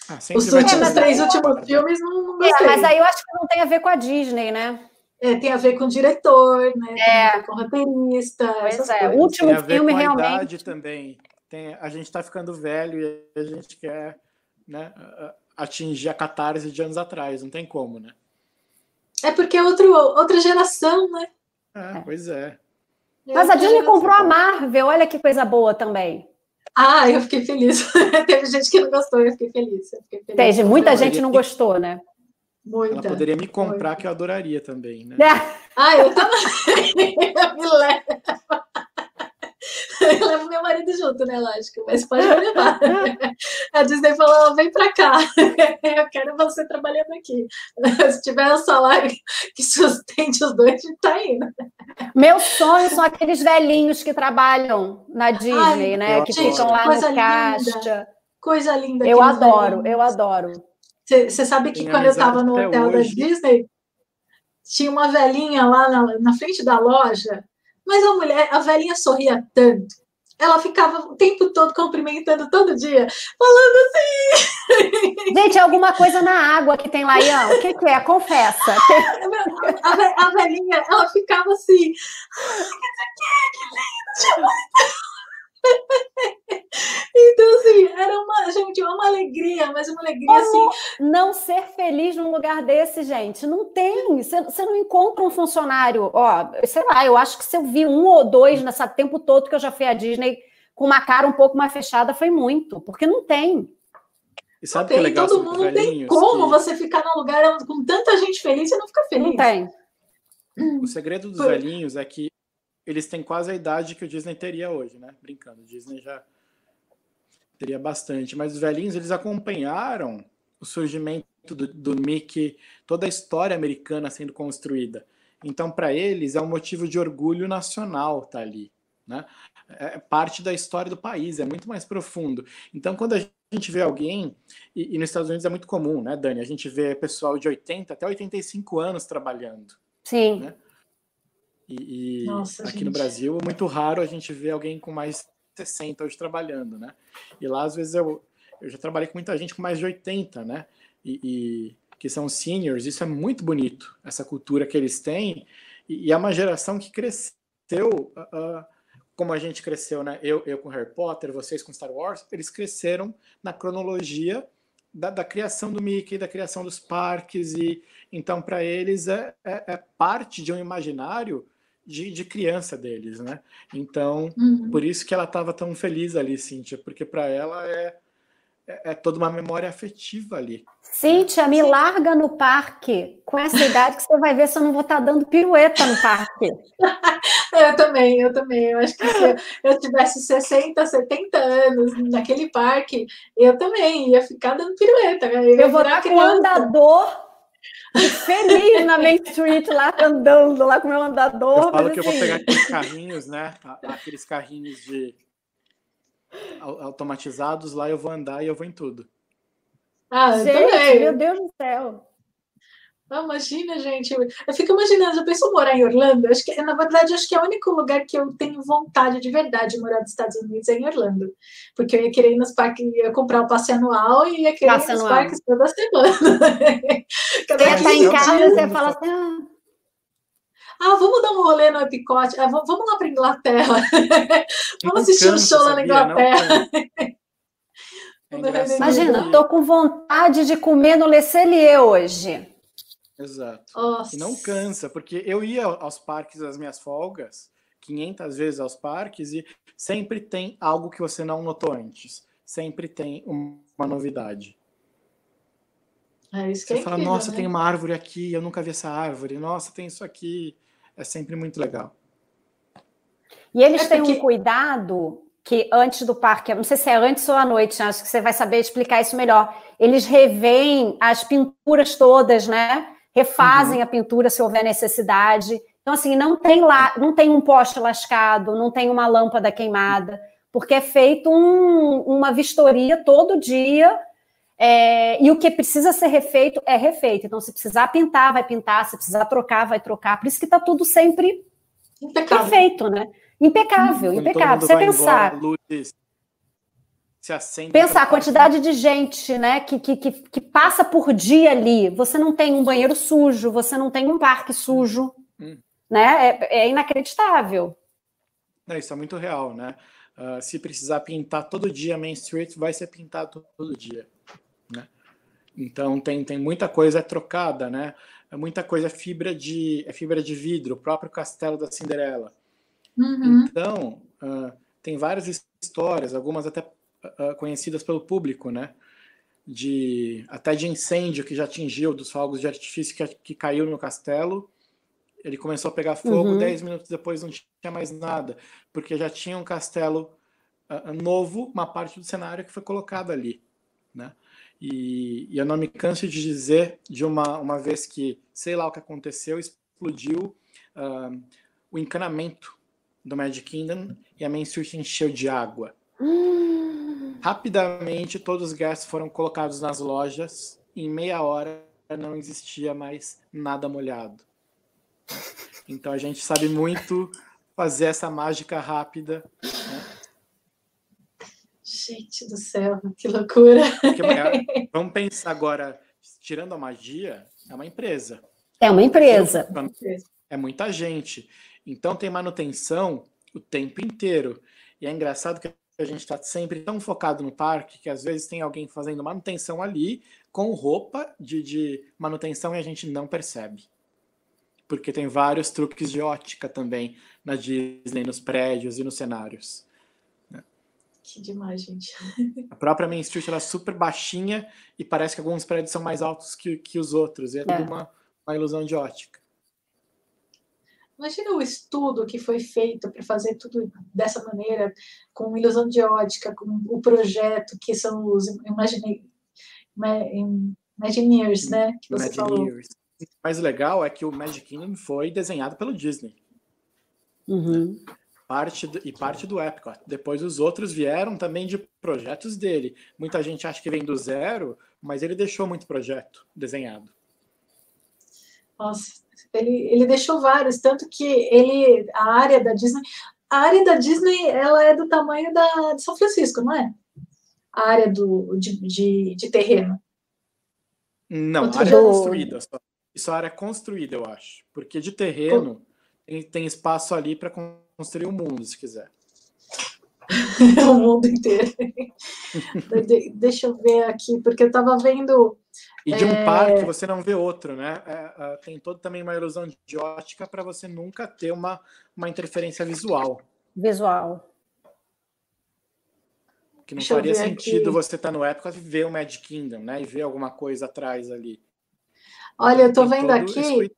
Ah, Os últimos três últimos filmes não, não gostei. É, mas aí eu acho que não tem a ver com a Disney, né? É, tem a ver com o diretor, né? É. com o roteirista. Pois é, o último tem a ver filme com a realmente. Idade também. Tem, a gente está ficando velho e a gente quer né, atingir a catarse de anos atrás, não tem como, né? É porque é outro, outra geração, né? É, pois é. é Mas a Disney comprou a Marvel, olha que coisa boa também. Ah, eu fiquei feliz. Teve gente que não gostou, eu fiquei feliz. Eu fiquei feliz. Teve, muita gente não gostou, né? Muita. Ela poderia me comprar, que eu adoraria também, né? ah, eu também. me leva. Eu levo meu marido junto, né? Lógico, mas pode me levar. A Disney falou: vem pra cá, eu quero você trabalhando aqui. Se tiver um salário que sustente os dois, a gente tá indo. Meus sonhos são aqueles velhinhos que trabalham na Disney, Ai, né? Que gente, ficam lá no caixa. Coisa linda. Eu adoro, velhinhos. eu adoro. Você sabe que Tem quando eu estava no hotel hoje. da Disney, tinha uma velhinha lá na, na frente da loja mas a mulher, a velhinha sorria tanto. Ela ficava o tempo todo cumprimentando todo dia, falando assim. Gente, alguma coisa na água que tem lá, Ian. O que, que é? Confessa. A, a, a velhinha, ela ficava assim. Que lindo! Então, assim, era uma, gente, uma alegria, mas uma alegria Como assim. Não ser feliz num lugar desse, gente. Não tem. Você, não encontra um funcionário. Ó, sei lá, eu acho que se eu vi um ou dois nesse tempo todo que eu já fui à Disney com uma cara um pouco mais fechada, foi muito, porque não tem. E sabe que é legal todo mundo tem como que... você ficar num lugar com tanta gente feliz e não ficar feliz. Não tem. O segredo dos Por... velhinhos é que eles têm quase a idade que o Disney teria hoje, né? Brincando, o Disney já teria bastante. Mas os velhinhos, eles acompanharam o surgimento do, do Mickey, toda a história americana sendo construída. Então, para eles, é um motivo de orgulho nacional estar tá ali. Né? É parte da história do país, é muito mais profundo. Então, quando a gente vê alguém, e, e, nos Estados Unidos é muito comum, né, Dani? A gente vê pessoal de 80 até 85 anos trabalhando. Sim. Né? E, e Nossa, aqui gente. no Brasil é muito raro a gente ver alguém com mais de 60 hoje trabalhando, né? E lá, às vezes, eu, eu já trabalhei com muita gente com mais de 80, né? E, e que são seniors, isso é muito bonito, essa cultura que eles têm. E, e é uma geração que cresceu, uh, uh, como a gente cresceu, né? Eu, eu com Harry Potter, vocês com Star Wars, eles cresceram na cronologia da, da, criação do Mickey, da criação dos parques, e então para eles é, é, é, parte de um imaginário de, de criança deles, né? Então, uhum. por isso que ela estava tão feliz ali, Cíntia, porque para ela é, é, é, toda uma memória afetiva ali. Cíntia, me larga no parque com essa idade que você vai ver se eu não vou estar tá dando pirueta no parque. eu também, eu também. Eu acho que se eu tivesse 60, 70 anos naquele parque, eu também ia ficar dando pirueta. Eu, eu vou estar com um andador feliz na Main Street, lá andando, lá com o meu andador. Eu falo que assim... eu vou pegar aqueles carrinhos, né? Aqueles carrinhos de automatizados, lá eu vou andar e eu vou em tudo. Ah, gente, também. meu Deus do céu. Ah, imagina, gente. Eu fico imaginando, já pensou morar em Orlando? Acho que, na verdade, acho que é o único lugar que eu tenho vontade de verdade de morar nos Estados Unidos é em Orlando. Porque eu ia querer ir nos parques, ia comprar o passe anual e ia querer passe ir nos anual. parques toda semana. Cada você tá em casa, você fala assim. Ah, ah, vamos dar um rolê no Epicote. Ah, vamos lá para Inglaterra. vamos assistir um show lá na Inglaterra. É Imagina, estou com vontade de comer no Le Cellier hoje. Exato. Nossa. E não cansa, porque eu ia aos parques das minhas folgas, 500 vezes aos parques, e sempre tem algo que você não notou antes. Sempre tem uma novidade. É isso que você é fala, incrível, nossa, né? tem uma árvore aqui, eu nunca vi essa árvore. Nossa, tem isso aqui. É sempre muito legal. E eles é têm porque... um cuidado que antes do parque, não sei se é antes ou à noite, acho que você vai saber explicar isso melhor. Eles revêem as pinturas todas, né? Refazem uhum. a pintura se houver necessidade. Então, assim, não tem lá, não tem um poste lascado, não tem uma lâmpada queimada, porque é feito um, uma vistoria todo dia. É, e o que precisa ser refeito é refeito. Então, se precisar pintar, vai pintar, se precisar trocar, vai trocar. Por isso que está tudo sempre impecável. perfeito, né? Impecável, Quando impecável. Você pensar. Embora, se assenta. Pensar a quantidade de gente né, que, que, que, que, passa por dia ali. Você não tem um banheiro sujo, você não tem um parque sujo. Hum. Né? É, é, inacreditável. Não, isso é muito real, né? Uh, se precisar pintar todo dia Main Street, vai ser pintado todo dia. Né? Então tem, tem muita coisa trocada, né? É muita coisa é fibra de é fibra de vidro, o próprio castelo da Cinderela. Uhum. Então uh, tem várias histórias, algumas até uh, conhecidas pelo público, né? De até de incêndio que já atingiu dos fogos de artifício que, que caiu no castelo. Ele começou a pegar fogo, uhum. dez minutos depois não tinha mais nada, porque já tinha um castelo uh, novo, uma parte do cenário que foi colocada ali, né? E, e, eu não me canso de dizer de uma, uma vez que, sei lá o que aconteceu, explodiu uh, o encanamento do Magic Kingdom e a Main Street encheu de água. Hum. Rapidamente, todos os guests foram colocados nas lojas. Em meia hora não existia mais nada molhado. Então a gente sabe muito fazer essa mágica rápida. Né? Gente do céu, que loucura! É, vamos pensar agora, tirando a magia, é uma empresa. É uma empresa. É muita gente. Então tem manutenção o tempo inteiro. E é engraçado que a gente está sempre tão focado no parque que às vezes tem alguém fazendo manutenção ali com roupa de, de manutenção e a gente não percebe. Porque tem vários truques de ótica também na Disney, nos prédios e nos cenários. Que demais, gente. A própria Main Street ela é super baixinha e parece que alguns prédios são mais altos que, que os outros. E é, é. tudo uma, uma ilusão de ótica. Imagina o estudo que foi feito para fazer tudo dessa maneira, com ilusão de ótica, com o projeto que são os Imagine, Imagineers, né? Que você Imagineers. falou. O mais legal é que o Magic Kingdom foi desenhado pelo Disney. Uhum parte do, e parte do Epcot. Depois os outros vieram também de projetos dele. Muita gente acha que vem do zero, mas ele deixou muito projeto desenhado. Nossa, ele, ele deixou vários, tanto que ele a área da Disney, a área da Disney ela é do tamanho da de São Francisco, não é? A área do, de, de, de terreno. Não, Outro a área do... construída. Só. Isso é área construída, eu acho. Porque de terreno tem, tem espaço ali para construir o um mundo, se quiser. o mundo inteiro. de, deixa eu ver aqui, porque eu estava vendo. E de um é... parque você não vê outro, né? É, é, tem todo também uma ilusão de ótica para você nunca ter uma, uma interferência visual. Visual. Que não Deixa faria sentido aqui. você estar tá no Epcot e ver o Magic Kingdom, né? E ver alguma coisa atrás ali. Olha, eu estou vendo aqui esse...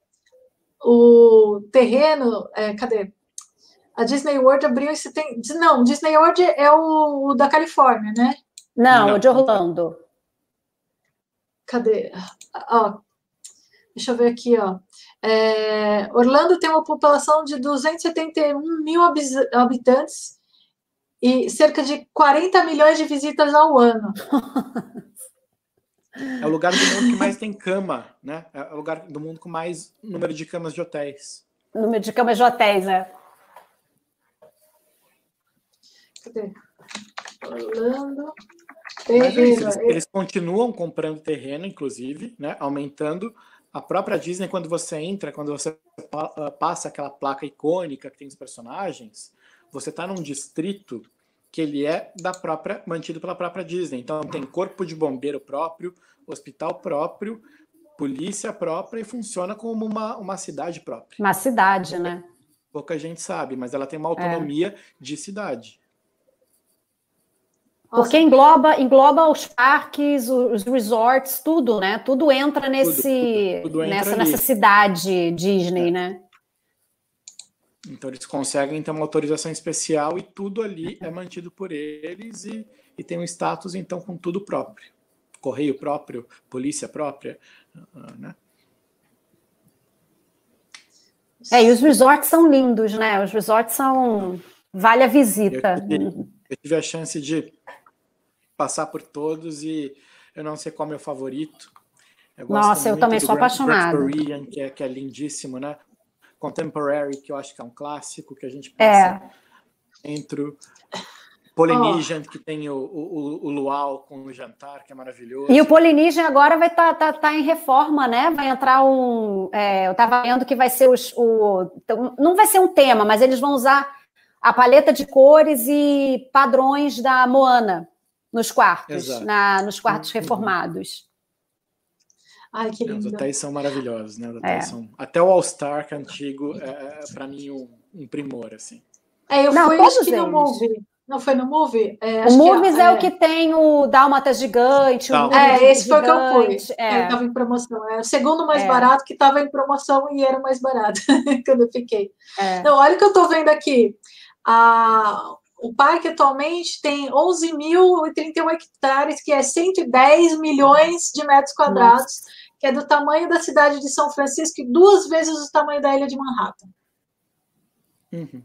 o terreno. É, cadê? A Disney World abriu esse tem... Não, Disney World é o, o da Califórnia, né? Não, Não, o de Orlando. Cadê? Ó, deixa eu ver aqui, ó. É, Orlando tem uma população de 271 mil habitantes e cerca de 40 milhões de visitas ao ano. É o lugar do mundo que mais tem cama, né? É o lugar do mundo com mais número de camas de hotéis. Número de camas de hotéis, né? Cadê? Orlando. Terreno. Eles, eles, continuam comprando terreno, inclusive, né? Aumentando. A própria Disney, quando você entra, quando você ah, passa aquela placa icônica que tem os personagens, você está num distrito que ele é da própria mantido pela própria Disney. Então tem corpo de bombeiro próprio, hospital próprio, polícia própria e funciona como uma, uma cidade própria. Uma cidade, né? Pouca gente sabe, mas ela tem uma autonomia é. de cidade. Porque engloba, engloba os parques, os resorts, tudo, né? Tudo entra nesse, tudo, tudo, entra nessa, nessa cidade Disney, é. né? Então eles conseguem ter uma autorização especial e tudo ali é mantido por eles e, e tem um status então com tudo próprio, correio próprio, polícia própria, ah, né? É, e os resorts são lindos, né? Os resorts são vale a visita. Eu tive, eu tive a chance de passar por todos e eu não sei qual é o meu favorito. Eu Nossa, eu também sou apaixonado. Korean, que é, que é lindíssimo, né? Contemporary, que eu acho que é um clássico, que a gente pensa é. entre Polynesian, oh. que tem o, o, o, Luau com o jantar, que é maravilhoso. E o Polynesian agora vai estar tá, tá, tá em reforma, né? Vai entrar um. É, eu estava vendo que vai ser os, o. Não vai ser um tema, mas eles vão usar a paleta de cores e padrões da Moana nos quartos, na, nos quartos uhum. reformados. Ai, que lindo. Os hotéis são maravilhosos, né? É. São... Até o All-Star, que é antigo, é, é para mim um, um, primor, assim. É, eu Não, fui acho que no Movie. Não foi no Movie? É, o Movies é, é, o que tem o Dálmata Gigante. O é, esse foi o que eu fui. É. Estava em promoção. É o segundo mais é. barato que estava em promoção e era mais barato quando eu fiquei. É. Então, olha o que eu estou vendo aqui. A, o parque atualmente tem 11.031 hectares, que é 110 milhões de metros quadrados, Nossa. que é do tamanho da cidade de São Francisco e duas vezes o tamanho da ilha de Manhattan. Uhum.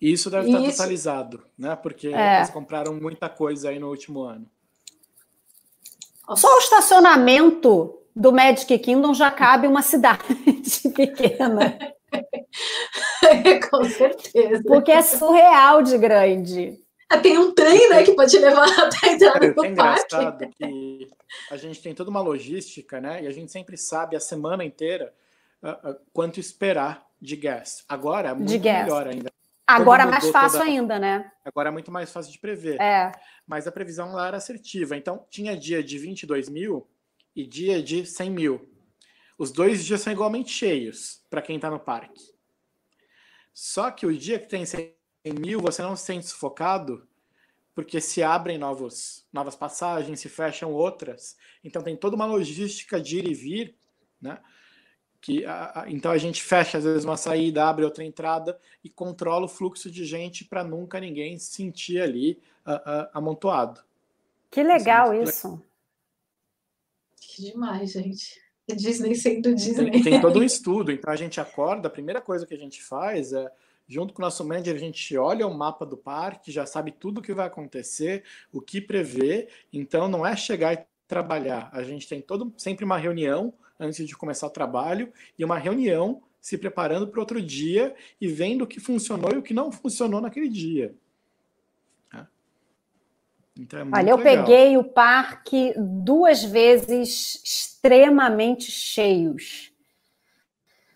E isso deve estar isso... totalizado, né? Porque é. eles compraram muita coisa aí no último ano. Só o estacionamento do Magic Kingdom já cabe uma cidade pequena. Com certeza. Porque é surreal de grande. Ah, tem um trem, né, que pode levar até a entrada do é parque. engraçado que a gente tem toda uma logística, né? E a gente sempre sabe a semana inteira uh, uh, quanto esperar de gas. Agora é muito melhor ainda. Agora é mais fácil toda... ainda, né? Agora é muito mais fácil de prever. É. Mas a previsão lá era assertiva. Então, tinha dia de 22 mil e dia de 100 mil. Os dois dias são igualmente cheios para quem está no parque. Só que o dia que tem 100 mil, você não se sente sufocado, porque se abrem novos, novas passagens, se fecham outras. Então, tem toda uma logística de ir e vir, né? que a, a, então a gente fecha às vezes uma saída, abre outra entrada e controla o fluxo de gente para nunca ninguém se sentir ali uh, uh, amontoado. Que legal isso. Que demais, gente. Disney sendo Disney. Tem, tem todo um estudo, então a gente acorda, a primeira coisa que a gente faz é junto com o nosso manager, a gente olha o mapa do parque, já sabe tudo o que vai acontecer, o que prever. Então, não é chegar e trabalhar. A gente tem todo, sempre uma reunião antes de começar o trabalho e uma reunião se preparando para outro dia e vendo o que funcionou e o que não funcionou naquele dia. Então, é Olha, eu legal. peguei o parque duas vezes extremamente cheios.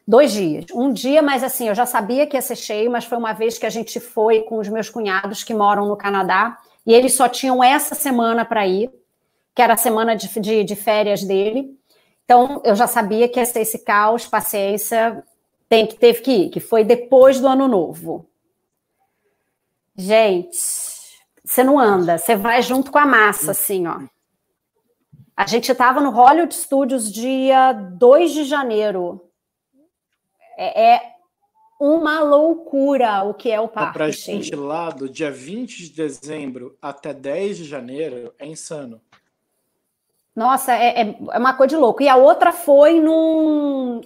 Dois dias. Um dia, mas assim, eu já sabia que ia ser cheio, mas foi uma vez que a gente foi com os meus cunhados que moram no Canadá e eles só tinham essa semana para ir, que era a semana de, de, de férias dele. Então, eu já sabia que ia ser esse caos, paciência, tem que teve que ir, que foi depois do ano novo. Gente, você não anda, você vai junto com a massa, assim, ó. A gente estava no Hollywood Studios dia 2 de janeiro. É, é uma loucura o que é o parque. Para gente lá, do dia 20 de dezembro até 10 de janeiro, é insano. Nossa, é, é, é uma coisa de louco. E a outra foi num.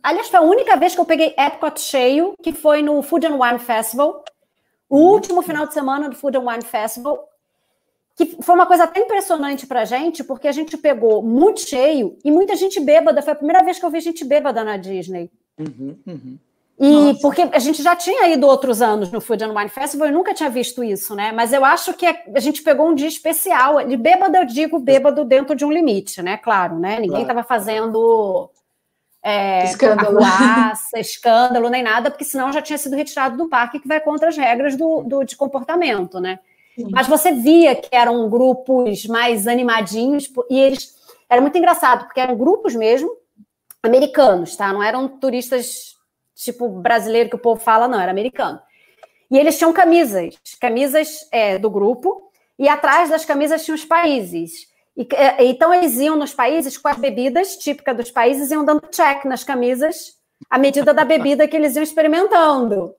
Aliás, foi a única vez que eu peguei Epcot cheio, que foi no Food and Wine Festival. O último final de semana do Food and Wine Festival, que foi uma coisa até impressionante pra gente, porque a gente pegou muito cheio e muita gente bêbada. Foi a primeira vez que eu vi gente bêbada na Disney. Uhum, uhum. E Nossa. porque a gente já tinha ido outros anos no Food and Wine Festival e nunca tinha visto isso, né? Mas eu acho que a gente pegou um dia especial. De bêbado, eu digo bêbado dentro de um limite, né? Claro, né? Ninguém estava claro. fazendo é, escândalo. Arruaça, escândalo, nem nada, porque senão já tinha sido retirado do parque, que vai contra as regras do, do de comportamento, né? Sim. Mas você via que eram grupos mais animadinhos, e eles. Era muito engraçado, porque eram grupos mesmo americanos, tá? Não eram turistas tipo brasileiro que o povo fala, não, era americano. E eles tinham camisas, camisas é, do grupo, e atrás das camisas tinham os países. E, é, então eles iam nos países com as bebidas típicas dos países, iam dando check nas camisas à medida da bebida que eles iam experimentando.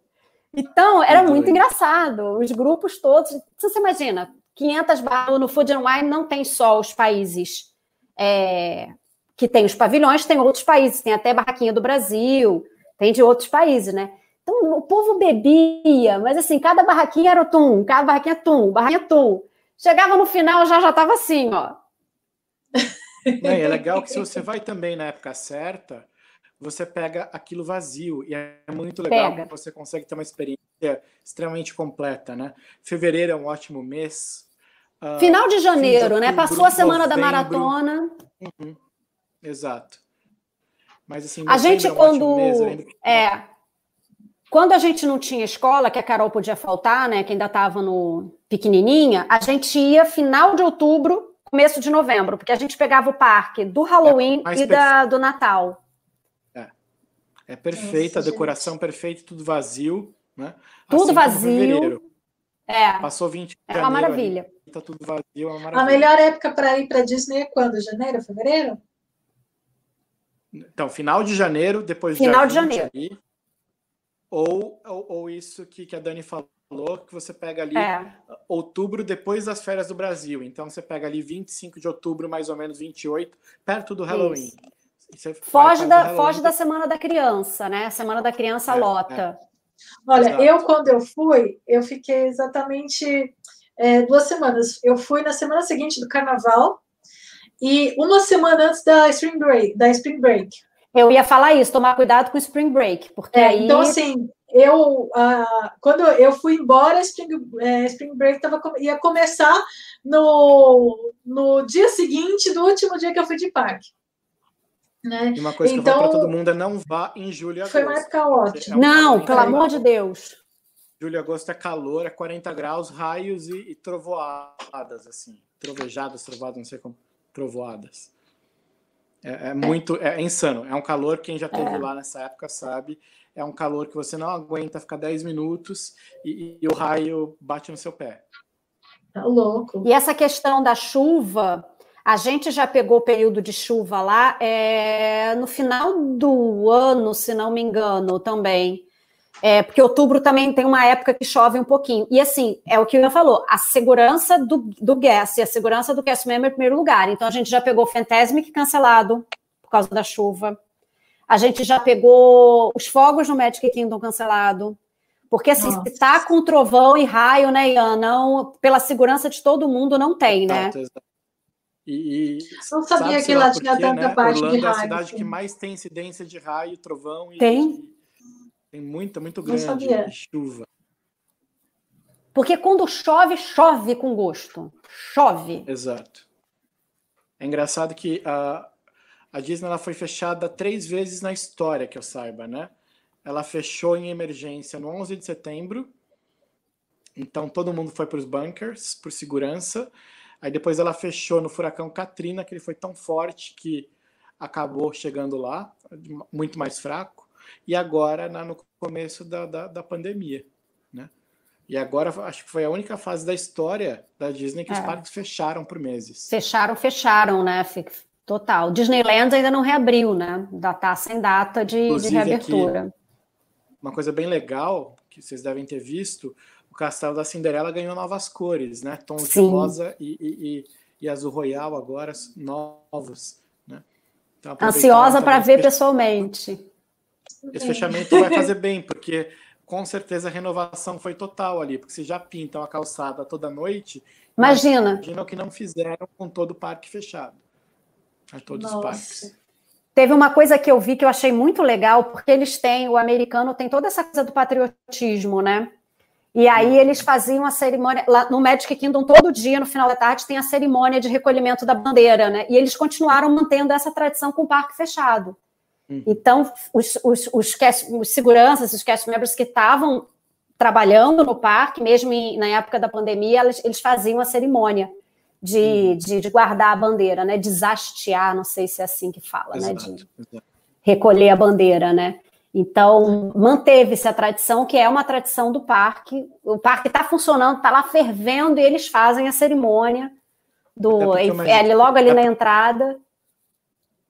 Então, era muito engraçado. Os grupos todos. Você imagina, 500 barras no Food and Wine não tem só os países é, que tem os pavilhões, tem outros países, tem até barraquinha do Brasil, tem de outros países, né? Então, o povo bebia, mas assim, cada barraquinha era o tum, cada barraquinha tum, barraquinha tum. Chegava no final, já já estava assim, ó. É, é legal que se você vai também na época certa, você pega aquilo vazio. E é muito legal pega. que você consegue ter uma experiência extremamente completa, né? Fevereiro é um ótimo mês. Uh, Final de janeiro, de né? Passou a semana novembro. da maratona. Uhum. Exato. Mas assim, a gente é um quando mês, é quando a gente não tinha escola, que a Carol podia faltar, né, que ainda estava no pequenininha, a gente ia final de outubro começo de novembro, porque a gente pegava o parque do Halloween é, e da, do Natal. É, é perfeita, a decoração gente. perfeita, tudo vazio, né? Tudo assim vazio. É. Passou 20 É uma maravilha. Ali, tá tudo vazio, é uma maravilha. A melhor época para ir para Disney é quando? Janeiro, fevereiro? Então, final de janeiro, depois final de janeiro. Ali, ou, ou, ou, isso que, que a Dani falou, que você pega ali é. outubro, depois das férias do Brasil. Então, você pega ali 25 de outubro, mais ou menos 28, perto do Halloween. Foge da, foge da Semana da Criança, né? A Semana da Criança é, lota. É. Olha, Exato. eu quando eu fui, eu fiquei exatamente é, duas semanas. Eu fui na semana seguinte do Carnaval e uma semana antes da Spring Break. Da Spring Break. Eu ia falar isso, tomar cuidado com o Spring Break, porque é, aí... Então, assim, eu, uh, quando eu fui embora, Spring, é, Spring Break tava, ia começar no, no dia seguinte do último dia que eu fui de parque. Né? E uma coisa então, que eu falo para todo mundo é não vá em julho e agosto. Foi uma época ótima. É um não, pelo amor de Deus. Julho e agosto é calor, é 40 graus, raios e, e trovoadas, assim. Trovejadas, trovadas, não sei como. Trovoadas. É, é muito, é, é, insano. É um calor, quem já esteve é. lá nessa época sabe. É um calor que você não aguenta ficar 10 minutos e, e o raio bate no seu pé. Tá louco. E essa questão da chuva, a gente já pegou o período de chuva lá é, no final do ano, se não me engano, também. É, porque outubro também tem uma época que chove um pouquinho. E assim, é o que o Ian falou: a segurança do, do guest e a segurança do guest member em primeiro lugar. Então a gente já pegou o Fantasmic cancelado por causa da chuva. A gente já pegou os fogos no Magic Kingdom cancelado. Porque assim, Nossa. se tá com trovão e raio, né, Ian? Não, pela segurança de todo mundo, não tem, né? Exato, exato. E, e não sabia que lá tinha tanta né? parte Orlando de raio. é a cidade sim. que mais tem incidência de raio, trovão e tem. tem muita, muito grande de chuva. Porque quando chove, chove com gosto. Chove. Exato. É engraçado que a, a Disney ela foi fechada três vezes na história, que eu saiba, né? Ela fechou em emergência no 11 de setembro. Então todo mundo foi para os bunkers, por segurança. Aí depois ela fechou no furacão Katrina, que ele foi tão forte que acabou chegando lá, muito mais fraco. E agora na, no começo da, da, da, pandemia, né? E agora acho que foi a única fase da história da Disney que é. os parques fecharam por meses. Fecharam, fecharam, né? Total. Disneyland ainda não reabriu, né? Tá sem data de, de reabertura. Aqui, uma coisa bem legal que vocês devem ter visto o Castelo da Cinderela ganhou novas cores, né? Tons Sim. de rosa e, e, e, azul royal agora novos, né? Então, Ansiosa para ver pessoalmente. Esse fechamento vai fazer bem, porque com certeza a renovação foi total ali, porque se já pintam a calçada toda noite, imagina, imagina o que não fizeram com todo o parque fechado, a todos Nossa. os parques. Teve uma coisa que eu vi que eu achei muito legal, porque eles têm, o americano tem toda essa coisa do patriotismo, né? E aí eles faziam a cerimônia, lá no Magic Kingdom, todo dia, no final da tarde, tem a cerimônia de recolhimento da bandeira, né? E eles continuaram mantendo essa tradição com o parque fechado. Uhum. Então, os, os, os, cast, os seguranças, os cast members que estavam trabalhando no parque, mesmo em, na época da pandemia, eles, eles faziam a cerimônia de, uhum. de, de, guardar a bandeira, né? Desastear, não sei se é assim que fala, exato, né? De exato. recolher a bandeira, né? Então, manteve-se a tradição, que é uma tradição do parque. O parque está funcionando, está lá fervendo, e eles fazem a cerimônia do é, é, logo ali na entrada.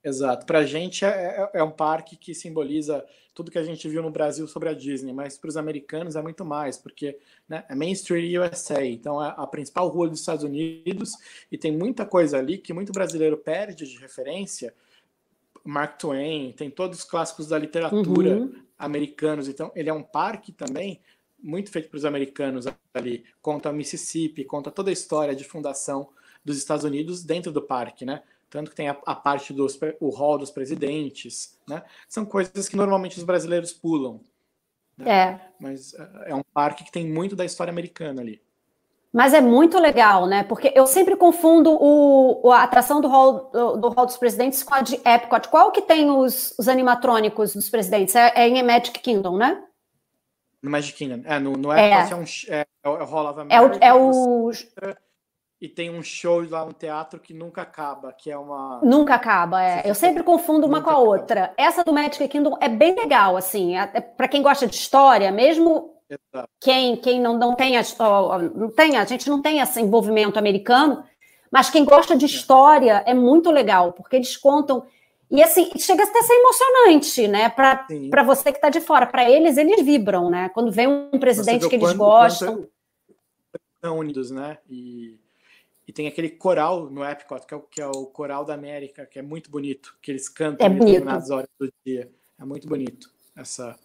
Exato. Para a gente é, é, é, um parque que simboliza tudo que a gente viu no Brasil sobre a Disney, mas para os americanos é muito mais, porque né, é Main Street USA, então é a principal rua dos Estados Unidos e tem muita coisa ali que muito brasileiro perde de referência Mark Twain, tem todos os clássicos da literatura uhum. americanos. Então, ele é um parque também muito feito para os americanos ali. Conta o Mississippi, conta toda a história de fundação dos Estados Unidos dentro do parque, né? Tanto que tem a, a parte do o hall dos presidentes, né? São coisas que normalmente os brasileiros pulam. Né? É. Mas é, é um parque que tem muito da história americana ali. Mas é muito legal, né? Porque eu sempre confundo o, a atração do hall, do, do hall dos presidentes com a de Epcot. Qual que tem os, os animatrônicos dos presidentes? É, é, em Magic Kingdom, né? No Magic Kingdom. É, no, no Epcot é, é, um, é, é o Hall of America. É o... É o... e tem um show lá, um teatro que nunca acaba, que é uma. Nunca acaba, é. Eu sempre confundo uma com a outra. Acaba. Essa do Magic Kingdom é bem legal, assim, é, é para quem gosta de história, mesmo Exato. quem, quem não, não tem, a, não tem, a gente não tem esse envolvimento americano, mas quem gosta de história é muito legal, porque eles contam. E assim, chega até a ser emocionante, né? Para você que está de fora. Para eles, eles vibram, né? Quando vem um presidente que eles quando, gostam. Quando estão unidos, né? E e tem aquele coral no Epcot, que é, o, que é o Coral da América, que é muito bonito, que eles cantam é em determinadas horas do dia. É muito bonito essa.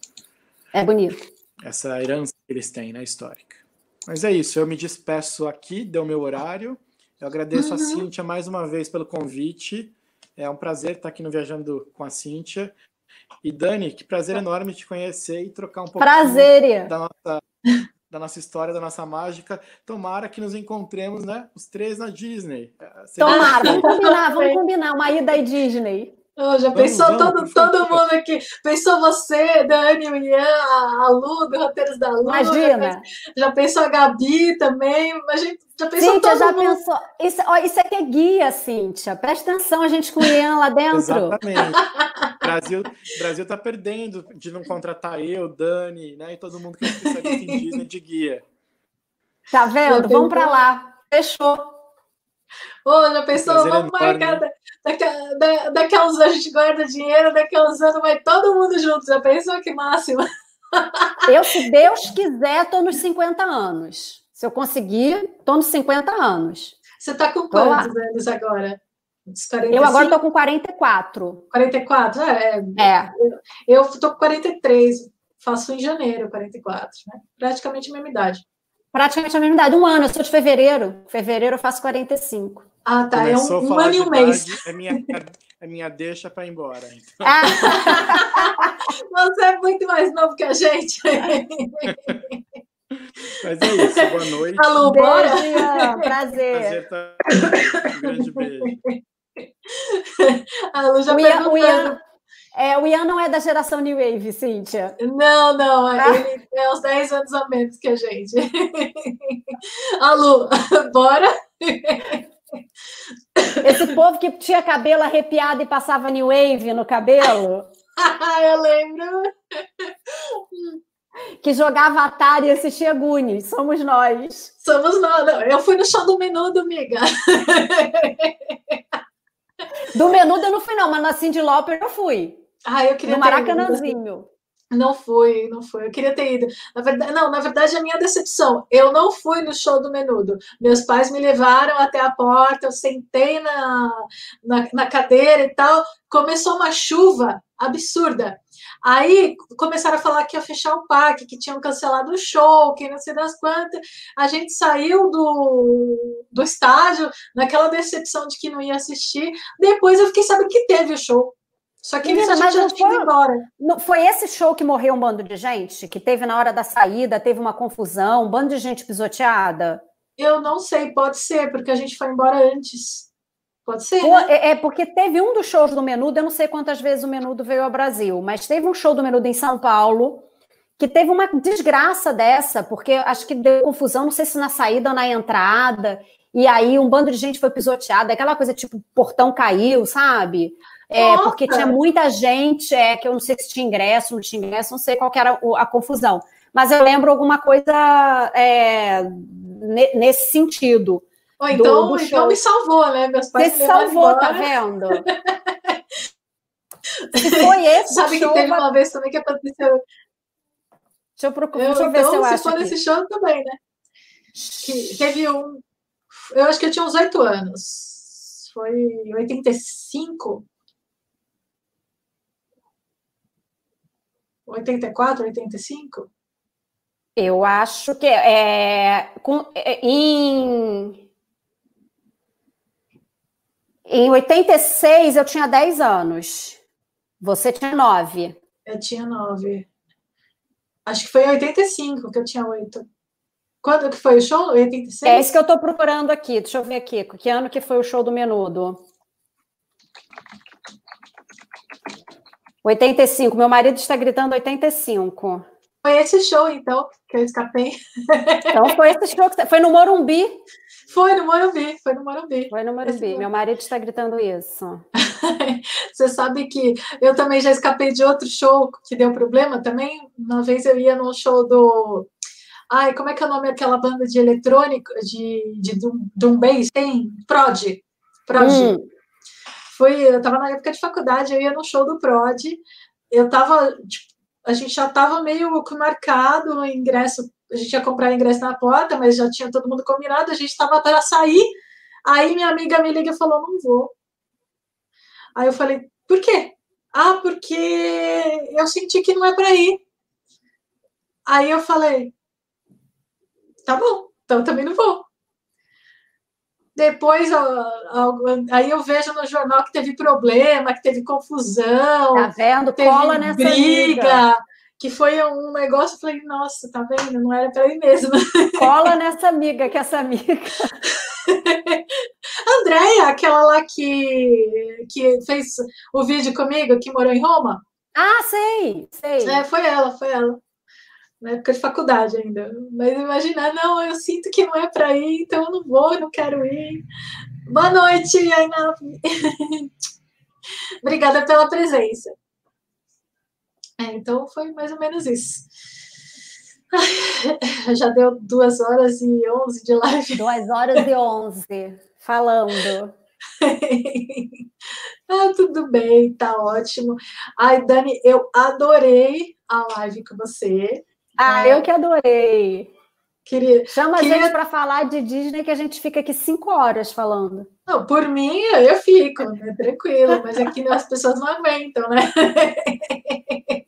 É bonito. Essa herança que eles têm na né, histórica. Mas é isso, eu me despeço aqui, deu meu horário. Eu agradeço uhum. a Cíntia mais uma vez pelo convite. É um prazer estar aqui no Viajando com a Cíntia. E Dani, que prazer enorme te conhecer e trocar um pouco prazer. da nossa da nossa história, da nossa mágica. Tomara que nos encontremos, né? Os três na Disney. É, Tomara, vamos combinar, vamos combinar uma ida aí Disney. Oh, já vamos, pensou vamos, todo, todo mundo aqui? Pensou você, Dani, o Ian, a Lu, do Roteiros da Lu. Imagina. Já, já pensou a Gabi também. A gente já pensou Cíntia, todo já mundo. pensou. Isso, ó, isso aqui é guia, Cíntia. Presta atenção, a gente com o Ian lá dentro. Exatamente. Brasil, Brasil tá perdendo de não contratar eu, Dani, né? E todo mundo que é em Disney de guia. Tá vendo? Vamos para lá. Fechou. Ô, já pensou? Vamos marcar. Daqui, da, daqui a uns anos a gente guarda dinheiro, uns anos vai todo mundo junto. Já pensou que máximo? Eu, se Deus quiser, estou nos 50 anos. Se eu conseguir, estou nos 50 anos. Você está com quantos anos agora? Eu agora estou com 44. 44? É. é. Eu estou com 43. Faço em janeiro 44, né? Praticamente a mesma idade. Praticamente a mesma idade. Um ano, eu sou de fevereiro. Fevereiro eu faço 45. Ah, tá. Começou é um, um ano e um mês. É minha, é minha deixa para ir embora. Então. Você é muito mais novo que a gente. Mas é isso, boa noite. Alô, bora? Prazer. Prazer tá... Um grande beijo. A Lu já o Ian, o, Ian, é, o Ian não é da geração New Wave, Cíntia. Não, não, ah. ele é uns 10 anos a menos que a gente. A Lu, bora? Esse povo que tinha cabelo arrepiado e passava New Wave no cabelo. Eu lembro. Que jogava Atari e assistia Goonies. Somos nós. Somos nós. Eu fui no show do Menudo, amiga. Do Menudo eu não fui, não, mas na Cindy Lauper eu fui. Ah, eu queria No Maracanãzinho. Não fui, não fui. Eu queria ter ido. Na verdade, não, na verdade, a minha decepção. Eu não fui no show do Menudo. Meus pais me levaram até a porta, eu sentei na, na, na cadeira e tal. Começou uma chuva absurda. Aí começaram a falar que ia fechar o parque, que tinham cancelado o show, que não sei das quantas. A gente saiu do, do estádio naquela decepção de que não ia assistir. Depois eu fiquei sabendo que teve o show. Só que Menina, mas já foi, embora. Não, foi esse show que morreu um bando de gente? Que teve na hora da saída, teve uma confusão, um bando de gente pisoteada? Eu não sei, pode ser, porque a gente foi embora antes. Pode ser. Né? é, é, porque teve um dos shows do Menudo, eu não sei quantas vezes o Menudo veio ao Brasil, mas teve um show do Menudo em São Paulo que teve uma desgraça dessa, porque acho que deu confusão, não sei se na saída ou na entrada, e aí um bando de gente foi pisoteada, aquela coisa tipo, portão caiu, sabe? É, porque tinha muita gente, é, que eu não sei se tinha ingresso, não tinha ingresso, não sei qual era a confusão. Mas eu lembro alguma coisa é, nesse sentido. Oh, então, do, do então me salvou, né? Meus pais Você salvou, tá vendo? se foi esse Sabe show, que teve uma vez também que aconteceu. Deixa eu procurar, eu, deixa eu ver então, se eu se acho. for nesse show também, né? Que teve um. Eu acho que eu tinha uns oito anos. Foi em 85. 84, 85? Eu acho que é, com, é, em, em 86 eu tinha 10 anos. Você tinha 9. Eu tinha 9. Acho que foi em 85 que eu tinha 8. Quando que foi o show? 86? É isso que eu estou procurando aqui. Deixa eu ver aqui. Que ano que foi o show do Menudo? 85. Meu marido está gritando 85. Foi esse show, então, que eu escapei. Então foi esse show que. Foi no Morumbi? Foi no Morumbi, foi no Morumbi. Foi no Morumbi. Meu marido está gritando isso. você sabe que eu também já escapei de outro show que deu problema também. Uma vez eu ia num show do. Ai, como é que é o nome daquela banda de eletrônico, de, de Doom Bass? Tem? Prod. Prod. Hum. Foi, eu estava na época de faculdade, eu ia no show do Prod. Eu estava tipo, a gente já estava meio marcado o ingresso, a gente ia comprar ingresso na porta, mas já tinha todo mundo combinado, a gente estava para sair. Aí minha amiga me liga e falou: não vou. Aí eu falei: por quê? Ah, porque eu senti que não é para ir. Aí eu falei: tá bom, então também não vou. Depois, aí eu vejo no jornal que teve problema, que teve confusão. Tá vendo? Cola nessa briga. Que foi um negócio, eu falei, nossa, tá vendo? Não era para ir mesmo. Cola nessa amiga, que essa amiga. Andréia, aquela lá que, que fez o vídeo comigo, que morou em Roma. Ah, sei, sei. É, foi ela, foi ela na época de faculdade ainda. Mas imaginar, não, eu sinto que não é para ir, então eu não vou, não quero ir. Boa noite, Aina. Obrigada pela presença. É, então foi mais ou menos isso. Já deu duas horas e onze de live. Duas horas e onze, falando. ah, tudo bem, tá ótimo. Ai, Dani, eu adorei a live com você. Ah, é. eu que adorei. Queria, Chama queria... a gente para falar de Disney que a gente fica aqui cinco horas falando. Não, por mim eu fico, né? Tranquilo, mas aqui as pessoas não aguentam, né?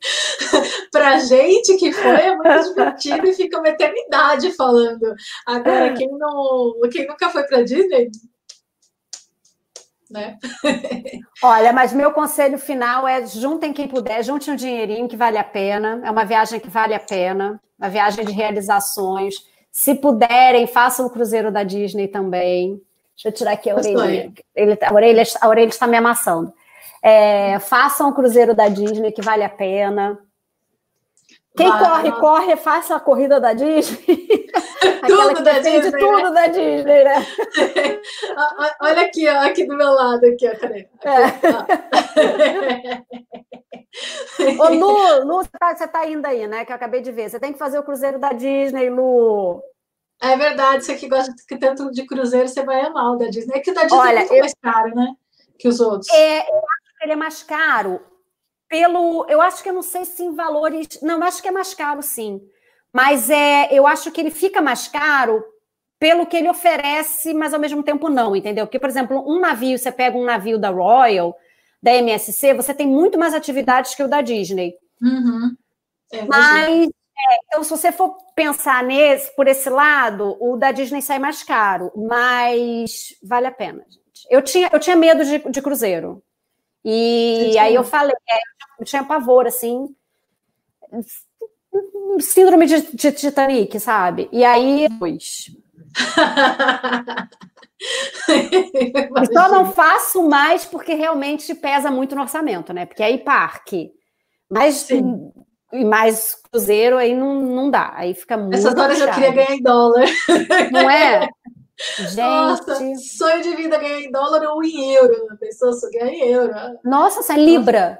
pra gente que foi é muito divertido e fica uma eternidade falando. Agora, quem, não, quem nunca foi para Disney, né? Olha, mas meu conselho final é juntem quem puder, junte um dinheirinho que vale a pena. É uma viagem que vale a pena, uma viagem de realizações. Se puderem, façam o cruzeiro da Disney também. Deixa eu tirar aqui a orelha. Ele, tá, a, orelha a orelha está me amassando. É, façam o cruzeiro da Disney, que vale a pena. Quem Vai, corre, corre, faça a corrida da Disney. tudo da Disney. tudo né? da Disney, né? Olha aqui, ó, aqui do meu lado, aqui, ó, cadê? É. Ô, Lu, Lu, você tá, você tá indo aí, né? Que eu acabei de ver. Você tem que fazer o cruzeiro da Disney, Lu. É verdade, você que gosta tanto de cruzeiro, você vai amar o da Disney. É que o da Disney é Olha, é muito eu... mais caro, né? Que os outros. É, eu acho que ele é mais caro pelo. Eu acho que eu não sei se em valores. Não, eu acho que é mais caro, sim. Mas é, eu acho que ele fica mais caro pelo que ele oferece, mas ao mesmo tempo não, entendeu? Porque, por exemplo, um navio, você pega um navio da Royal, da MSC, você tem muito mais atividades que o da Disney. Uhum. É, mas, é, então, se você for pensar nesse, por esse lado, o da Disney sai mais caro, mas vale a pena, gente. Eu tinha, eu tinha medo de, de cruzeiro. E aí eu falei, é, eu tinha pavor, assim, síndrome de, de Titanic, sabe? E aí, depois. Só não faço mais porque realmente pesa muito no orçamento, né? Porque aí parque. Mas Sim. e mais cruzeiro aí não, não dá. Aí fica muito. Essas horas eu queria ganhar em dólar. Não é? Gente. Nossa, sonho de vida ganhar em dólar ou em euro. A pessoa só ganha em euro. Nossa, isso é Libra.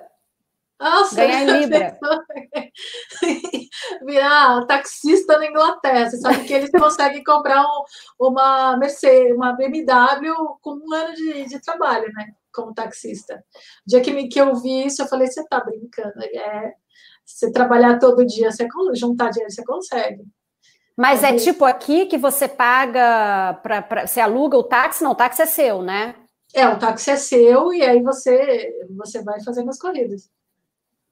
Nossa, ganhar em Libra. Virar taxista na Inglaterra. Você sabe que eles conseguem comprar um, uma Mercedes, uma BMW com um ano de, de trabalho, né? Como taxista. O dia que, me, que eu vi isso, eu falei: você tá brincando. É, você trabalhar todo dia, você juntar dinheiro, você consegue. Mas é tipo aqui que você paga para você aluga o táxi, não, o táxi é seu, né? É, o táxi é seu e aí você você vai fazendo as corridas.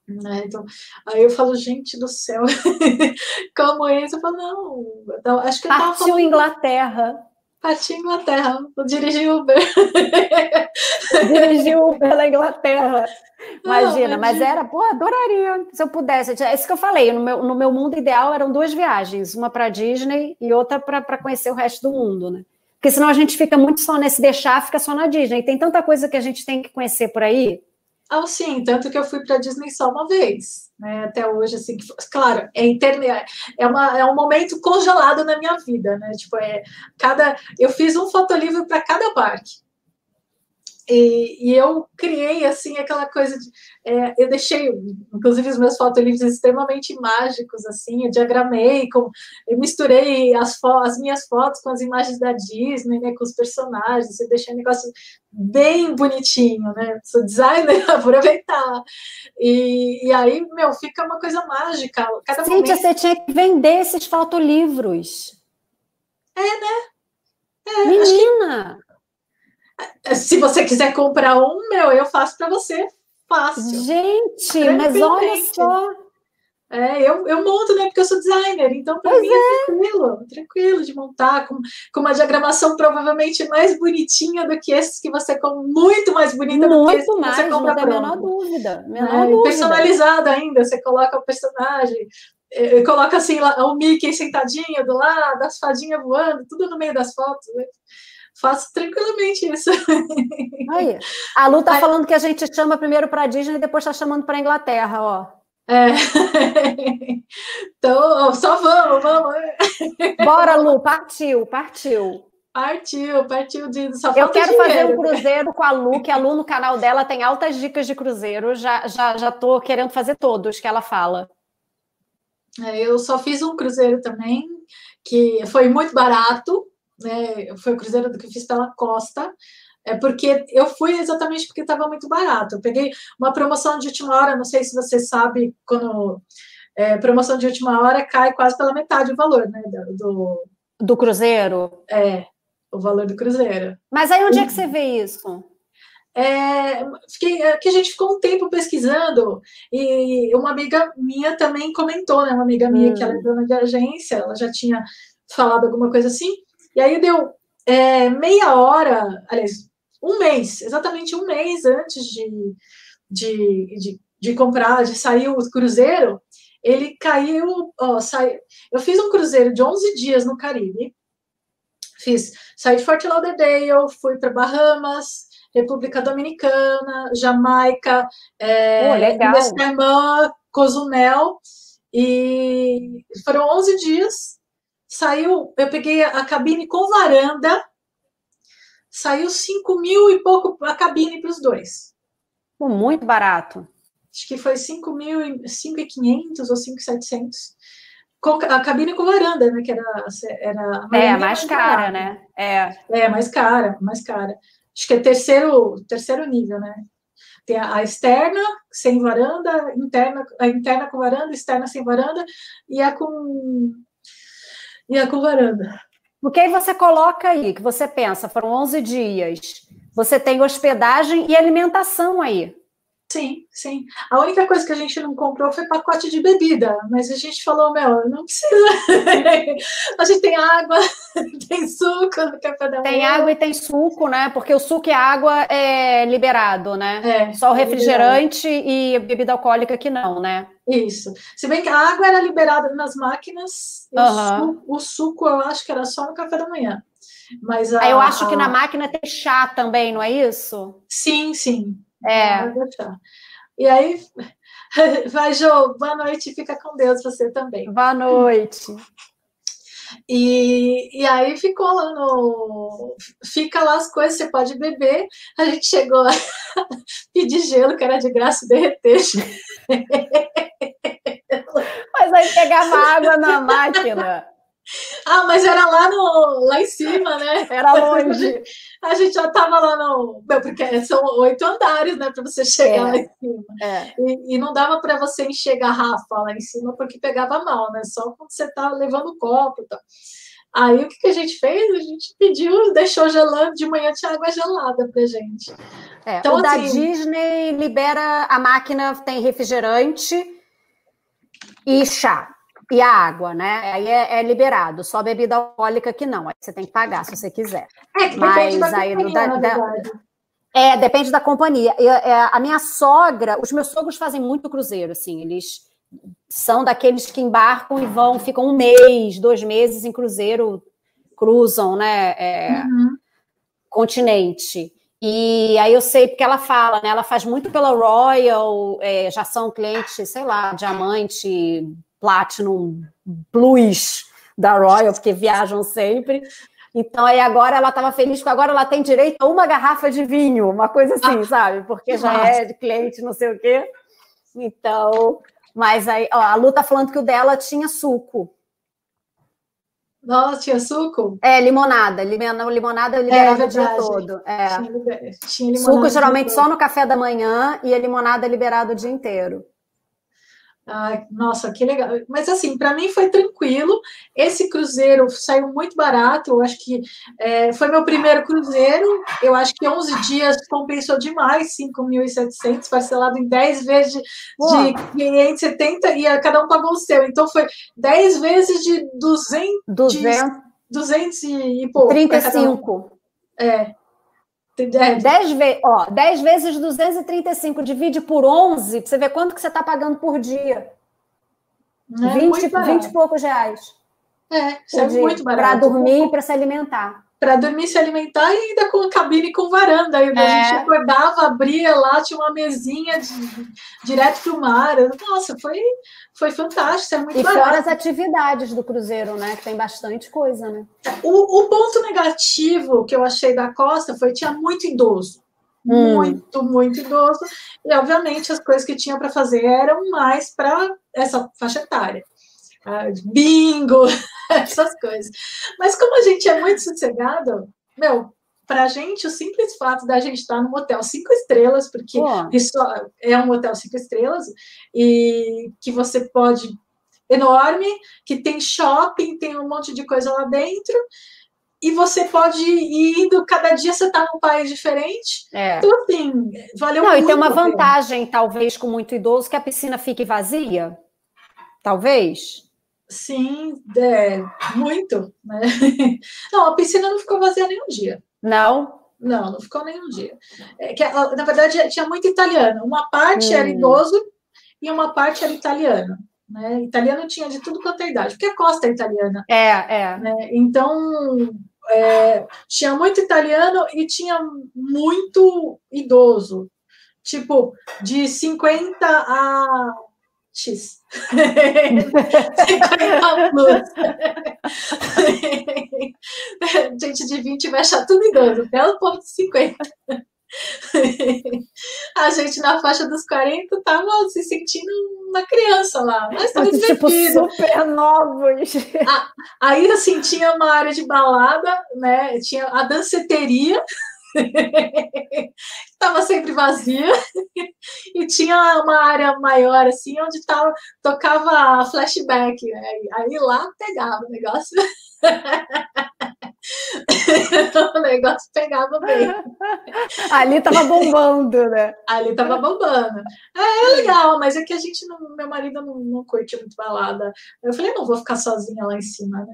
Né? Então, aí eu falo, gente do céu, como é isso? Eu falo, não, então, acho que eu Partiu falando... Inglaterra. Partiu Inglaterra, vou dirigir Uber. dirigir Uber na Inglaterra. Imagina, não, mas era, pô, adoraria se eu pudesse. É isso que eu falei, no meu, no meu mundo ideal eram duas viagens, uma para Disney e outra para conhecer o resto do mundo, né? Porque senão a gente fica muito só nesse deixar, fica só na Disney. Tem tanta coisa que a gente tem que conhecer por aí. Ah, sim, tanto que eu fui para Disney só uma vez. né, até hoje, assim, claro, é, interne, é, uma, é um momento congelado na minha vida, né, tipo, é, cada, eu fiz um fotolivro para cada parque, e, e, eu criei, assim, aquela coisa de, é, eu deixei, inclusive, os meus fotolivros extremamente mágicos, assim, eu diagramei, com, eu misturei as, as minhas fotos com as imagens da Disney, né, com os personagens, eu deixei um negócio bem bonitinho, né, sou designer, aproveitar, e, e aí, meu, fica uma coisa mágica. Cada Cíntia, momento... você tinha que vender esses fotolivros. É, né? É, Menina! Se você quiser comprar um, meu, eu faço para você fácil. Gente, mas olha só. É, eu, eu monto, né? Porque eu sou designer, então para mim é, é, tranquilo, tranquilo de montar, com, com uma diagramação provavelmente mais bonitinha do que esses que você compra, muito mais bonita muito do que esses que mais, você compra. Não tem a menor dúvida. Menor é, dúvida. Personalizado ainda, você coloca o personagem, é, coloca assim o Mickey sentadinho do lado, as fadinhas voando, tudo no meio das fotos. Né? Faço tranquilamente isso. Aí, a Lu tá Aí, falando que a gente chama primeiro para Disney e depois tá chamando para Inglaterra, ó. É. Então, só vamos, vamos. Bora, Lu, partiu, partiu. Partiu, partiu de só Eu quero dinheiro. fazer um cruzeiro com a Lu, que a Lu no canal dela tem altas dicas de cruzeiro. Já, já, já tô querendo fazer todos que ela fala. É, eu só fiz um cruzeiro também, que foi muito barato, né? Foi o cruzeiro que eu fiz pela Costa. É porque eu fui exatamente porque estava muito barato. Eu peguei uma promoção de última hora, não sei se você sabe, quando é, promoção de última hora cai quase pela metade o valor, né? Do, do cruzeiro? É, o valor do cruzeiro. Mas aí onde é que você vê isso? É, fiquei, é, que a gente ficou um tempo pesquisando e uma amiga minha também comentou, né? Uma amiga minha hum. que ela é dona de agência, ela já tinha falado alguma coisa assim. E aí deu é, meia hora, aliás, um mês, exatamente um mês antes de, de, de, de comprar, de sair o cruzeiro, ele caiu, ó, sai, eu fiz um cruzeiro de 11 dias no Caribe, fiz, saí de Fort Lauderdale, fui para Bahamas, República Dominicana, Jamaica, é, oh, legal. Cozumel, e foram 11 dias, saiu, eu peguei a cabine com varanda, saiu 5 mil e pouco a cabine para os dois. Muito barato. Acho que foi 5 mil, 5.500 ou 5.700. A cabine com varanda, né? Que era, era é, mais, mais cara, né? É. é, mais cara, mais cara. Acho que é terceiro, terceiro nível, né? Tem a, a externa sem varanda, interna, a interna com varanda, externa sem varanda, e a com e a com varanda. Porque aí você coloca aí, que você pensa, foram 11 dias, você tem hospedagem e alimentação aí. Sim, sim. A única coisa que a gente não comprou foi pacote de bebida, mas a gente falou, meu, não precisa. a gente tem água, tem suco no café da manhã. Tem água e tem suco, né? Porque o suco e a água é liberado, né? É, Só o é refrigerante é e bebida alcoólica que não, né? Isso. Se bem que a água era liberada nas máquinas, uhum. o, suco, o, suco, eu acho que era só no café da manhã. Mas a, eu acho que na máquina tem chá também, não é isso? Sim, sim. É. E aí, vai, Jô, boa noite, fica com Deus você também. Boa noite. E, e aí ficou lá no. Fica lá as coisas, você pode beber. A gente chegou a pedir gelo, que era de graça derreter. Mas aí pegava água na máquina. Ah, mas era lá no lá em cima, né? Era longe. A gente já estava lá no. Porque são oito andares, né? Para você chegar é, lá em cima. É. E, e, não dava para você encher garrafa lá em cima, porque pegava mal, né? Só quando você tá levando o copo e tal. Aí o que, que a gente fez? A gente pediu, deixou gelando, de manhã tinha água gelada pra gente. É, então, o assim, da Disney libera a máquina, tem refrigerante e chá. E a água, né? Aí é, é, liberado, só bebida alcoólica que não. Aí você tem que pagar se você quiser. É, Mas aí da, da, é, depende da companhia. Eu, é, a minha sogra, os meus sogros fazem muito cruzeiro, assim, eles são daqueles que embarcam e vão, ficam um mês, dois meses em cruzeiro, cruzam, né? É, uhum. Continente. E aí eu sei porque ela fala, né? Ela faz muito pela Royal, é, já são clientes, sei lá, diamante, platinum, plus da Royal, porque viajam sempre. Então, aí agora ela estava feliz porque agora ela tem direito a uma garrafa de vinho, uma coisa assim, ah, sabe? Porque já nossa. é de cliente, não sei o quê. Então, mas aí, ó, a Lu tá falando que o dela tinha suco. Nossa, tinha suco? É, limonada. Limonada é, liberada é, o dia todo. É. Tinha, tinha suco geralmente só no café da manhã e a limonada é liberada o dia inteiro. Ah, nossa, que legal. Mas assim, para mim foi tranquilo. Esse cruzeiro saiu muito barato. Eu acho que é, foi meu primeiro cruzeiro. Eu acho que 11 dias compensou demais, 5.700, parcelado em 10 vezes de, de 570 e a, cada um pagou o seu. Então foi 10 vezes de 200, 200. 200 e, e pouco. 35. É, 10, ve ó, 10 vezes 235, divide por 11, pra você ver quanto que você está pagando por dia. É 20, 20 e poucos reais. É, isso é muito barato. Para dormir e para se alimentar para dormir, se alimentar e ainda com cabine com varanda. Aí, é. A gente acordava, abria lá, tinha uma mesinha de, direto para o mar. Nossa, foi, foi fantástico, é muito E barato. fora as atividades do cruzeiro, né? Que tem bastante coisa, né? O, o ponto negativo que eu achei da Costa foi que tinha muito idoso. Hum. Muito, muito idoso. E, obviamente, as coisas que tinha para fazer eram mais para essa faixa etária. Ah, bingo, essas coisas. Mas como a gente é muito sossegado, meu, para a gente, o simples fato da gente estar num hotel cinco estrelas, porque isso é um hotel cinco estrelas, e que você pode. enorme, que tem shopping, tem um monte de coisa lá dentro, e você pode ir indo, cada dia você está num país diferente. É. Então, assim, valeu Não, muito. E tem uma vantagem, talvez, com muito idoso, que a piscina fique vazia. Talvez. Sim, é, muito. Né? Não, a piscina não ficou vazia nenhum dia. Não? Não, não ficou nenhum dia. É, que, na verdade, tinha muito italiano. Uma parte hum. era idoso e uma parte era italiano. Né? Italiano tinha de tudo quanto é idade, porque a costa é italiana. É, é. Né? Então, é, tinha muito italiano e tinha muito idoso. Tipo, de 50 a X. 50 plus. Gente de 20 vai achar tudo idoso, até o ponto de 50. A gente na faixa dos 40 tava se sentindo uma criança lá, mas tava tipo, super novos. Aí, assim, tinha uma área de balada, né? Tinha a danceteria, estava sempre vazia e tinha uma área maior assim onde tava, tocava flashback né? aí lá pegava o negócio. O negócio pegava bem. Ali tava bombando né? Ali tava bombando. É, é legal mas é que a gente não, meu marido não, não curte muito balada. Eu falei não vou ficar sozinha lá em cima né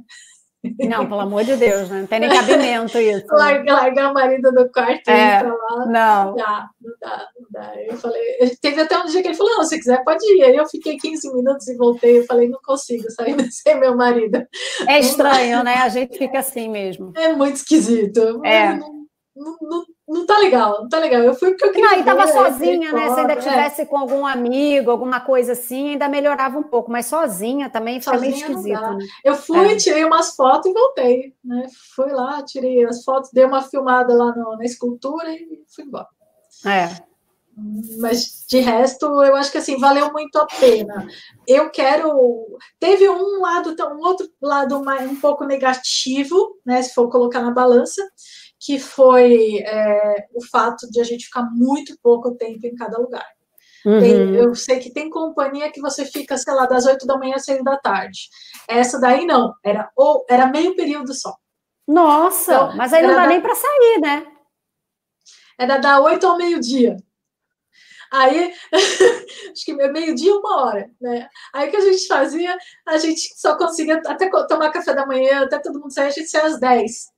não, pelo amor de Deus, né? não tem nem cabimento isso. Largar, né? largar a marido do quarto é, e ir pra lá. Não. Não dá, não dá, não dá. Eu falei, teve até um dia que ele falou: não, se quiser, pode ir. Aí eu fiquei 15 minutos e voltei. Eu falei, não consigo sair sem meu marido. É estranho, né? A gente fica assim mesmo. É muito esquisito. É. Não, não, não, não tá legal, não tá legal. Eu fui porque eu queria. Não, e tava sozinha, né? Se ainda é. tivesse com algum amigo, alguma coisa assim, ainda melhorava um pouco, mas sozinha também fica sozinha meio esquisito. Né? Eu fui, é. tirei umas fotos e voltei, né? Fui lá, tirei as fotos, dei uma filmada lá no, na escultura e fui embora. É. Mas de resto, eu acho que assim valeu muito a pena. Eu quero. Teve um lado, um outro lado mais, um pouco negativo, né? Se for colocar na balança, que foi é, o fato de a gente ficar muito pouco tempo em cada lugar. Uhum. Tem, eu sei que tem companhia que você fica, sei lá, das 8 da manhã às 6 da tarde. Essa daí não, era, ou, era meio período só. Nossa, então, mas aí não dá da, nem para sair, né? Era da 8 ao meio-dia. Aí, acho que meio-dia, uma hora, né? Aí o que a gente fazia, a gente só conseguia até tomar café da manhã, até todo mundo sair, a gente saia às 10.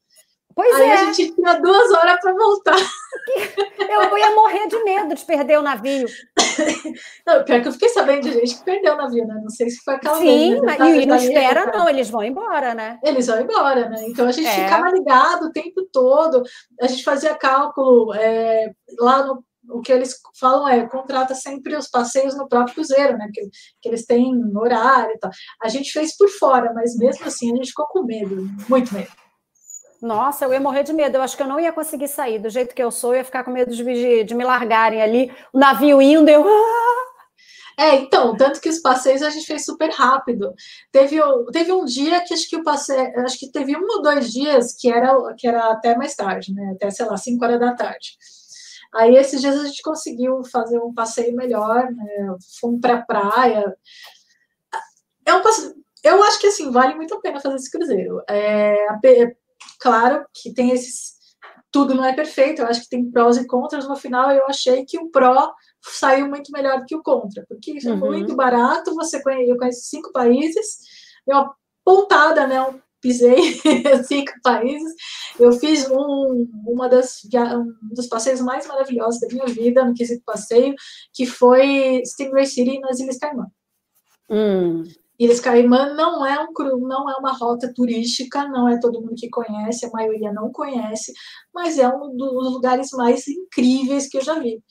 Pois Aí é. a gente tinha duas horas para voltar. Eu, ia morrer de medo de perder o navio. Não, pior que eu fiquei sabendo de gente que perdeu o navio, né? Não sei se foi aquela Sim, vez. mas, tá- e não espera, não, eles vão embora, né? Eles vão embora, né? Então a gente É. ficava ligado o tempo todo, a gente fazia cálculo é, lá no. O que eles falam é contrata sempre os passeios no próprio cruzeiro, né? Que, que eles têm horário e tal. A gente fez por fora, mas mesmo assim a gente ficou com medo, muito medo. Nossa, eu ia morrer de medo. Eu acho que eu não ia conseguir sair. Do jeito que eu sou, eu ia ficar com medo de, de, me largarem ali, o navio indo, eu. É, então, tanto que os passeios a gente fez super rápido. Teve, teve um dia que acho que o passeio, acho que teve um ou dois dias que era, que era até mais tarde, né? Até, sei lá, 5 horas da tarde. Aí esses dias a gente conseguiu fazer um passeio melhor, né? Fomos para a praia. É um passeio, eu acho que assim, vale muito a pena fazer esse cruzeiro. É, claro que tem esses. Tudo não é perfeito, eu acho que tem prós e contras. No final, eu achei que o pró saiu muito melhor do que o contra, porque isso é Uhum. muito barato. Você conhece, eu conheço cinco países, deu uma pontada, né? Um pisei cinco países. Eu fiz um, uma das, um dos passeios mais maravilhosos da minha vida, no quesito passeio, que foi Stingray City nas Ilhas Caimã. Hum, Ilhas Caimã não é um cru- não é uma rota turística, não é todo mundo que conhece, a maioria não conhece, mas é um dos lugares mais incríveis que eu já vi.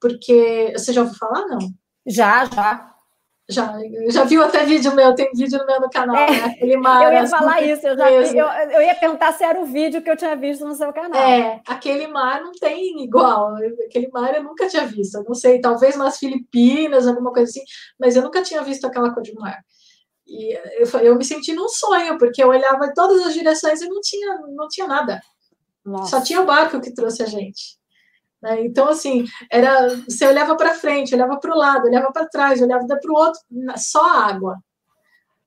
Porque você já ouviu falar? Não. já, já. Já, já viu até vídeo meu, tem vídeo no meu no canal, É, né? Aquele mar. Eu ia falar nuvens isso, eu, já, eu, eu ia perguntar se era o vídeo que eu tinha visto no seu canal. É, aquele mar não tem igual. Aquele mar eu nunca tinha visto. Eu não sei, talvez nas Filipinas, alguma coisa assim, mas eu nunca tinha visto aquela cor de mar. E eu, eu me senti num sonho, porque eu olhava em todas as direções e não tinha, não tinha nada. Nossa. Só tinha o barco que trouxe a gente. né? Então, assim, era você olhava para frente, olhava para o lado, olhava para trás, olhava para o outro, só água.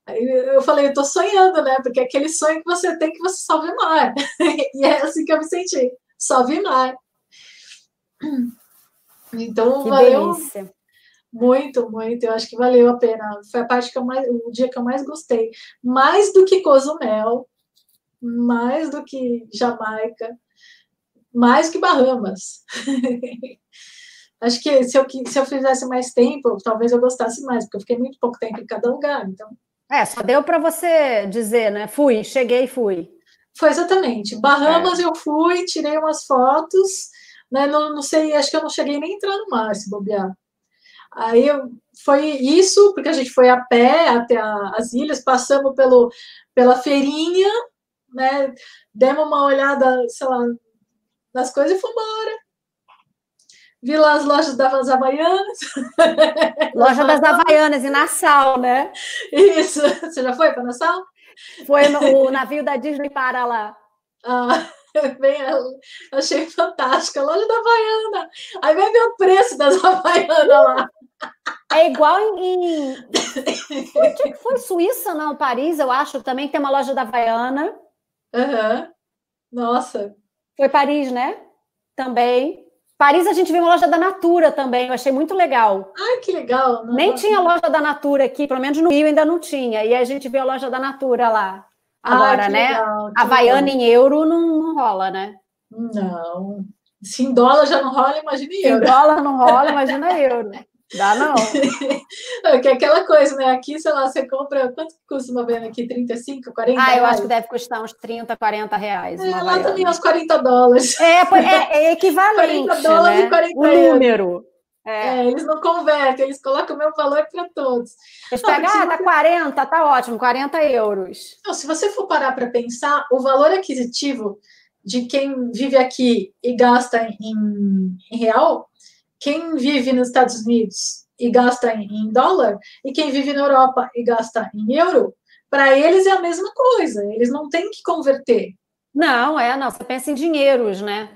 Aí eu falei, eu tô sonhando, né? Porque é aquele sonho que você tem que você só vê mar. e é assim que eu me senti, só vi mar. Então, Que valeu delícia. Muito, muito. Eu acho que valeu a pena. Foi a parte que eu mais, o dia que eu mais gostei. Mais do que Cozumel, mais do que Jamaica, mais que Bahamas. acho que se eu, se eu fizesse mais tempo, talvez eu gostasse mais, porque eu fiquei muito pouco tempo em cada lugar. Então, É, só deu para você dizer, né? Fui, cheguei e fui. foi exatamente. Bahamas eu fui, tirei umas fotos, né? Não, não sei, acho que eu não cheguei nem a entrar no mar, se bobear. Aí foi isso, porque a gente foi a pé até a- as ilhas, passamos pelo, pela feirinha, né? Demos uma olhada, sei lá, nas coisas e fomos embora. Vi lá as lojas das Havaianas. Loja das Havaianas, em Nassau, né? Isso. Você já foi para Nassau? Foi no, o navio da Disney para lá. Ah, bem, achei fantástica. Loja da Havaiana. Aí vai ver o preço das Havaianas lá. É igual em. Onde é que foi? Suíça, não? Paris, eu acho, também tem uma loja da Havaiana. Aham. Nossa. Foi Paris, né? Também. Paris a gente viu uma loja da Natura também, eu achei muito legal. Ai, que legal. Não- Nem tinha loja da Natura aqui, pelo menos no Rio ainda não tinha. E a gente viu a loja da Natura lá. Agora, que né? legal, Havaiana legal. em euro não, não rola, né? Não. Se em dólar já não rola, imagina em Em euro. dólar não rola, imagina euro. Dá não. É que é aquela coisa, né? Aqui, sei lá, você compra. Quanto que custa uma Havaiana aqui? 35, 40 Ah, eu reais? acho que deve custar uns 30, 40 reais. É, lá também Havaiana. uns 40 dólares. É, é, é equivalente, 40 dólares e né? 40 O número. É. É, eles não convertem, eles colocam o mesmo valor para todos. Eles pegam, ah, tá você- 40, tá ótimo, 40 euros. Não, se você for parar para pensar, o valor aquisitivo de quem vive aqui e gasta em, em real, quem vive nos Estados Unidos e gasta em, em dólar, e quem vive na Europa e gasta em euro, para eles é a mesma coisa, eles não têm que converter. Não, é, não, você pensa em dinheiros, né?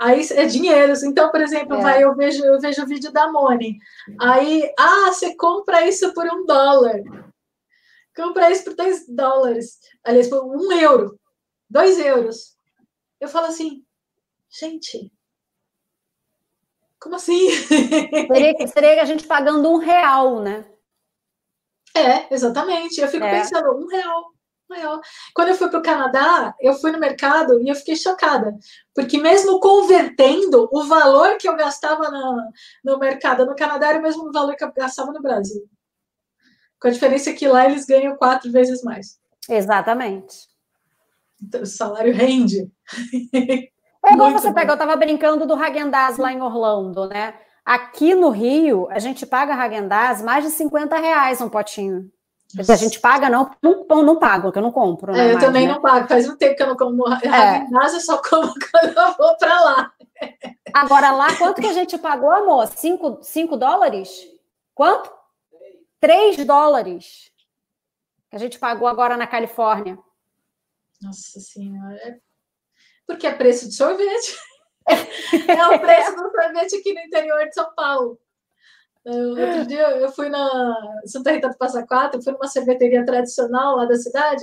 Aí é dinheiro. Então, por exemplo, É. vai, eu vejo, eu vejo o vídeo da Moni. Aí, ah, você compra isso por um dólar. Compra isso por dois dólares. Aliás, por um euro. Dois euros. Eu falo assim, gente, como assim? Seria, seria a gente pagando um real, né? É, exatamente. Eu fico É. pensando, um real. Maior. Quando eu fui para o Canadá, eu fui no mercado e eu fiquei chocada, porque mesmo convertendo, o valor que eu gastava no, no mercado no Canadá era o mesmo valor que eu gastava no Brasil. Com a diferença que lá eles ganham quatro vezes mais. Exatamente. Então, o salário rende. É igual você pega, eu estava brincando do Hagendaz lá em Orlando, né? Aqui no Rio, a gente paga Hagendaz mais de 50 reais um potinho. Nossa. A gente paga, não, não, não pago, que eu não compro. Né, é, eu mais, também né? não pago, faz um tempo que eu não como é. eu só como quando eu vou para lá. Agora, lá, quanto que a gente pagou, amor? 5 dólares? Quanto? 3 dólares. Que a gente pagou agora na Califórnia. Nossa Senhora, é porque é preço de sorvete. é o preço do sorvete aqui no interior de São Paulo. Outro dia eu fui na Santa Rita do Passa Quatro, fui numa sorveteria tradicional lá da cidade.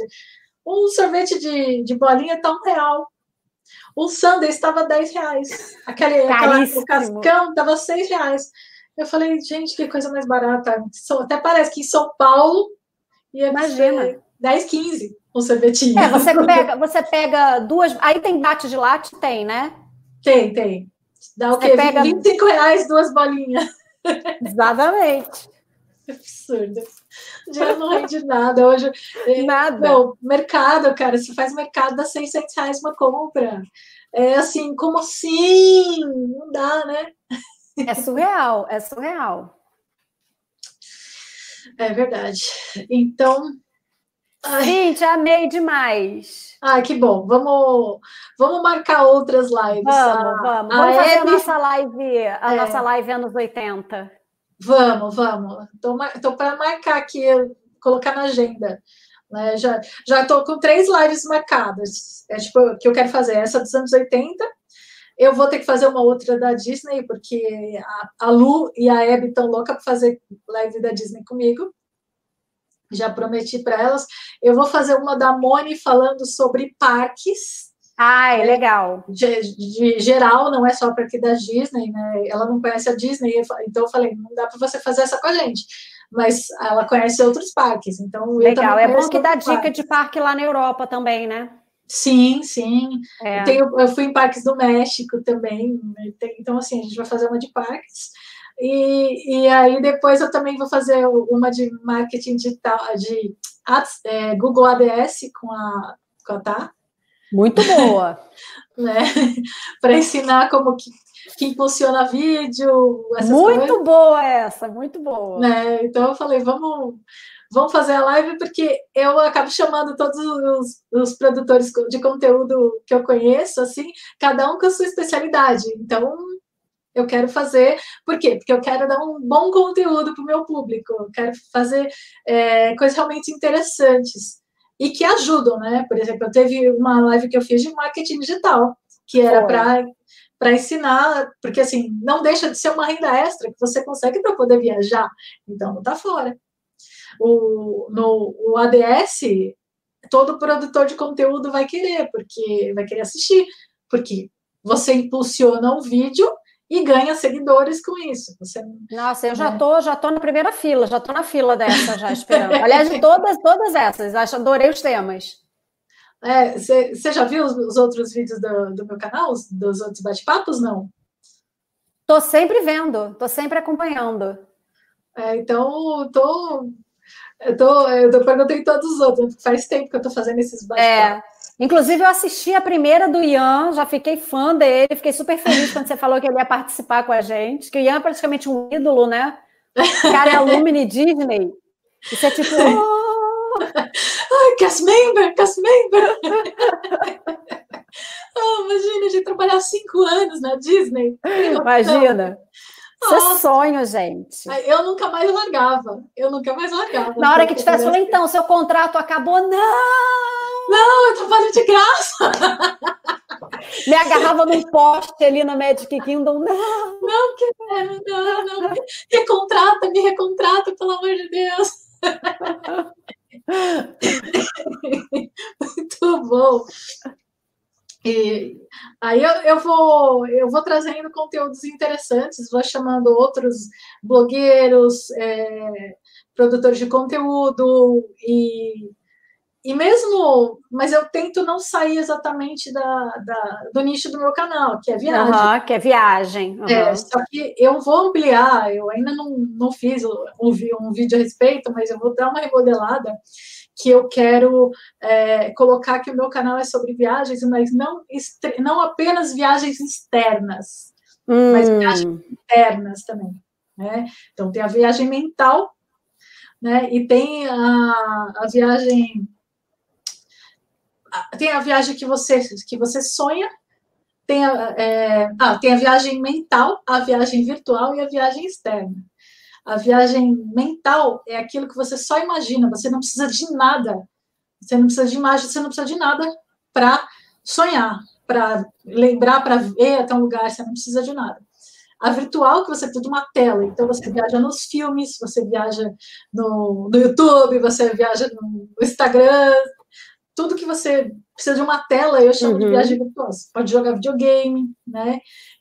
Um sorvete de, de bolinha está um real. O sundae estava 10 reais. Aquele, aquela, o cascão estava 6 reais. Eu falei, gente, que coisa mais barata. Até parece que em São Paulo ia Imagina. 10, 15 um sorvetinho. É, você pega, você pega duas. Aí tem bate de latte? Tem, né? Tem, tem. Dá o você quê? Pega... 25 reais, duas bolinhas. Exatamente. Absurdo. Dinheiro não rende nada. Hoje, é, nada. Não, mercado, cara, se faz mercado, dá 600 reais uma compra. É assim, como assim? Não dá, né? É surreal, é surreal. É verdade. Então, Gente, amei demais. Ah, que bom. Vamos, vamos marcar outras lives. Vamos, vamos. Vamos fazer a nossa live, a é. nossa live anos 80. Vamos, vamos. Estou para marcar aqui, colocar na agenda. Né? Já estou com três lives marcadas. É tipo que eu quero fazer essa dos anos 80. Eu vou ter que fazer uma outra da Disney, porque a, a Lu e a Abby estão loucas para fazer live da Disney comigo já prometi para elas. Eu vou fazer uma da Moni falando sobre parques. Ah, é legal. De, de geral, não é só para aqui da Disney, né? Ela não conhece a Disney, então eu falei, não dá para você fazer essa com a gente. Mas ela conhece outros parques, então legal. é bom que dá dica parques. de parque lá na Europa também, né? Sim, sim. É. Eu, tenho, eu fui em parques do México também. Né? Então, assim, a gente vai fazer uma de parques. E, e aí depois eu também vou fazer uma de marketing digital, de ads, é, Google ADS com a, com a Tá. Muito boa. né? Para ensinar como que, que funciona vídeo. muito coisas. boa essa, muito boa. Né? Então eu falei, vamos, vamos fazer a live, porque eu acabo chamando todos os, os produtores de conteúdo que eu conheço, assim, cada um com a sua especialidade. Então, eu quero fazer, por quê? Porque eu quero dar um bom conteúdo para o meu público, eu quero fazer é, coisas realmente interessantes e que ajudam, né? Por exemplo, eu teve uma live que eu fiz de marketing digital, que era para para ensinar, porque assim, não deixa de ser uma renda extra que você consegue para poder viajar, então não está fora. O, no o ADS, todo produtor de conteúdo vai querer, porque vai querer assistir, porque você impulsiona um vídeo e ganha seguidores com isso. Você, Nossa, eu já né? tô, já tô na primeira fila, já tô na fila dessa já esperando. Aliás, de todas, todas essas, acho, adorei os temas. Você é, já viu os, os, outros vídeos do, do meu canal, os, dos outros bate-papos, não? Tô sempre vendo, tô sempre acompanhando. É, então, tô, eu tô, eu tô perguntando todos os outros, faz tempo que eu tô fazendo esses bate-papos. É. Inclusive, eu assisti a primeira do Ian, já fiquei fã dele, fiquei super feliz quando você falou que ele ia participar com a gente, que o Ian é praticamente um ídolo, né? O cara é alumni Disney. Isso é tipo. Oh! Ai, cast member, cast member! oh, imagina, a gente trabalhar cinco anos na Disney. Imagina. Isso é sonho, gente. Eu nunca mais largava. Eu nunca mais largava. Na hora que tivesse, falou, então, seu contrato acabou. Não! Não, eu trabalho de graça. Me agarrava num poste ali no Magic Kingdom. Não, não quero, não, não. Recontrata, me recontrata, pelo amor de Deus. Muito bom. E aí eu, eu, vou eu vou trazendo conteúdos interessantes, vou chamando outros blogueiros, é, produtores de conteúdo e e mesmo, mas eu tento não sair exatamente da, da, do nicho do meu canal, que é viagem. Uhum, que é viagem. Uhum. É, só que eu vou ampliar, eu ainda não, não fiz um, um vídeo a respeito, mas eu vou dar uma remodelada que eu quero é, colocar que o meu canal é sobre viagens, mas não, não apenas viagens externas, hum. mas viagens internas também. Né? Então, tem a viagem mental, né? e tem a, a viagem. Tem a viagem que você, que você sonha, tem a, é, ah, tem a viagem mental, a viagem virtual e a viagem externa. A viagem mental é aquilo que você só imagina, você não precisa de nada. Você não precisa de imagem, você não precisa de nada para sonhar, para lembrar, para ver até um lugar, você não precisa de nada. A virtual, que você de uma tela, então você viaja nos filmes, você viaja no, no YouTube, você viaja no Instagram, tudo que você precisa de uma tela, eu chamo uhum. de viagem virtual. Você pode jogar videogame, né?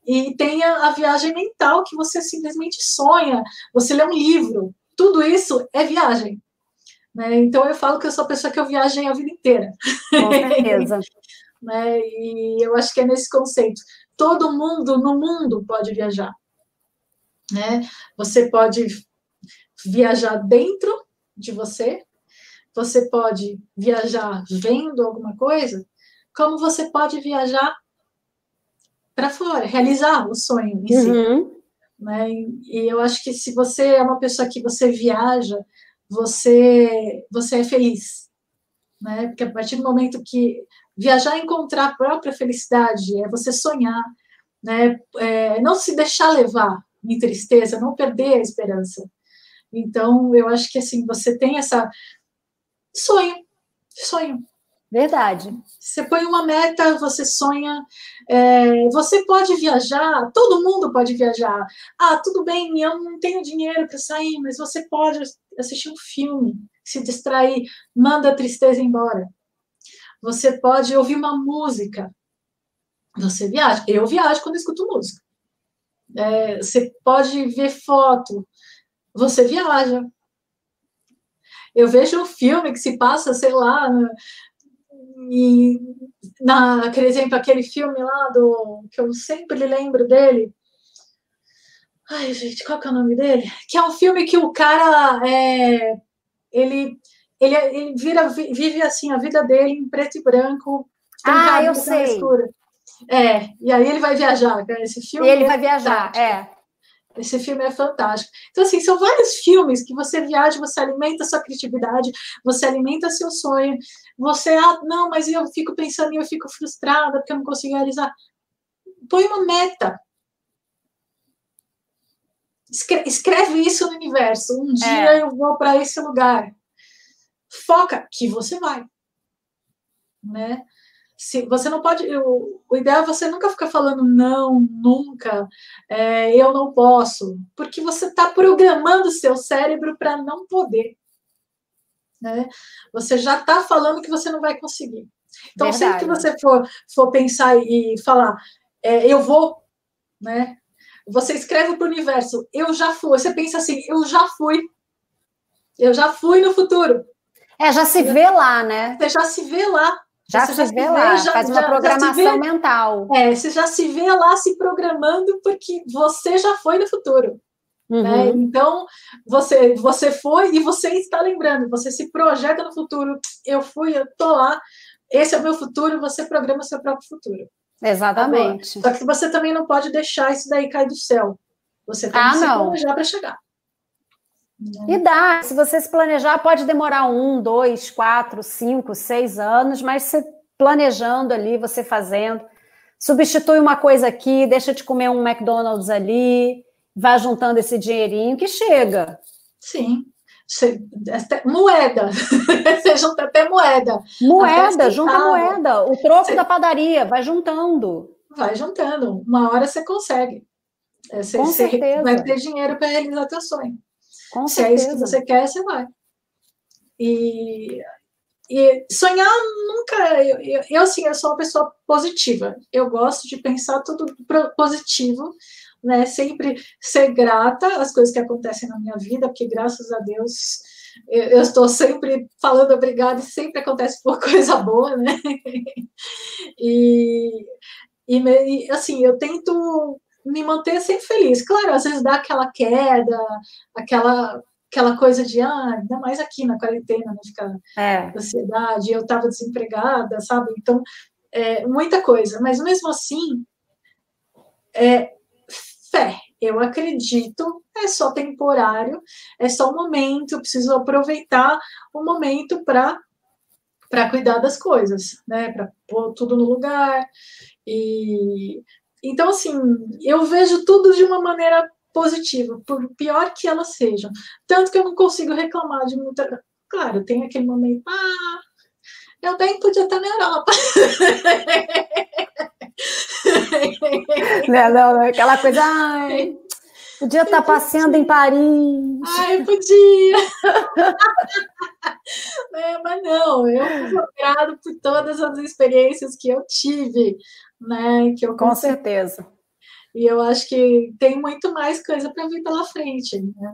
E tem a, a, viagem mental, que você simplesmente sonha, você lê um livro. Tudo isso é viagem. Né? Então eu falo que eu sou a pessoa que eu viajei a vida inteira. Com certeza. né? E eu acho que é nesse conceito. Todo mundo no mundo pode viajar. Né? Você pode viajar dentro de você, você pode viajar vendo alguma coisa, como você pode viajar para fora, realizar o sonho em uhum. si. Né? E eu acho que se você é uma pessoa que você viaja, você, você é feliz. Né? Porque a partir do momento que viajar é encontrar a própria felicidade, é você sonhar, né? É, não se deixar levar em tristeza, não perder a esperança. Então, eu acho que assim, você tem essa sonho, sonho. Verdade. Você põe uma meta, você sonha, é, você pode viajar, todo mundo pode viajar. Ah, tudo bem, eu não tenho dinheiro para sair, mas você pode assistir um filme, se distrair, manda a tristeza embora. Você pode ouvir uma música. Você viaja. Eu viajo quando escuto música. É, você pode ver foto. Você viaja. Eu vejo um filme que se passa, sei lá, e na, por exemplo, aquele filme lá do que eu sempre lembro dele. Ai, gente, qual que é o nome dele? Que é um filme que o cara é, ele, ele, ele vira, vive assim a vida dele em preto e branco. Ah, eu sei. Escura. É, e aí ele vai viajar. Esse filme. Ele vai viajar, é. Esse filme é fantástico. Então, assim, são vários filmes que você viaja, você alimenta sua criatividade, você alimenta seu sonho, você, ah, não, mas eu fico pensando e eu fico frustrada porque eu não consigo realizar. Põe uma meta. Escreve isso no universo. Um dia é. eu vou para esse lugar. Foca que você vai. Né? se você não pode, o, o ideal é você nunca ficar falando não, nunca, é, eu não posso, porque você está programando o seu cérebro para não poder. Né? Você já está falando que você não vai conseguir. Então, Verdade. sempre que você for, for pensar e falar, é, eu vou, né? Você escreve para o universo, eu já fui. Você pensa assim, eu já fui. Eu já fui no futuro. É, já se vê lá, né? Você já se vê lá. Já se vê lá, já, faz uma já, programação já vê, mental. É, você já se vê lá se programando porque você já foi no futuro. Né? Uhum. Né? Então, você, você foi e você está lembrando, você se projeta no futuro. Eu fui, eu tô lá, esse é o meu futuro, você programa seu próprio futuro. Exatamente. Agora, só que você também não pode deixar isso daí cair do céu. Você tem ah, que se planejar para chegar. E dá, se você se planejar, pode demorar um, dois, quatro, cinco, seis anos, mas você planejando ali, você fazendo, substitui uma coisa aqui, deixa de comer um McDonald's ali, vai juntando esse dinheirinho que chega. Sim. Até, moeda, você junta até moeda. Moeda, até junta moeda. O troco você... da padaria, vai juntando. Vai juntando. Uma hora você consegue. É, você, Com você certeza. vai ter dinheiro para realizar teu sonho. Com Se certeza. é isso que você quer, você vai. E, e sonhar nunca. Eu, eu, eu, assim, eu sou uma pessoa positiva. Eu gosto de pensar tudo positivo, né? Sempre ser grata às coisas que acontecem na minha vida, porque graças a Deus eu estou sempre falando obrigado e sempre acontece por coisa boa, né? E, e, assim, eu tento me manter sempre feliz. Claro, às vezes dá aquela queda, aquela aquela coisa de, ah, ainda mais aqui na quarentena, né, ficar é. ansiedade, eu estava desempregada, sabe? Então, é, muita coisa. Mas mesmo assim, é fé. Eu acredito, é só temporário, é só um momento, eu preciso aproveitar o momento para para cuidar das coisas, né? Para pôr tudo no lugar. E então assim, eu vejo tudo de uma maneira positiva, por pior que elas sejam. Tanto que eu não consigo reclamar de muita. Claro, tem aquele momento, ah, eu bem podia estar na Europa. não, não, aquela coisa, ai, podia estar passeando em Paris. Ai, podia. é, mas não, eu sou grato por todas as experiências que eu tive, né? Que eu Com certeza. E eu acho que tem muito mais coisa para vir pela frente. Né?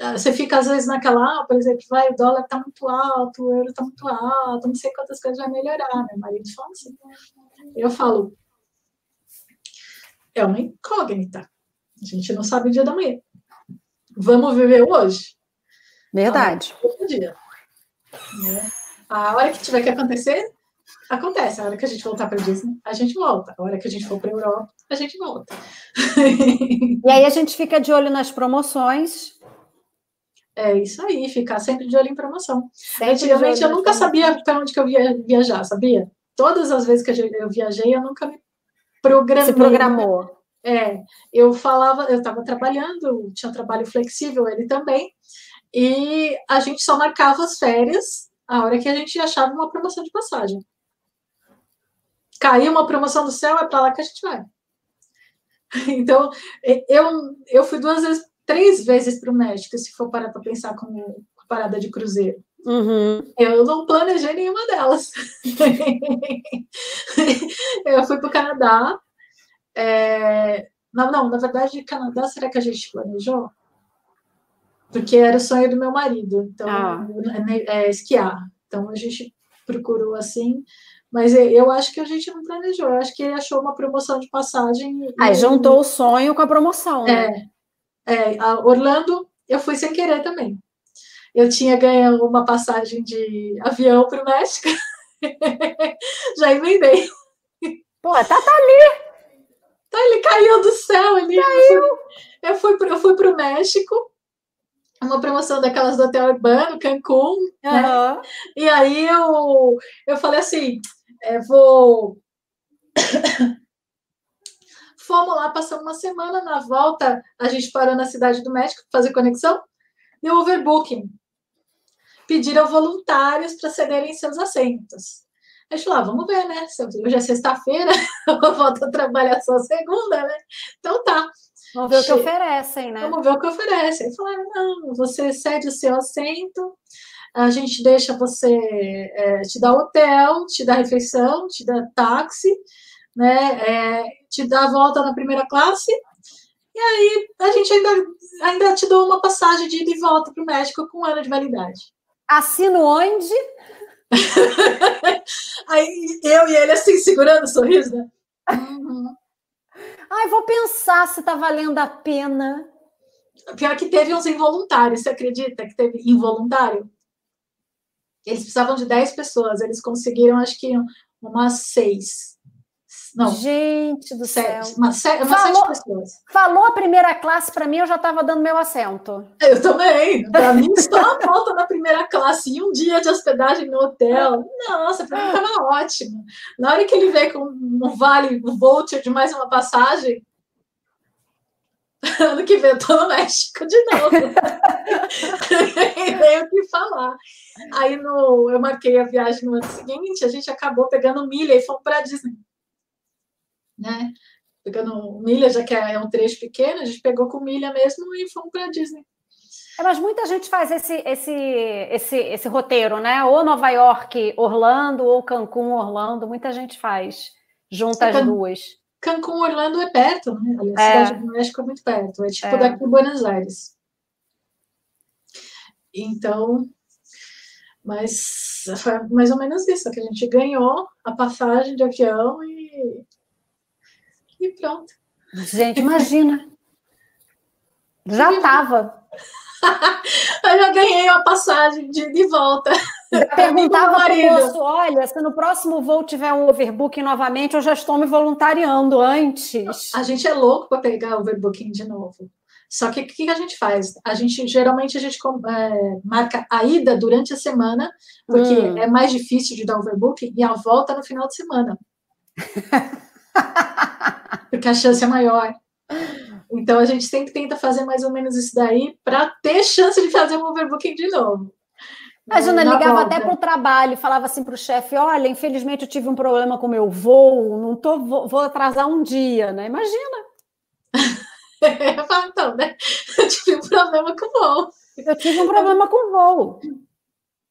Ah, você fica às vezes naquela, ah, por exemplo, vai, o dólar está muito alto, o euro está muito alto, não sei quantas coisas vai melhorar. Meu marido fala assim. Eu falo, é uma incógnita. A gente não sabe o dia da manhã. Vamos viver hoje? Verdade. Dia. Né? A hora que tiver que acontecer, acontece. A hora que a gente voltar para Disney, a gente volta. A hora que a gente for para a Europa, a gente volta. e aí a gente fica de olho nas promoções. É isso aí, ficar sempre de olho em promoção. Sempre Antigamente eu nunca sabia para onde que eu ia viajar, sabia? Todas as vezes que eu viajei, eu nunca me programei. Se programou. É, eu falava, eu estava trabalhando, tinha um trabalho flexível, ele também, e a gente só marcava as férias a hora que a gente achava uma promoção de passagem. Caiu uma promoção do céu, é para lá que a gente vai. Então, eu, eu fui duas vezes, três vezes para o México, se for parar para pensar como parada de cruzeiro. Uhum. Eu não planejei nenhuma delas. eu fui para o Canadá. É... Não, não, na verdade, Canadá, será que a gente planejou? Porque era o sonho do meu marido, então, ah. é, é, esquiar. Então, a gente procurou assim, mas eu acho que a gente não planejou, eu acho que ele achou uma promoção de passagem. Aí e... juntou o sonho com a promoção, né? É, é Orlando, eu fui sem querer também eu tinha ganho uma passagem de avião para o México. Já emendei. Pô, tá, tá ali. Tá, ele caiu do céu ali. Caiu. Eu fui, eu fui para o México, uma promoção daquelas do Hotel Urbano, Cancún, uhum. né? E aí eu, eu falei assim, é, vou... Fomos lá, passamos uma semana, na volta a gente parou na cidade do México para fazer conexão, deu overbooking pediram voluntários para cederem seus assentos. A gente falou, ah, vamos ver, né? Hoje é sexta-feira, eu volto a trabalhar só segunda, né? Então tá. Vamos ver o que oferecem, né? Vamos ver o que oferecem. Falaram, não, você cede o seu assento, a gente deixa você, é, te dá hotel, te dá refeição, te dá táxi, né? É, te dá a volta na primeira classe, e aí a gente ainda, ainda te dá uma passagem de ida e volta para o México com um ano de validade. Assino onde? Aí eu e ele assim, segurando o sorriso, né? Uhum. Ai, vou pensar se tá valendo a pena. Pior que teve uns involuntários, você acredita que teve involuntário? Eles precisavam de 10 pessoas, eles conseguiram, acho que, umas seis. Não. Gente do sete, céu. Uma, sete, uma falou, sete pessoas. Falou a primeira classe, para mim, eu já estava dando meu assento. Eu também. Para mim, só a volta na primeira classe e um dia de hospedagem no hotel. Nossa, para mim estava ótimo. Na hora que ele veio com um vale, um voucher de mais uma passagem, ano que vem eu tô no México de novo. Nem o que falar. Aí no, eu marquei a viagem no ano seguinte, a gente acabou pegando milha e fomos para Disney né? Pegando milha, já que é um trecho pequeno, a gente pegou com milha mesmo e fomos para Disney. É, mas muita gente faz esse, esse, esse, esse roteiro, né? Ou Nova York, Orlando, ou Cancún, Orlando. Muita gente faz, junta é, as duas. Cancún, Orlando é perto, né? A é. cidade do México é muito perto. É tipo é. daqui Buenos Aires. Então, mas foi mais ou menos isso, que a gente ganhou a passagem de avião e, e pronto. Gente, imagina. Já estava. eu já ganhei a passagem de, de volta. perguntava para o moço, olha, se no próximo voo tiver um overbooking novamente, eu já estou me voluntariando antes. A gente é louco para pegar overbooking de novo. Só que o que a gente faz? A gente geralmente a gente é, marca a ida durante a semana, porque hum. é mais difícil de dar overbooking, e a volta no final de semana. porque a chance é maior. Então a gente sempre tenta fazer mais ou menos isso daí para ter chance de fazer um overbooking de novo. A Jana ligava volta. até para o trabalho, falava assim para o chefe: olha, infelizmente eu tive um problema com o meu voo, não tô, vou, vou atrasar um dia, né? Imagina. eu falo, então, né? Eu tive um problema com o voo. Eu tive um problema com o voo.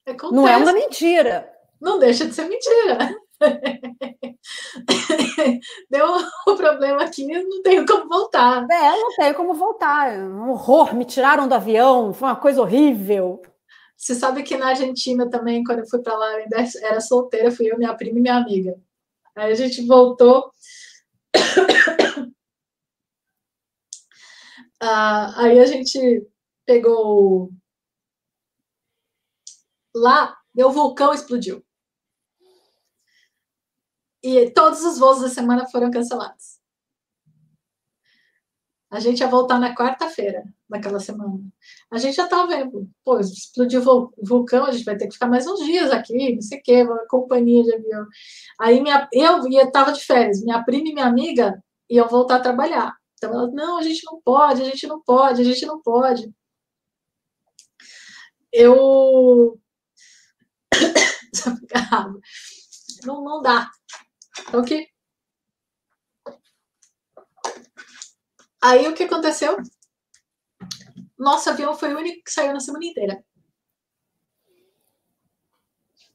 Acontece. Não é uma mentira. Não deixa de ser mentira. Deu um problema aqui, não tenho como voltar. É, não tenho como voltar. Um horror, me tiraram do avião, foi uma coisa horrível. Você sabe que na Argentina também, quando eu fui para lá, eu ainda era solteira, fui eu, minha prima e minha amiga. Aí a gente voltou. ah, aí a gente pegou. Lá, o vulcão explodiu. E todos os voos da semana foram cancelados. A gente ia voltar na quarta-feira daquela semana. A gente já estava vendo, pô, explodiu o vulcão, a gente vai ter que ficar mais uns dias aqui, não sei o quê, uma companhia de avião. Aí minha, eu estava de férias, minha prima e minha amiga iam voltar a trabalhar. Então elas, não, a gente não pode, a gente não pode, a gente não pode. Eu. não, não dá. Que Aí o que aconteceu? Nosso avião foi o único que saiu na semana inteira.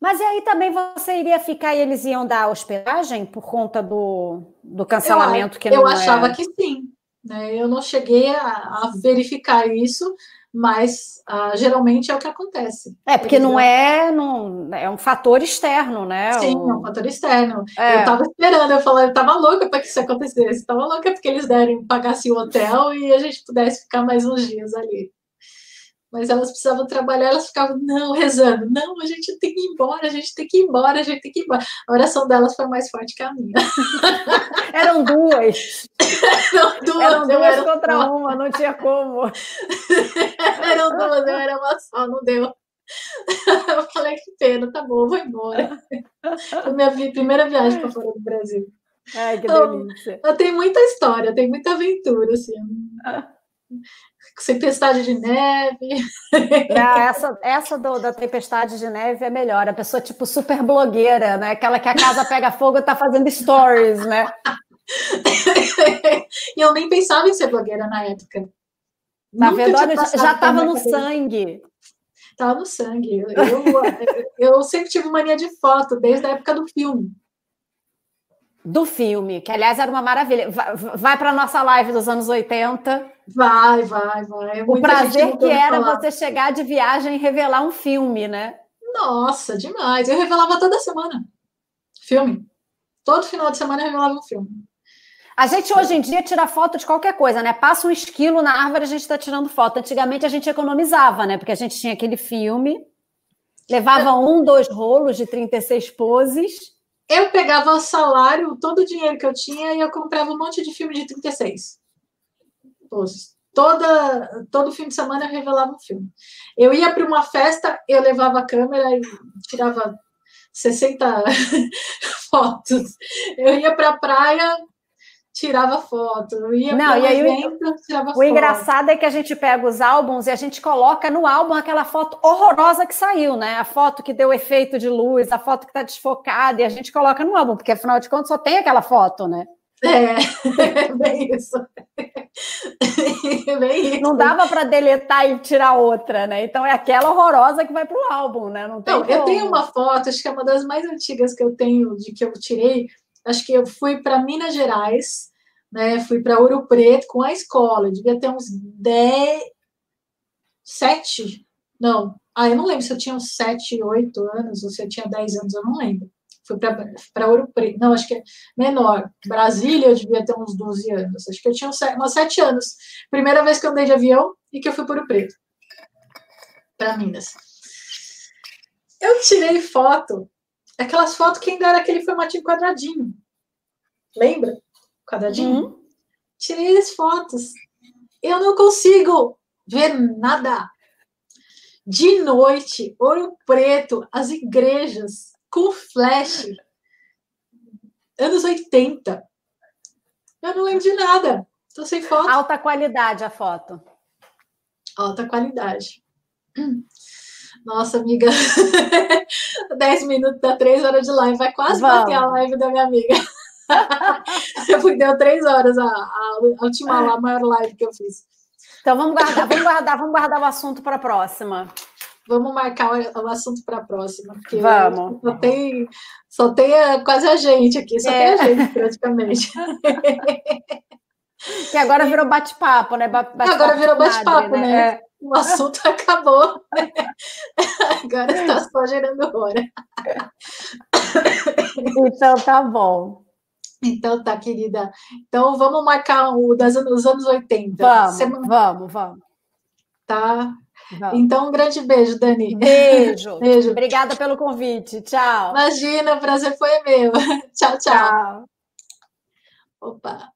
Mas e aí também você iria ficar e eles iam dar hospedagem por conta do, do cancelamento eu, que não Eu achava é... que sim. Né? Eu não cheguei a, a verificar isso, mas ah, geralmente é o que acontece. É, porque não é, não, é um fator externo, né? Sim, o... é um fator externo. É. Eu estava esperando, eu falei, eu estava louca para que isso acontecesse, estava louca porque eles derem, pagassem o hotel e a gente pudesse ficar mais uns dias ali mas elas precisavam trabalhar, elas ficavam, não, rezando, não, a gente tem que ir embora, a gente tem que ir embora, a gente tem que ir embora. A oração delas foi mais forte que a minha. Eram duas. Eram duas, Eram duas contra só. uma, não tinha como. Eram duas, eu era uma só, não deu. Eu falei, que pena, tá bom, vou embora. Foi minha primeira viagem para fora do Brasil. Ai, que delícia. Eu, eu tenho muita história, tenho muita aventura, assim. Tempestade de neve. Não, essa essa do, da tempestade de neve é melhor. A pessoa, tipo, super blogueira, né? Aquela que a casa pega fogo e tá fazendo stories, né? e eu nem pensava em ser blogueira na época. Na verdade, já estava no sangue. Estava no sangue. Eu, eu, eu sempre tive mania de foto, desde a época do filme do filme, que aliás era uma maravilha. Vai, vai para a nossa live dos anos 80. Vai, vai, vai. Muita o prazer que era falar. você chegar de viagem e revelar um filme, né? Nossa, demais. Eu revelava toda semana filme. Todo final de semana eu revelava um filme. A gente hoje em dia tira foto de qualquer coisa, né? Passa um esquilo na árvore, a gente está tirando foto. Antigamente a gente economizava, né? Porque a gente tinha aquele filme, levava um, dois rolos de 36 poses eu pegava o salário, todo o dinheiro que eu tinha e eu comprava um monte de filme de 36. Toda, todo fim de semana eu revelava um filme. Eu ia para uma festa, eu levava a câmera e tirava 60 fotos. Eu ia para a praia, tirava foto. ia Não, e aí evento, o, foto. engraçado é que a gente pega os álbuns e a gente coloca no álbum aquela foto horrorosa que saiu, né? A foto que deu efeito de luz, a foto que está desfocada, e a gente coloca no álbum, porque afinal de contas só tem aquela foto, né? É, bem isso. bem isso. Não dava para deletar e tirar outra, né? Então é aquela horrorosa que vai para o álbum, né? Não, Não eu tenho uma foto, acho que é uma das mais antigas que eu tenho, de que eu tirei, acho que eu fui para Minas Gerais, né? Fui para Ouro Preto com a escola, devia ter uns 10, 7, Não. Ah, eu não lembro se eu tinha uns 7, 8 anos ou se eu tinha 10 anos, eu não lembro. Fui para Ouro Preto. Não, acho que é menor. Brasília eu devia ter uns 12 anos. Acho que eu tinha uns 7, uns 7 anos. Primeira vez que eu andei de avião e que eu fui para Ouro Preto. Para Minas. Eu tirei foto. Aquelas fotos que ainda era aquele formatinho quadradinho. Lembra? Quadradinho? Uhum. Tirei as fotos. Eu não consigo ver nada. De noite, Ouro Preto, as igrejas com flash. Anos 80. Eu não lembro de nada. Tô sem foto. Alta qualidade a foto. Alta qualidade. Nossa, amiga. 10 minutos dá 3 horas de live. Vai quase Vamos. bater a live da minha amiga. Deu 3 horas a, a, a última a maior live que eu fiz. Então vamos guardar, vamos guardar, vamos guardar o assunto para a próxima. Vamos marcar o assunto para a próxima, porque vamos. só tem, só tem a, quase a gente aqui, só é. tem a gente praticamente. Que agora virou bate-papo, né? Bate agora virou bate-papo, né? né? É. O assunto acabou. Agora está só gerando hora. Então tá bom. Então tá, querida. Então vamos marcar o das dos anos 80. Vamos, Semana... vamos, vamos. Tá. Vamos. Então, um grande beijo, Dani. Beijo. beijo. Obrigada pelo convite. Tchau. Imagina, o prazer foi meu. tchau, tchau. Tchau. Opa.